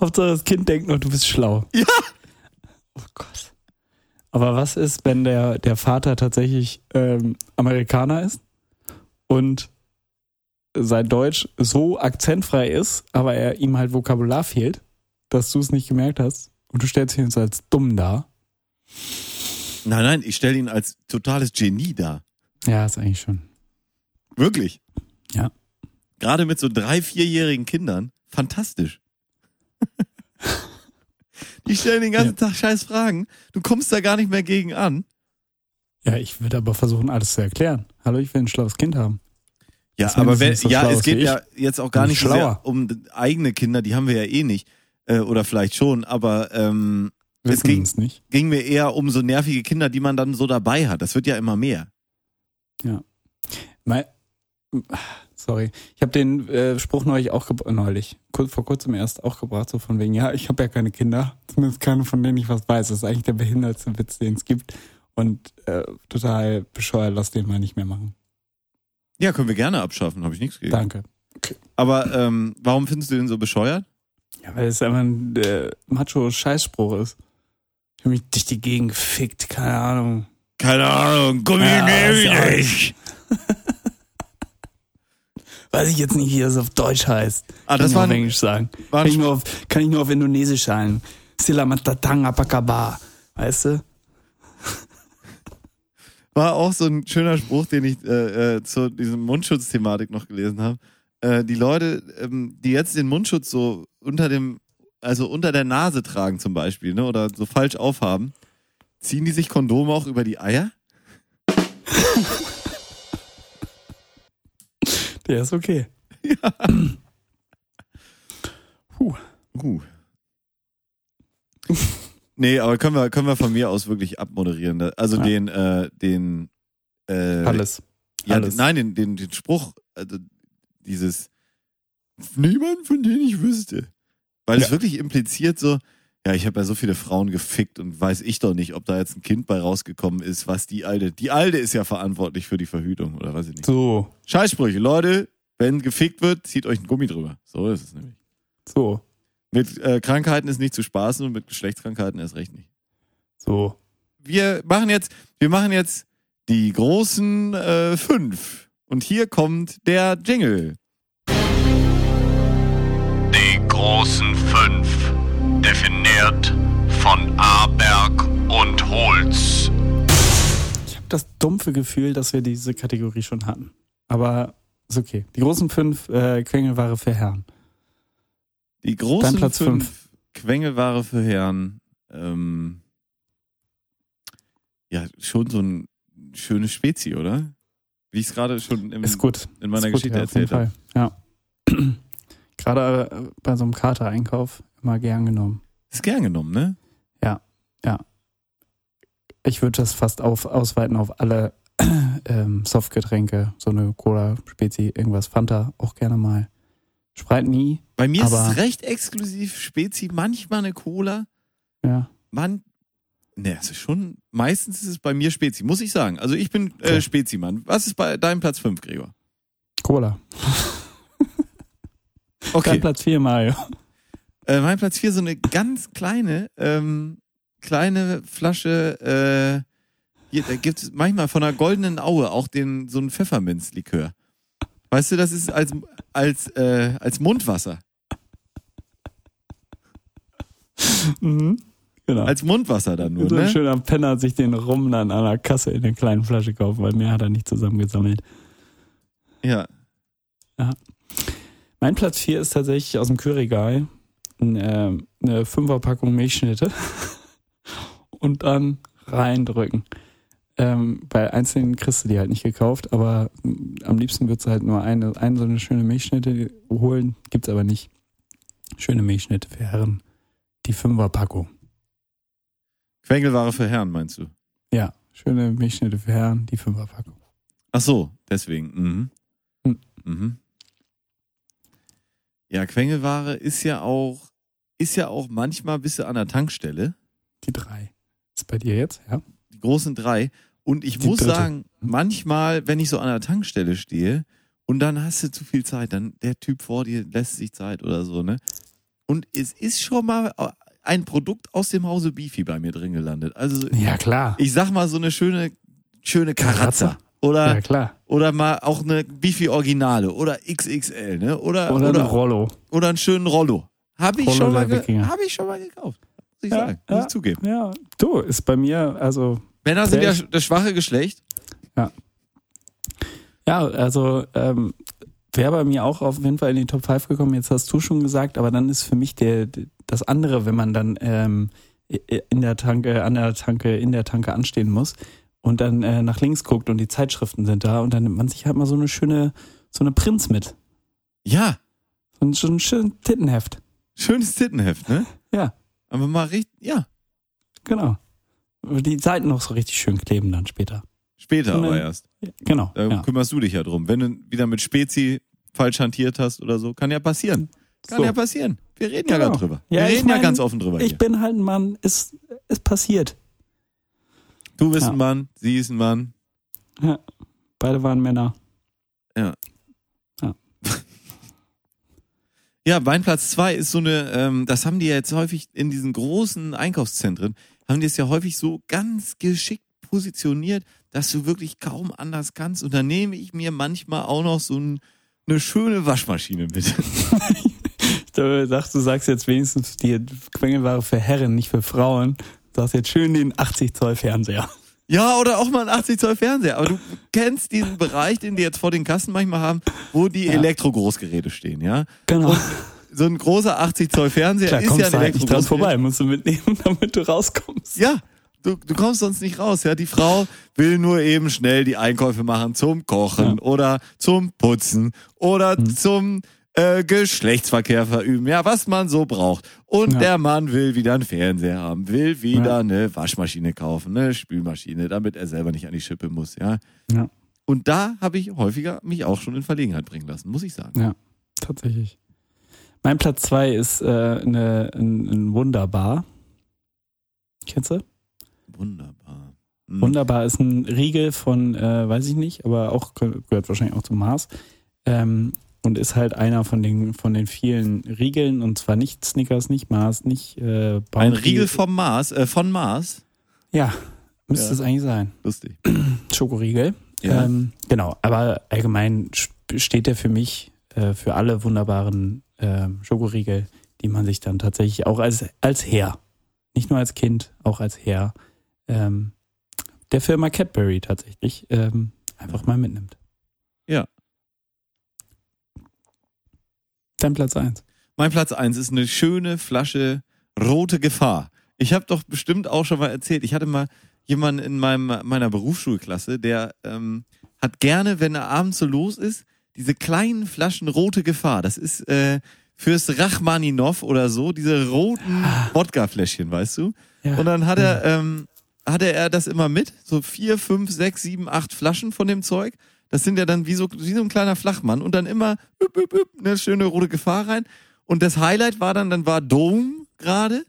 Hauptsache das Kind denkt nur, du bist schlau. Ja. Oh Gott. Aber was ist, wenn der, der Vater tatsächlich ähm, Amerikaner ist und sein Deutsch so akzentfrei ist, aber er ihm halt Vokabular fehlt, dass du es nicht gemerkt hast und du stellst ihn jetzt als dumm dar? Nein, nein, ich stelle ihn als totales Genie dar. Ja, ist eigentlich schon. Wirklich. Ja. Gerade mit so drei, vierjährigen Kindern. Fantastisch. Die stellen den ganzen Tag scheiß Fragen. Du kommst da gar nicht mehr gegen an. Ja, ich würde aber versuchen, alles zu erklären. Hallo, ich will ein schlaues Kind haben. Ja, aber wenn, so ja, es geht ja jetzt auch gar nicht so sehr um eigene Kinder, die haben wir ja eh nicht. Äh, oder vielleicht schon, aber ähm, es ging, es nicht. ging mir eher um so nervige Kinder, die man dann so dabei hat. Das wird ja immer mehr. Mein, sorry, ich habe den äh, Spruch neulich auch neulich, kurz, vor kurzem erst auch gebracht, so von wegen, ja, ich habe ja keine Kinder, zumindest keine, von denen ich was weiß. Das ist eigentlich der behindertste Witz, den es gibt. Und äh, total bescheuert, lass den mal nicht mehr machen. Ja, können wir gerne abschaffen, habe ich nichts gegen. Danke. Aber ähm, warum findest du den so bescheuert? Ja, weil es einfach ein äh, Macho-Scheißspruch ist. Ich habe mich durch die Gegend gefickt, keine Ahnung. Keine Ahnung, Ja, ich ist auch nicht. Weiß ich jetzt nicht, wie das auf Deutsch heißt. Ah, Kann das ich war nur auf ein- Englisch sagen. Kann ich, nur auf, kann ich nur auf Indonesisch sagen. Sila matatang apakaba. Weißt du? War auch so ein schöner Spruch, den ich äh, äh, zu diesem Mundschutzthematik noch gelesen habe. Äh, die Leute, ähm, die jetzt den Mundschutz so unter dem, also unter der Nase tragen zum Beispiel, ne, oder so falsch aufhaben, ziehen die sich Kondome auch über die Eier? Der ist okay. Uh. Nee, aber können wir, können wir von mir aus wirklich abmoderieren. ne? Also Ja. den, äh, den, äh, Alles. Ja, Alles. nein, den, den, den Spruch, also dieses Niemand, von dem ich wüsste. Weil es Ja. wirklich impliziert so, ja, ich habe ja so viele Frauen gefickt und weiß ich doch nicht, ob da jetzt ein Kind bei rausgekommen ist, was die Alte, die Alte ist ja verantwortlich für die Verhütung oder weiß ich nicht. So. Scheißsprüche, Leute, wenn gefickt wird, zieht euch ein Gummi drüber. So ist es nämlich. So. Mit äh, Krankheiten ist nicht zu spaßen und mit Geschlechtskrankheiten erst recht nicht. So. Wir machen jetzt, wir machen jetzt die großen äh, fünf. Und hier kommt der Jingle. Die großen fünf, definiert von Aberg und Holz. Ich habe das dumpfe Gefühl, dass wir diese Kategorie schon hatten. Aber ist okay. Die großen fünf äh, Quengelware für Herren. Die großen Dein Platz fünf Quengelware für Herren. Ähm, ja, schon so ein schönes Spezi, oder? Wie ich es gerade schon im, Ist gut. in meiner ist gut, Geschichte ja, auf jeden erzählt habe. Fall. Ja. Gerade äh, bei so einem Kater-Einkauf immer gern genommen. Ist gern genommen, ne? Ich würde das fast auf, ausweiten auf alle ähm, Softgetränke, so eine Cola, Spezi, irgendwas, Fanta auch gerne mal. Sprite nie, Bei mir ist es recht exklusiv Spezi, manchmal eine Cola, ja. man. Ne, es ist schon, meistens ist es bei mir Spezi, muss ich sagen. Also ich bin äh, Spezi-Mann. Was ist bei deinem Platz 5, Gregor? Cola. Okay. Dein Platz 4, Mario. Äh, mein Platz 4 so eine ganz kleine, ähm, kleine Flasche, äh, hier, da gibt es manchmal von der goldenen Aue auch den, so einen Pfefferminzlikör. Weißt du, das ist als, als, äh, als Mundwasser. Mhm. Genau. Als Mundwasser dann nur, so ein ne? schöner Penner sich den Rum dann an der Kasse in der kleinen Flasche kaufen, weil mehr hat er nicht zusammengesammelt. Ja. Mein Platz 4 ist tatsächlich aus dem Kühlregal ein, äh, eine Fünferpackung Milchschnitte und dann reindrücken. Ähm, bei einzelnen kriegst du die halt nicht gekauft, aber am liebsten würdest du halt nur eine, eine so eine schöne Milchschnitte holen, gibt's aber nicht. Schöne Milchschnitte für Herren. Die Fünferpackung. Quengelware für Herren, meinst du? Ja, schöne Milchschnitte für Herren, die Fünferpackung. Ach so, deswegen. Mhm. Hm. Mhm. Ja, Quengelware ist ja auch, ist ja auch manchmal bist du an der Tankstelle, Die drei. Ist bei dir jetzt, ja? die großen drei. Und ich Die muss dritte. sagen, manchmal, wenn ich so an der Tankstelle stehe und dann hast du zu viel Zeit, dann der Typ vor dir lässt sich Zeit oder so, ne? Und es ist schon mal ein Produkt aus dem Hause Beefy bei mir drin gelandet. Also Ja, klar. ich sag mal so eine schöne, schöne. Karazza? Oder Ja, klar. Oder mal auch eine Beefy Originale oder XXL, ne? Oder, Oder, oder, ein Rollo. oder einen schönen Rollo. Habe ich, Rollo schon mal hab ich schon mal gekauft. Muss ich Ja, sagen. Muss ja. ich zugeben. Ja, du, ist bei mir, also Männer sind ja das schwache Geschlecht. Ja, also ähm, wäre bei mir auch auf jeden Fall in die Top 5 gekommen, jetzt hast du schon gesagt, aber dann ist für mich der, das andere, wenn man dann ähm, in der Tanke, an der Tanke, in der Tanke anstehen muss und dann äh, nach links guckt und die Zeitschriften sind da und dann nimmt man sich halt mal so eine schöne, so eine Prinz mit. Ja, So ein, so ein schönes Tittenheft. schönes Tittenheft, ne? Ja, Aber mal richtig, ja, genau. Die Seiten noch so richtig schön kleben dann später. später dann- aber erst. Genau. Da ja. kümmerst du dich ja drum. Wenn du wieder mit Spezi falsch hantiert hast oder so, kann ja passieren. Kann So. ja passieren. Wir reden ja Genau. gerade drüber. Wir Ja, reden ja mein, ganz offen drüber. Ich hier. bin halt ein Mann, es, es passiert. Du bist Ja. ein Mann, sie ist ein Mann. Ja, beide waren Männer. Ja, mein Platz zwei ist so eine, ähm, das haben die ja jetzt häufig in diesen großen Einkaufszentren, haben die es ja häufig so ganz geschickt positioniert, dass du wirklich kaum anders kannst. Und dann nehme ich mir manchmal auch noch so ein, eine schöne Waschmaschine mit. Du sagst, du sagst jetzt wenigstens die Quengelware für Herren, nicht für Frauen. Du sagst jetzt schön den 80 Zoll Fernseher. Ja, oder auch mal ein 80 Zoll Fernseher. Aber du kennst diesen Bereich, den die jetzt vor den Kassen manchmal haben, wo die Ja. Elektro-Großgeräte stehen, ja? Genau. Und so ein großer 80 Zoll Fernseher Klar, ist kommst ja ein du halt nicht dran vorbei, musst du mitnehmen, damit du rauskommst. Ja, du, du kommst sonst nicht raus. Ja, die Frau will nur eben schnell die Einkäufe machen zum Kochen Ja. oder zum Putzen oder zum äh, Geschlechtsverkehr verüben. Ja, was man so braucht. Und Ja. der Mann will wieder einen Fernseher haben, will wieder Ja. eine Waschmaschine kaufen, eine Spülmaschine, damit er selber nicht an die Schippe muss. Ja. Ja. Und da habe ich häufiger mich auch schon in Verlegenheit bringen lassen, muss ich sagen. Ja, tatsächlich. Mein Platz zwei ist äh, eine, ein, ein Wunderbar. Kennst du? Wunderbar. Hm. Wunderbar ist ein Riegel von, äh, weiß ich nicht, aber auch gehört wahrscheinlich auch zum Mars. Ähm, und ist halt einer von den von den vielen Riegeln und zwar nicht Snickers, nicht Mars, nicht äh, Ein. Riegel vom Mars, äh, von Mars. Ja, müsste Ja. es eigentlich sein. Lustig. Schokoriegel. Ja. Ähm, genau, aber allgemein steht der für mich äh, für alle wunderbaren ähm, Schokoriegel, die man sich dann tatsächlich auch als, als Herr, nicht nur als Kind, auch als Herr, ähm, der Firma Cadbury tatsächlich ähm, einfach mal mitnimmt. Ja. Dein Platz eins. Mein Platz eins ist eine schöne Flasche rote Gefahr. Ich habe doch bestimmt auch schon mal erzählt, ich hatte mal jemanden in meinem, meiner Berufsschulklasse, der ähm, hat gerne, wenn er abends so los ist, diese kleinen Flaschen rote Gefahr. Das ist äh, fürs Rachmaninov oder so, diese roten Wodka-Fläschchen, weißt du? Ja. Und dann hat er, ähm, hatte er das immer mit, so vier, fünf, sechs, sieben, acht Flaschen von dem Zeug. Das sind ja dann wie so, wie so ein kleiner Flachmann und dann immer üp, üp, üp, eine schöne rote Gefahr rein. Und das Highlight war dann, dann war Dome gerade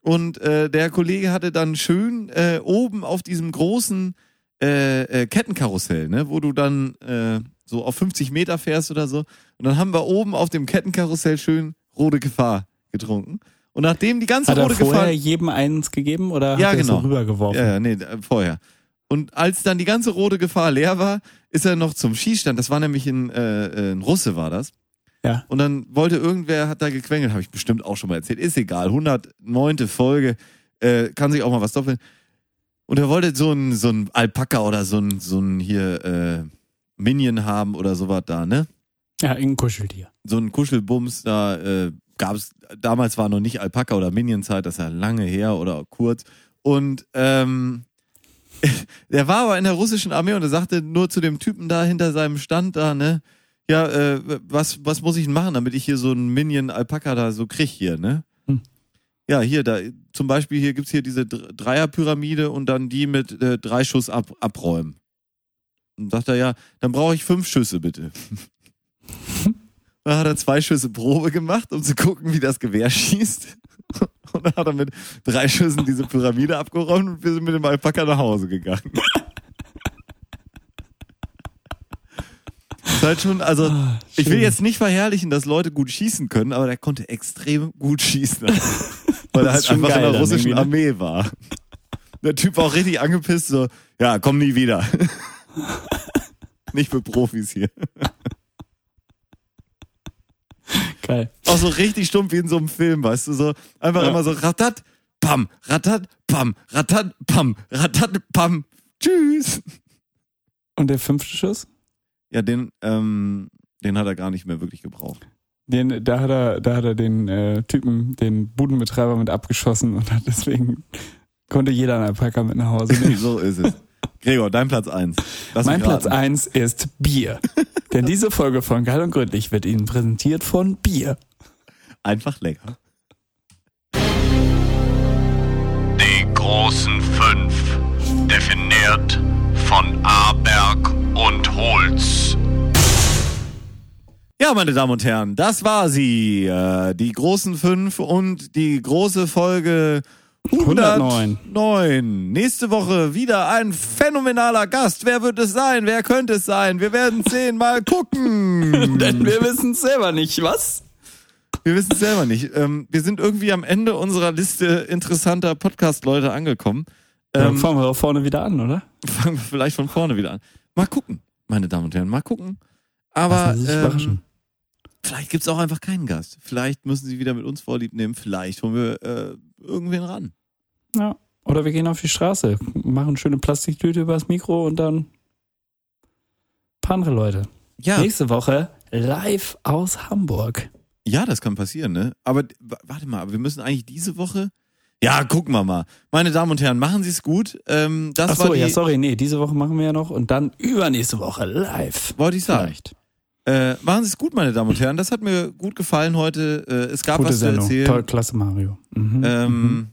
und äh, der Kollege hatte dann schön äh, oben auf diesem großen äh, äh, Kettenkarussell, ne, wo du dann äh, so auf 50 Meter fährst oder so. Und dann haben wir oben auf dem Kettenkarussell schön rote Gefahr getrunken. Und nachdem die ganze Hat er rote vorher Gefahr. jedem eins gegeben oder Ja, hat er genau. so rübergeworfen? Ja, ja, nee, vorher. Und als dann die ganze rote Gefahr leer war, ist er noch zum Schießstand. Das war nämlich ein, äh, äh, ein Russe, war das. Ja. Und dann wollte irgendwer, hat da gequengelt, habe ich bestimmt auch schon mal erzählt. Ist egal, 109. Folge, äh, kann sich auch mal was doppeln. Und er wollte so ein, so ein Alpaka oder so ein, so ein hier äh, Minion haben oder sowas da, ne? Ja, ein Kuscheltier. so ein Kuschelbums, da äh, gab es, damals war noch nicht Alpaka oder Minion-Zeit, das ist ja lange her oder kurz. Und ähm, der war aber in der russischen Armee und er sagte nur zu dem Typen da hinter seinem Stand da, ne, ja, äh, was, was muss ich denn machen, damit ich hier so einen Minion-Alpaka da so krieg hier, ne? Hm. Ja, hier, da, zum Beispiel hier gibt's hier diese Dr- Dreierpyramide und dann die mit äh, drei Schuss ab, abräumen. Und sagt er, ja, dann brauche ich fünf Schüsse bitte. Dann hat er zwei Schüsse Probe gemacht, um zu gucken, wie das Gewehr schießt. Und dann hat er mit drei Schüssen diese Pyramide abgeräumt und wir sind mit dem Alpaka nach Hause gegangen. Ist halt schon, also, Ah, ich will jetzt nicht verherrlichen, dass Leute gut schießen können, aber der konnte extrem gut schießen. Weil er halt schon einfach in geil der dann russischen ne? Armee war. Der Typ war auch richtig angepisst, so, ja, komm nie wieder. nicht für Profis hier. Geil. Auch so richtig stumpf wie in so einem Film, weißt du, so einfach Ja. immer so ratat, pam, ratat, pam, ratat, pam, ratat, pam, tschüss. Und der fünfte Schuss? Ja, den, ähm, den hat er gar nicht mehr wirklich gebraucht. Den, da hat er, da hat er den äh, Typen, den Budenbetreiber mit abgeschossen und hat deswegen konnte jeder einen Alpaka mit nach Hause nehmen. so ist es. Gregor, dein Platz eins. Lass mein Platz eins ist Bier. Denn diese Folge von Geil und Gründlich wird Ihnen präsentiert von Bier. Einfach lecker. Die großen fünf, definiert von Aberg und Holz. Ja, meine Damen und Herren, das war sie. Äh, die großen fünf und die große Folge 109. 109. Nächste Woche wieder ein phänomenaler Gast. Wer wird es sein? Wer könnte es sein? Wir werden sehen. Mal gucken. Denn wir wissen es selber nicht, was? Wir wissen es selber nicht. Ähm, wir sind irgendwie am Ende unserer Liste interessanter Podcast-Leute angekommen. Dann Ähm, fangen wir doch vorne wieder an, oder? fangen wir vielleicht von vorne wieder an. Mal gucken, meine Damen und Herren, mal gucken. Aber ähm, vielleicht gibt's auch einfach keinen Gast. Vielleicht müssen Sie wieder mit uns Vorlieb nehmen. Vielleicht holen wir äh, irgendwen ran. Ja. Oder wir gehen auf die Straße, machen schöne Plastiktüte übers Mikro und dann ein paar andere Leute. Ja, Nächste Woche live aus Hamburg. ja, das kann passieren, ne? Aber warte mal, aber wir müssen eigentlich diese Woche. Ja, gucken wir mal. Meine Damen und Herren, machen Sie es gut. Ähm, das Ach so, war die, ja, sorry, nee, diese Woche machen wir ja noch und dann übernächste Woche live. wollte ich sagen. Vielleicht. Äh, machen Sie es gut, meine Damen und Herren. Das hat mir gut gefallen heute. Äh, es gab Gute was Sendung. zu erzählen. Toll, klasse Mario. Mhm. Ähm, mhm.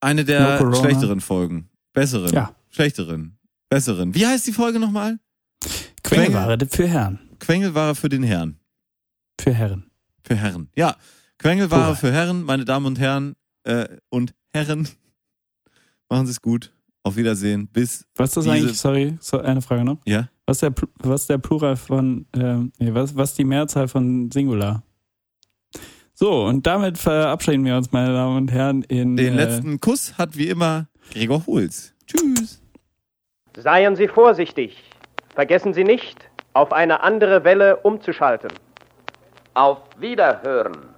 Eine der No schlechteren Folgen. Besseren. Ja. Schlechteren. Besseren. Wie heißt die Folge nochmal? Quengelware für Herren. Quengelware für den Herrn. Für Herren. Für Herren. Ja. Quengelware Hurra. für Herren, meine Damen und Herren äh, und Herren. Machen Sie es gut. Auf Wiedersehen. Bis. Was ist das eigentlich? Sorry, so eine Frage noch. Ja. Was ist der, was der Plural von, ähm, nee, was, was ist die Mehrzahl von Singular? So, und damit verabschieden wir uns, meine Damen und Herren, in Den äh, letzten Kuss hat wie immer Gregor Holz. Tschüss. Seien Sie vorsichtig. Vergessen Sie nicht, auf eine andere Welle umzuschalten. Auf Wiederhören.